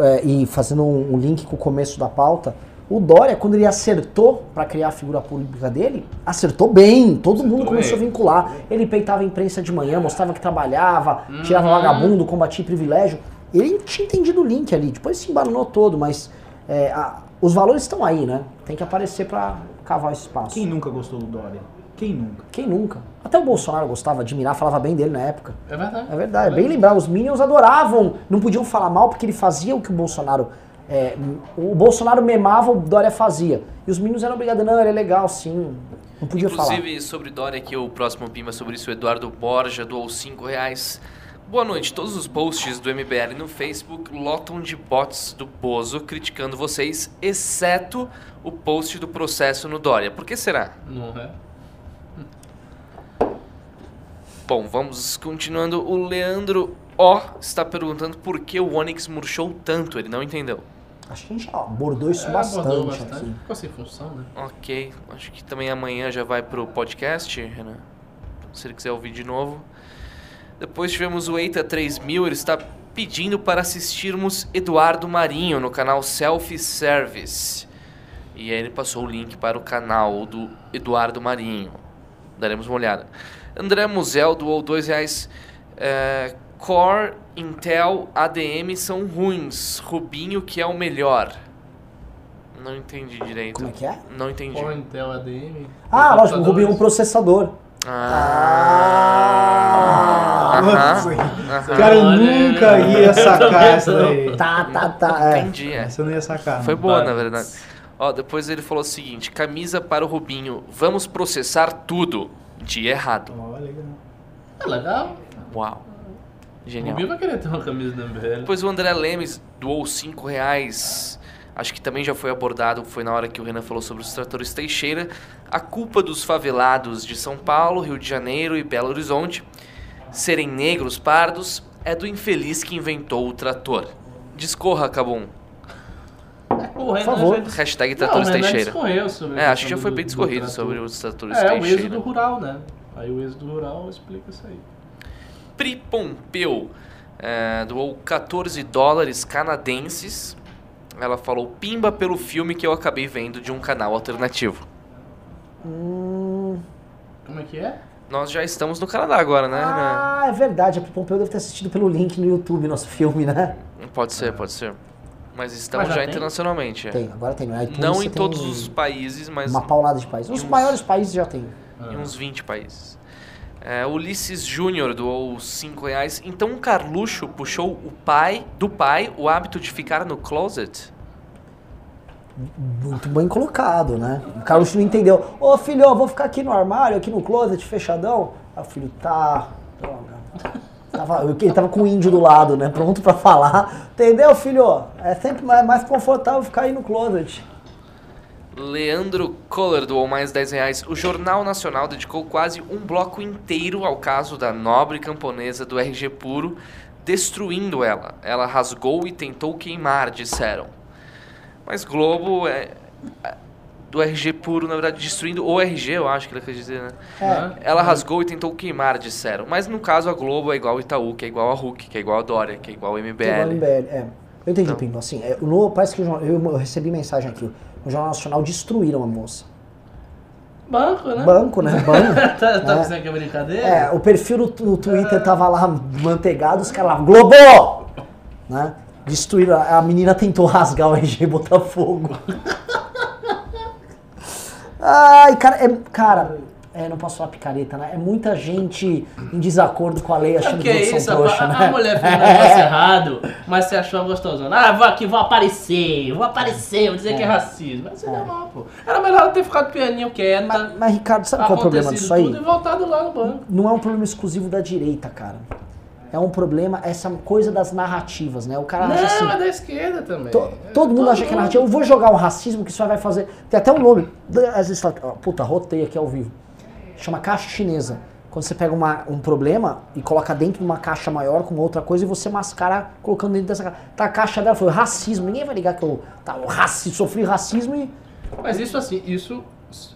é, e fazendo um, um link com o começo da pauta, o Dória, quando ele acertou para criar a figura pública dele, acertou bem. Todo Acertou mundo começou bem, a vincular. Ele peitava a imprensa de manhã, mostrava que trabalhava, Uhum. tirava vagabundo, combatia privilégio. Ele tinha entendido o link ali, depois se embananou todo, mas é, a- os valores estão aí, né? Tem que aparecer para cavar esse espaço. Quem nunca gostou do Dória? Quem nunca? Quem nunca? Até o Bolsonaro gostava, admirava, falava bem dele na época. É verdade. É verdade, é bem lembrar. Os Minions adoravam, não podiam falar mal porque ele fazia o que o Bolsonaro. É, o Bolsonaro memava, o Dória fazia. E os Minions eram obrigados, não, ele é legal, sim. Não podia falar. Inclusive, sobre Dória, aqui o próximo Pima sobre isso, o Eduardo Borja doou 5 reais. Boa noite. Todos os posts do MBL no Facebook lotam de bots do Bozo criticando vocês, exceto o post do processo no Dória. Por que será? Não é? Bom, vamos continuando. O Leandro O está perguntando por que o Onix murchou tanto. Ele não entendeu. Acho que a gente abordou isso É, bastante, abordou bastante. aqui. Ficou sem função, né? Ok, acho que também amanhã já vai pro podcast, Renan. Se ele quiser ouvir de novo. Depois tivemos o Eita 3000, ele está pedindo para assistirmos Eduardo Marinho no canal Selfie Service. E aí ele passou o link para o canal do Eduardo Marinho. Daremos uma olhada. André Musel doou dois reais. É, Core, Intel, ADM são ruins. Rubinho que é o melhor. Não entendi direito. Como é que é? Não entendi. Core Intel ADM. Ah, lógico, o. Rubinho é um processador. Ah. Nossa, Aham. O cara Olha, nunca ia sacar essa daí. Tá, tá, tá. É. Entendi, é. Essa eu não ia sacar. Foi boa, Vai. na verdade. Ó, depois ele falou o seguinte: camisa para o Rubinho, vamos processar tudo. Dia errado. Ó, legal. É legal. Uau. O Genial. Rubinho vai querer ter uma camisa da MBL. Depois o André Lemes doou 5 reais. Acho que também já foi abordado, foi na hora que o Renan falou sobre os tratores Teixeira. A culpa dos favelados de São Paulo, Rio de Janeiro e Belo Horizonte serem negros pardos é do infeliz que inventou o trator. Discorra, Cabum. O Renan favor. já Hashtag Não, tratores o Renan Teixeira. É, acho que já foi do- bem do discorrido trator. sobre os tratores É, o Teixeira. êxodo rural, né? Aí o êxodo rural explica isso aí. Pri Pompeu é, doou 14 dólares canadenses. Ela falou pimba pelo filme que eu acabei vendo de um canal alternativo. Hum, Como é que é? Nós já estamos no Canadá agora, né? ah, é verdade. A Pompeu deve ter assistido pelo link no YouTube, nosso filme, né? Pode ser, pode ser. Mas estamos Mas já já, internacionalmente. é. Tem, agora tem. ITunes Não você em todos os países, mas Uma paulada de países. Os Uns- maiores países já tem. em uns 20 países. É, Ulisses Júnior doou 5 reais. Então o Carluxo puxou o pai do pai o hábito de ficar no closet? Muito bem colocado, né? O Carlos não entendeu. Ô filho, eu vou ficar aqui no armário, aqui no closet, fechadão. Aí o filho, tá. Droga. Tava, ele tava com o índio do lado, né? Pronto pra falar. Entendeu, filho? É sempre mais confortável ficar aí no closet. Leandro Kohler doou mais 10 reais. O Jornal Nacional dedicou quase um bloco inteiro ao caso da nobre camponesa do RG Puro, destruindo ela. Ela rasgou e tentou queimar, disseram. Mas Globo é. é, Do RG Puro, na verdade, destruindo o RG, eu acho que ele quer dizer, né? É. Ela rasgou e tentou queimar, disseram. Mas no caso, a Globo é igual ao Itaú, que é igual a Hulk, que é igual a Dória, que é igual ao Igual o MBL. MBL, é. Eu entendi, Então. Pinto. Assim, é, no, parece que o eu, eu recebi mensagem aqui. No Jornal Nacional destruíram a moça. Banco, né? Banco, né? [LAUGHS] Banco. tá tá É. pensando que é brincadeira? É, o perfil no, no Twitter tava lá manteigado, os caras lá, Globo! Né? Destruíram, a menina tentou rasgar o RG e botar fogo. [LAUGHS] Ai, cara, é, cara, é, não posso falar picareta, né? É muita gente em desacordo com a lei achando que que, é isso, são trouxa, a, né? a mulher fez um [LAUGHS] negócio errado, mas você achou gostosona. Ah, vou aqui, vou aparecer, vou aparecer, vou dizer que é racismo. Mas isso é normal, pô. Era melhor ter ficado pianinho quieta, Mas, mas, Ricardo, sabe qual é o problema disso aí? tudo e voltado lá no banco. Não é um problema exclusivo da direita, cara. É um problema, essa coisa das narrativas, né? O cara acha assim... Não, é da esquerda também. To- todo mundo acha que é narrativa. Eu vou jogar o racismo que isso vai fazer. Tem até um nome. Às vezes puta, rotei aqui ao vivo. Chama caixa chinesa. Quando você pega uma- um problema e coloca dentro de uma caixa maior com outra coisa e você mascara colocando dentro dessa caixa. Tá, a caixa dela foi racismo. Ninguém vai ligar que eu tá, o raci sofri racismo e. Mas isso assim, isso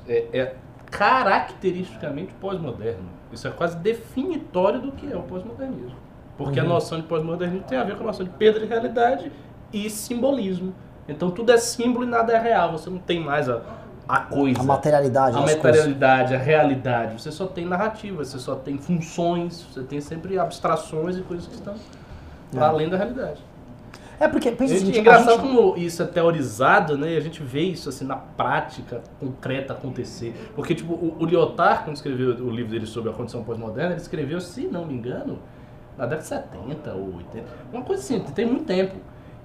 é, é caracteristicamente pós-moderno. Isso é quase definitório do que é o pós-modernismo. Porque a Uhum. noção de pós-modernismo tem a ver com a noção de perda de realidade e simbolismo. Então tudo é símbolo e nada é real. Você não tem mais a, a coisa. A materialidade a das coisas. materialidade, a realidade. Você só tem narrativa, você só tem funções, você tem sempre abstrações e coisas que estão É. além da realidade. É porque, pensa Gente, seguinte, é engraçado gente- como isso é teorizado, né? E a gente vê isso assim na prática concreta acontecer. Porque, tipo, o, o Lyotard, quando escreveu o livro dele sobre a condição pós-moderna, ele escreveu, se não me engano, na década de 70 ou 80. Uma coisa assim, tem muito tempo.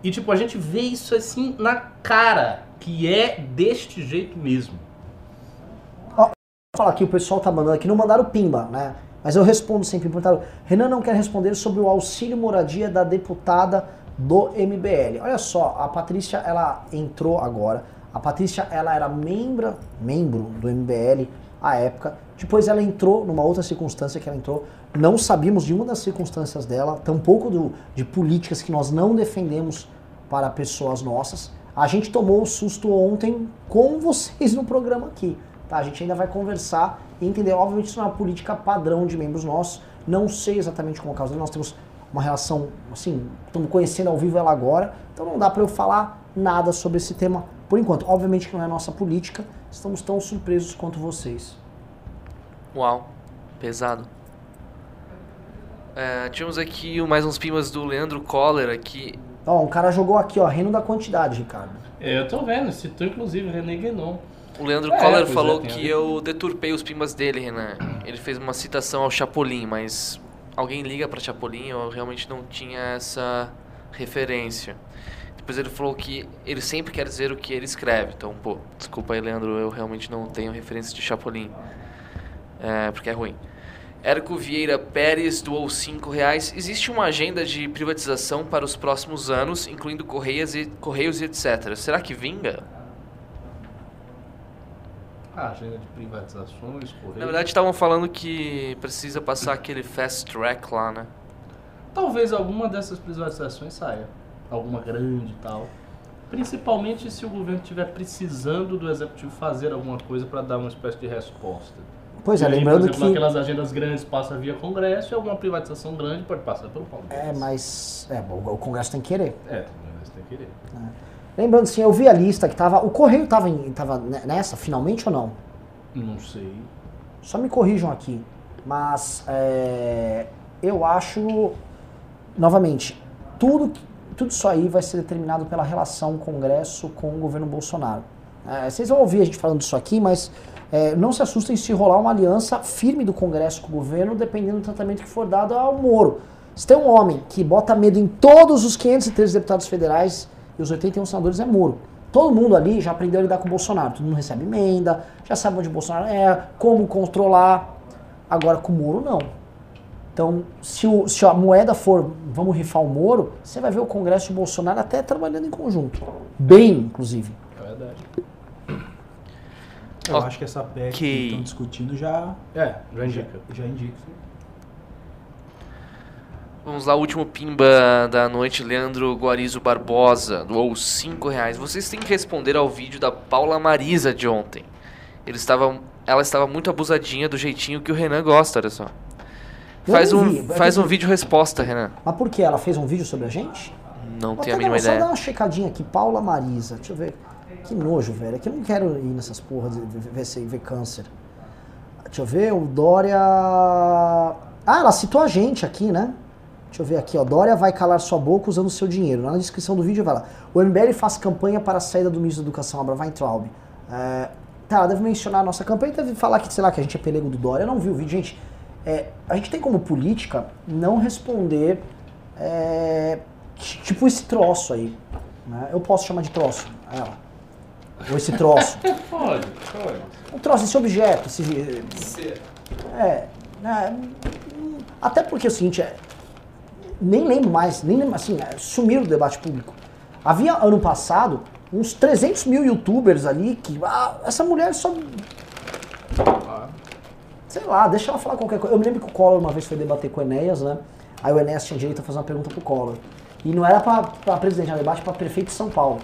E, tipo, a gente vê isso assim na cara, que é deste jeito mesmo. Vou falar aqui, o pessoal tá mandando aqui, não mandaram pimba, né? Mas eu respondo sempre. Perguntaram, Renan não quer responder sobre o auxílio moradia da deputada do MBL. Olha só, a Patrícia, ela entrou agora. A Patrícia, ela era membro, membro do MBL à época. Depois ela entrou numa outra circunstância que ela entrou. Não sabíamos de uma das circunstâncias dela, tampouco do, de políticas que nós não defendemos para pessoas nossas. A gente tomou o susto ontem com vocês no programa aqui. Tá? A gente ainda vai conversar e entender. Obviamente, isso não é uma política padrão de membros nossos. Não sei exatamente como é o caso. Nós temos uma relação, assim, estamos conhecendo ao vivo ela agora. Então não dá para eu falar nada sobre esse tema por enquanto. Obviamente que não é nossa política. Estamos tão surpresos quanto vocês. Uau, pesado. É, tínhamos aqui mais uns pimas do Leandro Coller aqui. Ó, um cara jogou aqui, ó, reino da quantidade, Ricardo. É, eu tô vendo, citou inclusive René Guénon. O Leandro É, Coller é, falou a que eu deturpei os pimas dele, Renan. Ele fez uma citação ao Chapolin, mas alguém liga pra Chapolin? Eu realmente não tinha essa referência. Depois ele falou que ele sempre quer dizer o que ele escreve. Então, pô, desculpa aí, Leandro, eu realmente não tenho referência de Chapolin. É, porque é ruim. Érico Vieira Pérez doou 5 reais. Existe uma agenda de privatização para os próximos anos, incluindo Correios e, Correios e etc. Será que vinga? Ah, agenda de privatizações, correio. Na verdade, estavam falando que precisa passar aquele fast track lá, né? Talvez alguma dessas privatizações saia. Alguma grande e tal. Principalmente se o governo estiver precisando do executivo fazer alguma coisa para dar uma espécie de resposta. Pois é, aí, lembrando exemplo, que. aquelas agendas grandes passam via Congresso e alguma privatização grande pode passar pelo Congresso. É, mas. É, bom, o Congresso tem que querer. É, também você tem que querer. Lembrando, assim, eu vi a lista que tava. O Correio tava, em, tava ne- nessa, finalmente ou não? Não sei. Só me corrijam aqui. Mas é, eu acho, novamente, tudo, tudo isso aí vai ser determinado pela relação Congresso com o governo Bolsonaro. É, vocês vão ouvir a gente falando disso aqui, mas é, não se assustem se rolar uma aliança firme do Congresso com o governo, dependendo do tratamento que for dado ao Moro. Se tem um homem que bota medo em todos os 513 deputados federais e os 81 senadores, é Moro. Todo mundo ali já aprendeu a lidar com o Bolsonaro. Todo mundo recebe emenda, já sabe onde o Bolsonaro é, como controlar. Agora com o Moro, não. Então, se, o- se a moeda for vamos rifar o Moro, você vai ver o Congresso e o Bolsonaro até trabalhando em conjunto. Bem, inclusive. Eu Ok. acho que essa PEC que estão discutindo já, É, já indica. já indica. Vamos lá, último pimba da noite, Leandro Guarizo Barbosa, doou 5 reais. Vocês têm que responder ao vídeo da Paula Marisa de ontem. Ele estava, ela estava muito abusadinha do jeitinho que o Renan gosta, olha só. Faz um, vi, faz um vídeo resposta, Renan. Mas por que? Ela fez um vídeo sobre a gente? Não tenho a mínima Só dar ideia. uma checadinha aqui. Paula Marisa. Deixa eu ver. Que nojo, velho. É que eu não quero ir nessas porras de ver, ver, ver câncer. Deixa eu ver. O Dória... Ah, ela citou a gente aqui, né? Deixa eu ver aqui, ó. Dória vai calar sua boca usando seu dinheiro. Na descrição do vídeo vai lá. O MBL faz campanha para a saída do ministro da Educação, Abra Weintraub. É, tá, ela deve mencionar a nossa campanha, deve falar que, sei lá, que a gente é pelego do Dória. Eu não vi o vídeo, gente. É, a gente tem como política não responder é, ti- tipo esse troço aí. né? Eu posso chamar de troço, ela. Ou esse troço. [LAUGHS] Pode, pode. Um troço, esse objeto, esse. É. né, hum, até porque é o seguinte, é, nem lembro mais, nem lembro, assim, é, sumiram do debate público. Havia ano passado uns 300 mil youtubers ali que. Ah, essa mulher só. Sei lá, deixa ela falar qualquer coisa. Eu me lembro que o Collor uma vez foi debater com o Enéas, né? Aí o Enéas tinha direito a fazer uma pergunta pro Collor. E não era pra, pra presidente, era debate pra prefeito de São Paulo.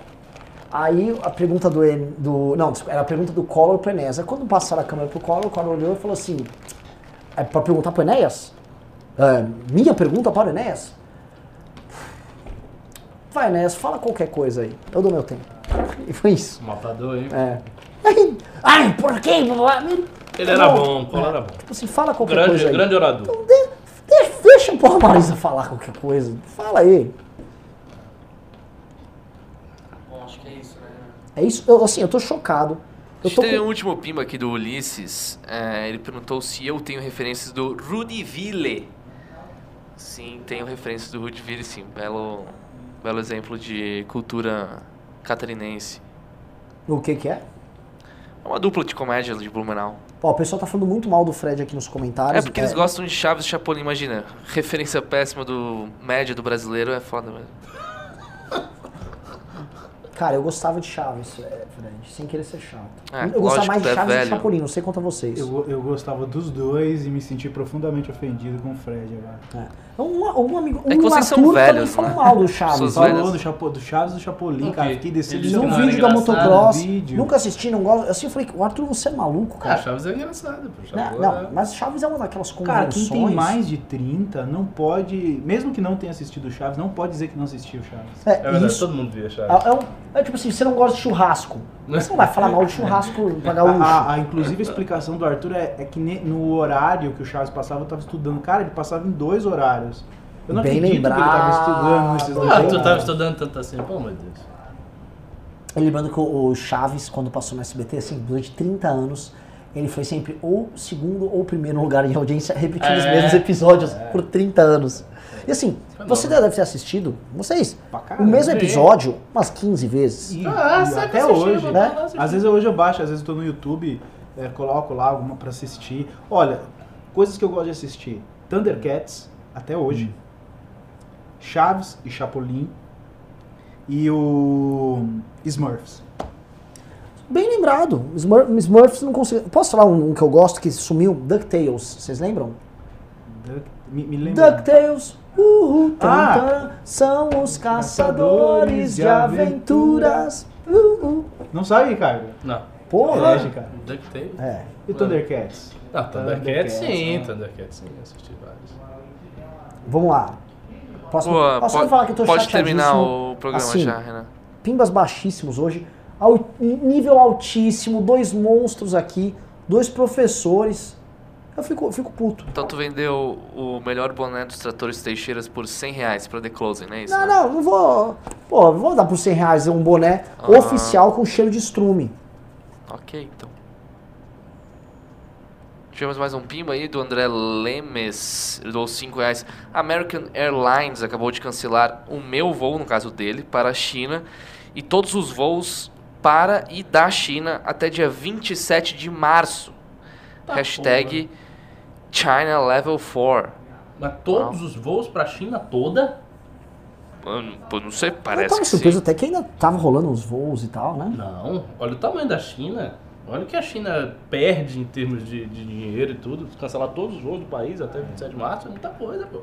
Aí a pergunta do, do. Não, era a pergunta do Collor pro Enéas. Aí quando passaram a câmera pro Collor, o Collor olhou e falou assim: É pra perguntar pro Enéas? É, minha pergunta para o Enéas? Vai, Enéas, fala qualquer coisa aí. Eu dou meu tempo. E foi isso. Matador, hein? É. Ai, por quê? Ele era bom, o Collor era bom. Tipo assim, fala qualquer Grande, coisa aí. grande orador. De- de- deixa o Marisa falar qualquer coisa. Fala aí. Bom, acho que é isso, né? É isso, eu, assim, eu tô chocado. Eu tô Tem com- um último pimba aqui do Ulisses. É, ele perguntou se eu tenho referências do Rudy Ville. Sim, tenho referências do Rudy Ville, sim. Belo, belo exemplo de cultura catarinense. O que que é? É uma dupla de comédia de Blumenau. Ó, o pessoal tá falando muito mal do Fred aqui nos comentários. É porque eles gostam de Chaves e Chapolin, imagina. Referência péssima do média do brasileiro é foda mesmo. [LAUGHS] Cara, eu gostava de Chaves, é, Fred, sem querer ser chato. É, eu gostava mais que de é Chaves e de velho. Chapolin, não sei quanto a vocês. Eu, eu gostava dos dois e me senti profundamente ofendido com o Fred agora. É. Um, um amigo, É que um vocês são Arthur também velhos, falou né? mal do Chaves. Falou do, Chapo, do Chaves e do Chapolin, Ok. cara. Fiquei não era vídeo da motocross, vídeo. nunca assisti, não gosto. Assim, eu falei, o Arthur, você é maluco, Ah, cara. Chaves é engraçado, pô. Não, Chaves não, é- mas Chaves é uma daquelas Cara, convenções. quem tem mais de 30 não pode, mesmo que não tenha assistido o Chaves, não pode dizer que não assistiu o Chaves. É, É verdade, isso. todo mundo via Chaves. É, é um- é tipo assim, você não gosta de churrasco. Você não vai falar mal de churrasco [LAUGHS] pra gaúcho. A, a- inclusive a explicação do Arthur é, é que ne- no horário que o Chaves passava, eu tava estudando. Cara, ele passava em dois horários. Eu não Bem acredito que ele tava lembrado. estudando nesses dois Ah, tu horários. tava estudando tanto assim, pelo amor de Deus. Eu lembrando que o Chaves, quando passou no SBT, assim, durante 30 anos, ele foi sempre ou segundo ou primeiro lugar em audiência, repetindo os É, mesmos episódios por 30 anos. E assim, você Fenômeno. deve ter assistido, vocês, o mesmo Sim. episódio umas 15 vezes. E, Ah, e até hoje, né? Às vezes hoje eu baixo, às vezes eu tô no YouTube, é, coloco lá alguma pra assistir. Olha, coisas que eu gosto de assistir. Thundercats, até hoje. Chaves e Chapolin. E o Smurfs. Bem lembrado, Smur- Smurfs não consigo. Posso falar um, um que eu gosto que sumiu? DuckTales, vocês lembram? Duck- Me, me lembra. DuckTales, uhul, Ah. são os caçadores de aventuras. Uhul. Não sabe, Ricardo? Não. Porra! Herege, cara. DuckTales? É. E Thundercats? Ah, Thundercats sim, né? Thundercats sim, assisti vários. Vamos lá. Posso, Pô, posso pode, falar que eu tô pode terminar o programa Assim, já, Renan. Pimbas baixíssimos hoje. Al- nível altíssimo, dois monstros aqui, dois professores. Eu fico, fico puto. Então tu vendeu o melhor boné dos tratores Teixeiras por 100 reais pra The Closing, não é isso? Não, né? não, não vou. Pô, vou dar por 100 reais um boné Ah. oficial com cheiro de estrume. Ok, então. Tivemos mais um pimba aí do André Lemes, ele doou 5 reais. American Airlines acabou de cancelar o meu voo, no caso dele, para a China. E todos os voos para e da China até dia 27 de março. Tá, Hashtag China Level 4. Mas todos os voos pra China toda? Mano, pô, não sei, eu parece tava que surpreso sim. até que ainda tava rolando os voos e tal, né? Não. Olha o tamanho da China. Olha o que a China perde em termos de, de dinheiro e tudo. Cancelar todos os voos do país até 27 de março é muita coisa, pô.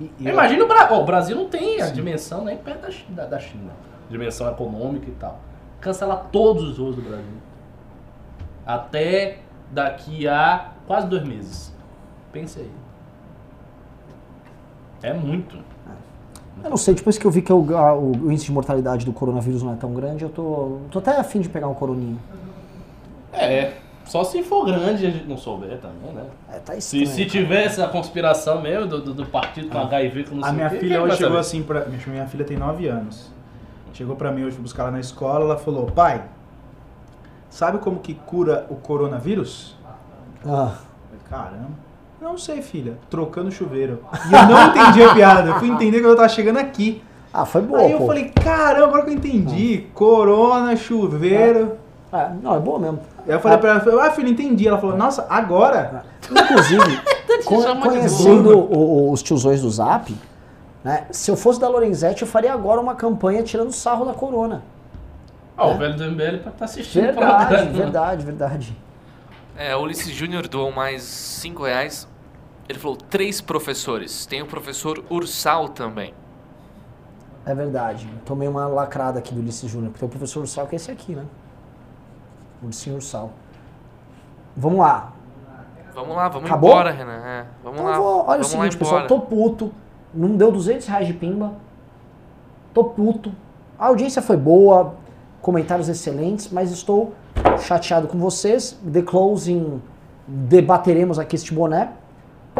E, e Imagina o Brasil. o Brasil não tem a dimensão nem perto da, Chi- da, da China. Dimensão econômica e tal. Cancelar todos os voos do Brasil. Até daqui a quase dois meses. Pense aí. É muito. Eu não sei, depois que eu vi que o, a- o- índice de mortalidade do coronavírus não é tão grande, eu tô, tô até afim de pegar um coroninho. É. Só se for grande e a gente não souber também, né? É, tá Se, estranho. se tiver essa conspiração mesmo do, do, do partido com HIV, com não A sei minha o quê, filha hoje chegou saber? assim pra. Minha, minha filha tem 9 anos. Chegou pra mim hoje buscar ela na escola, ela falou, pai, sabe como que cura o coronavírus? Ah, falei, Caramba. Não sei, filha. Trocando chuveiro. E eu não entendi a piada. Eu fui entender quando eu tava chegando aqui. ah, foi boa, Aí eu pô. falei, caramba, agora que eu entendi. Corona, chuveiro. É, não, é boa mesmo. Aí eu falei pra ela, falei, ah, filha, entendi. Ela falou, nossa, agora? Inclusive, [LAUGHS] con- chama de conhecendo o- o- os tiozões do Zap, né, se eu fosse da Lorenzetti, eu faria agora uma campanha tirando sarro da corona. Ó, o velho do MBL pra estar assistindo Verdade, verdade, verdade. É, o Ulisses Júnior doou mais 5 reais. Ele falou, três professores. Tem o professor Ursal também. É verdade. Tomei uma lacrada aqui do Ulisses Júnior, porque o professor Ursal que é esse aqui, né? O Ulisses Ursal. Vamos lá. Vamos lá, vamos Acabou? embora, Renan. É, vamos Então lá. vou- olha vamos o seguinte, pessoal, tô puto. Não deu 200 reais de pimba. Tô puto. A audiência foi boa, comentários excelentes, mas estou chateado com vocês. The Closing, debateremos aqui este boné.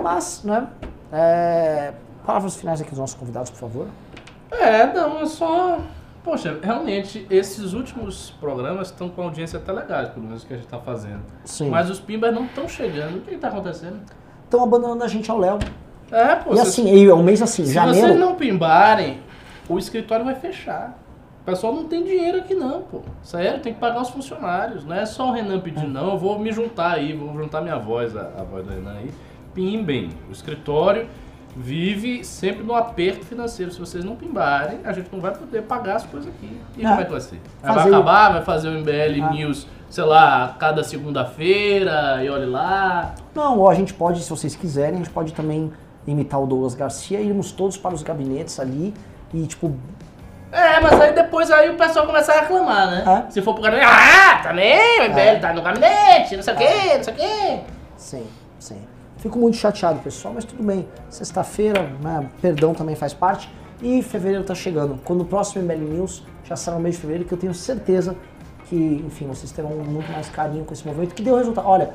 Mas, né? é, palavras finais aqui dos nossos convidados, por favor. É, não, é só. Poxa, realmente, esses últimos programas estão com audiência até legais, pelo menos que a gente tá fazendo. Sim. Mas os pimbas não estão chegando. O que tá acontecendo? Estão abandonando a gente ao Léo. É, pô, E assim, é um mês assim, se janeiro. vocês não pimbarem, o escritório vai fechar. Pessoal não tem dinheiro aqui não, pô. Sério, tem que pagar os funcionários. Não é só o Renan pedindo, não. Eu vou me juntar aí, vou juntar minha voz, a, a voz do Renan aí. Pimbem. O escritório vive sempre no aperto financeiro. Se vocês não pimbarem, a gente não vai poder pagar as coisas aqui. E É. como é que vai ser? Vai acabar, vai fazer o MBL Ah. News, sei lá, cada segunda-feira, e olhe lá. Não, ou a gente pode, se vocês quiserem, a gente pode também imitar o Douglas Garcia, irmos todos para os gabinetes ali e, tipo, É, mas aí depois aí o pessoal começa a reclamar, né? É. Se for pro gabinete, ah, também, o MBL tá no gabinete, não sei o quê, não sei o quê. sim, sim. Fico muito chateado, pessoal, mas tudo bem. Sexta-feira, né, perdão também faz parte. E fevereiro tá chegando. Quando o próximo MBL News já será no mês de fevereiro, que eu tenho certeza que, enfim, vocês terão muito mais carinho com esse movimento, que deu resultado. Olha,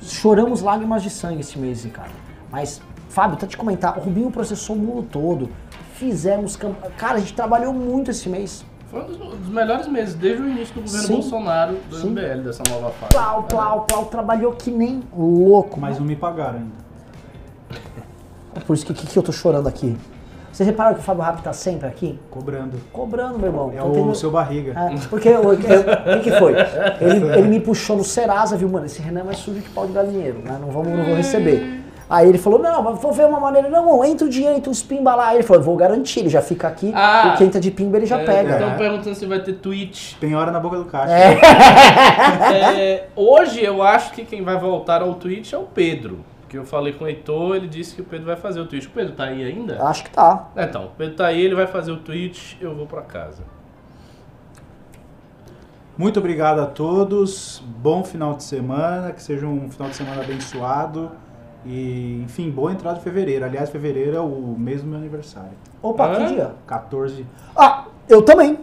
choramos lágrimas de sangue esse mês, Ricardo. Mas, Fábio, tá te comentar, o Rubinho processou o mundo todo. Fizemos camp... Cara, a gente trabalhou muito esse mês. Foi um dos, dos melhores meses, desde o início do governo Sim. Bolsonaro, do Sim. MBL, dessa nova fase. Plau, plau, plau, trabalhou que nem louco. Mas não me pagaram ainda. É por isso que, que, que eu tô chorando aqui. Vocês repararam que o Fábio Rap tá sempre aqui? Cobrando. Cobrando, meu irmão. É Tá o tendo- seu barriga. É, porque o o que, que foi? Ele, ele me puxou no Serasa, viu, mano? Esse Renan é mais sujo que pau de galinheiro, né? Não, vamos, não vou receber. Aí ele falou, não, mas vou ver uma maneira, não, entra o dinheiro, entra os pimba lá. Aí ele falou, vou garantir, ele já fica aqui, Ah. o que entra de pimba ele já pega. Estão perguntando se vai ter Twitch. Tem hora na boca do caixa. É, hoje eu acho que quem vai voltar ao Twitch é o Pedro. Que eu falei com o Heitor, ele disse que o Pedro vai fazer o Twitch. O Pedro tá aí ainda? Acho que tá. É, Então, o Pedro tá aí, ele vai fazer o Twitch, eu vou pra casa. Muito obrigado a todos. Bom final de semana. Que seja um final de semana abençoado. E, enfim, boa entrada de fevereiro. Aliás, fevereiro é o mês do meu aniversário. Opa, Hã? que dia? 14 Ah, eu também.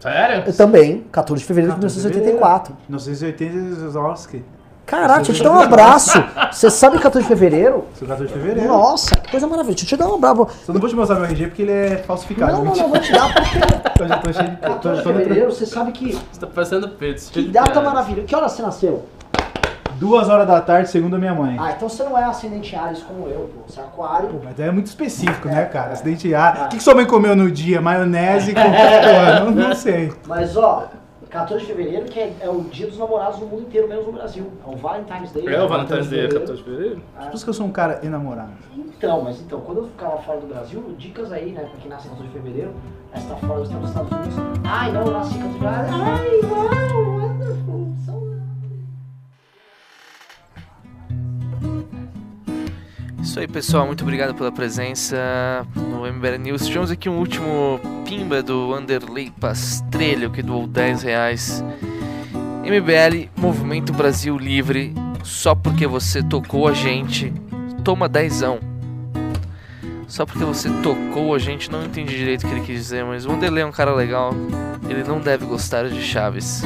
Sério? Eu também. 14 de fevereiro de 14 de 1984. 1980, Oscar. Caraca, deixa eu te dar um abraço. Você sabe 14 de fevereiro? Sou 14 de fevereiro. Nossa, que coisa maravilhosa. Deixa eu te dar um abraço. Só não vou te mostrar meu RG porque ele é falsificado. Não, não, não, vou te dar porque Eu já tô cheio de... Tô, 14 de fevereiro, você sabe que, Você tá parecendo Pedro. que data maravilhosa. Que hora você nasceu? Duas horas da tarde, segundo a minha mãe. Ah, então você não é ascendente Ares como eu, pô. Você é aquário. Mas é muito específico, né, cara? Acidente A. O que, que sua mãe comeu no dia? Maionese com... Porra, não, não sei. Mas ó, 14 de fevereiro que é, é o dia dos namorados no mundo inteiro, menos no Brasil. É o Valentine's Day. É né? o Valentine's Day, 14 de fevereiro? Por isso que eu sou um cara enamorado. Então, mas então, quando eu ficava fora do Brasil, dicas aí, né, pra quem nasce em 14 de fevereiro, essa tá fora dos Estados Unidos. Ai, não, eu nasci em 14 de fevereiro. Ai, não, Isso aí, pessoal. Muito obrigado pela presença no MBL News. Tivemos aqui um último pimba do Anderley Pastrelho, que doou 10 reais. MBL, Movimento Brasil Livre. Só porque você tocou a gente, toma dezão. Só porque você tocou a gente, não entendi direito o que ele quis dizer, mas o Anderley é um cara legal. Ele não deve gostar de Chaves.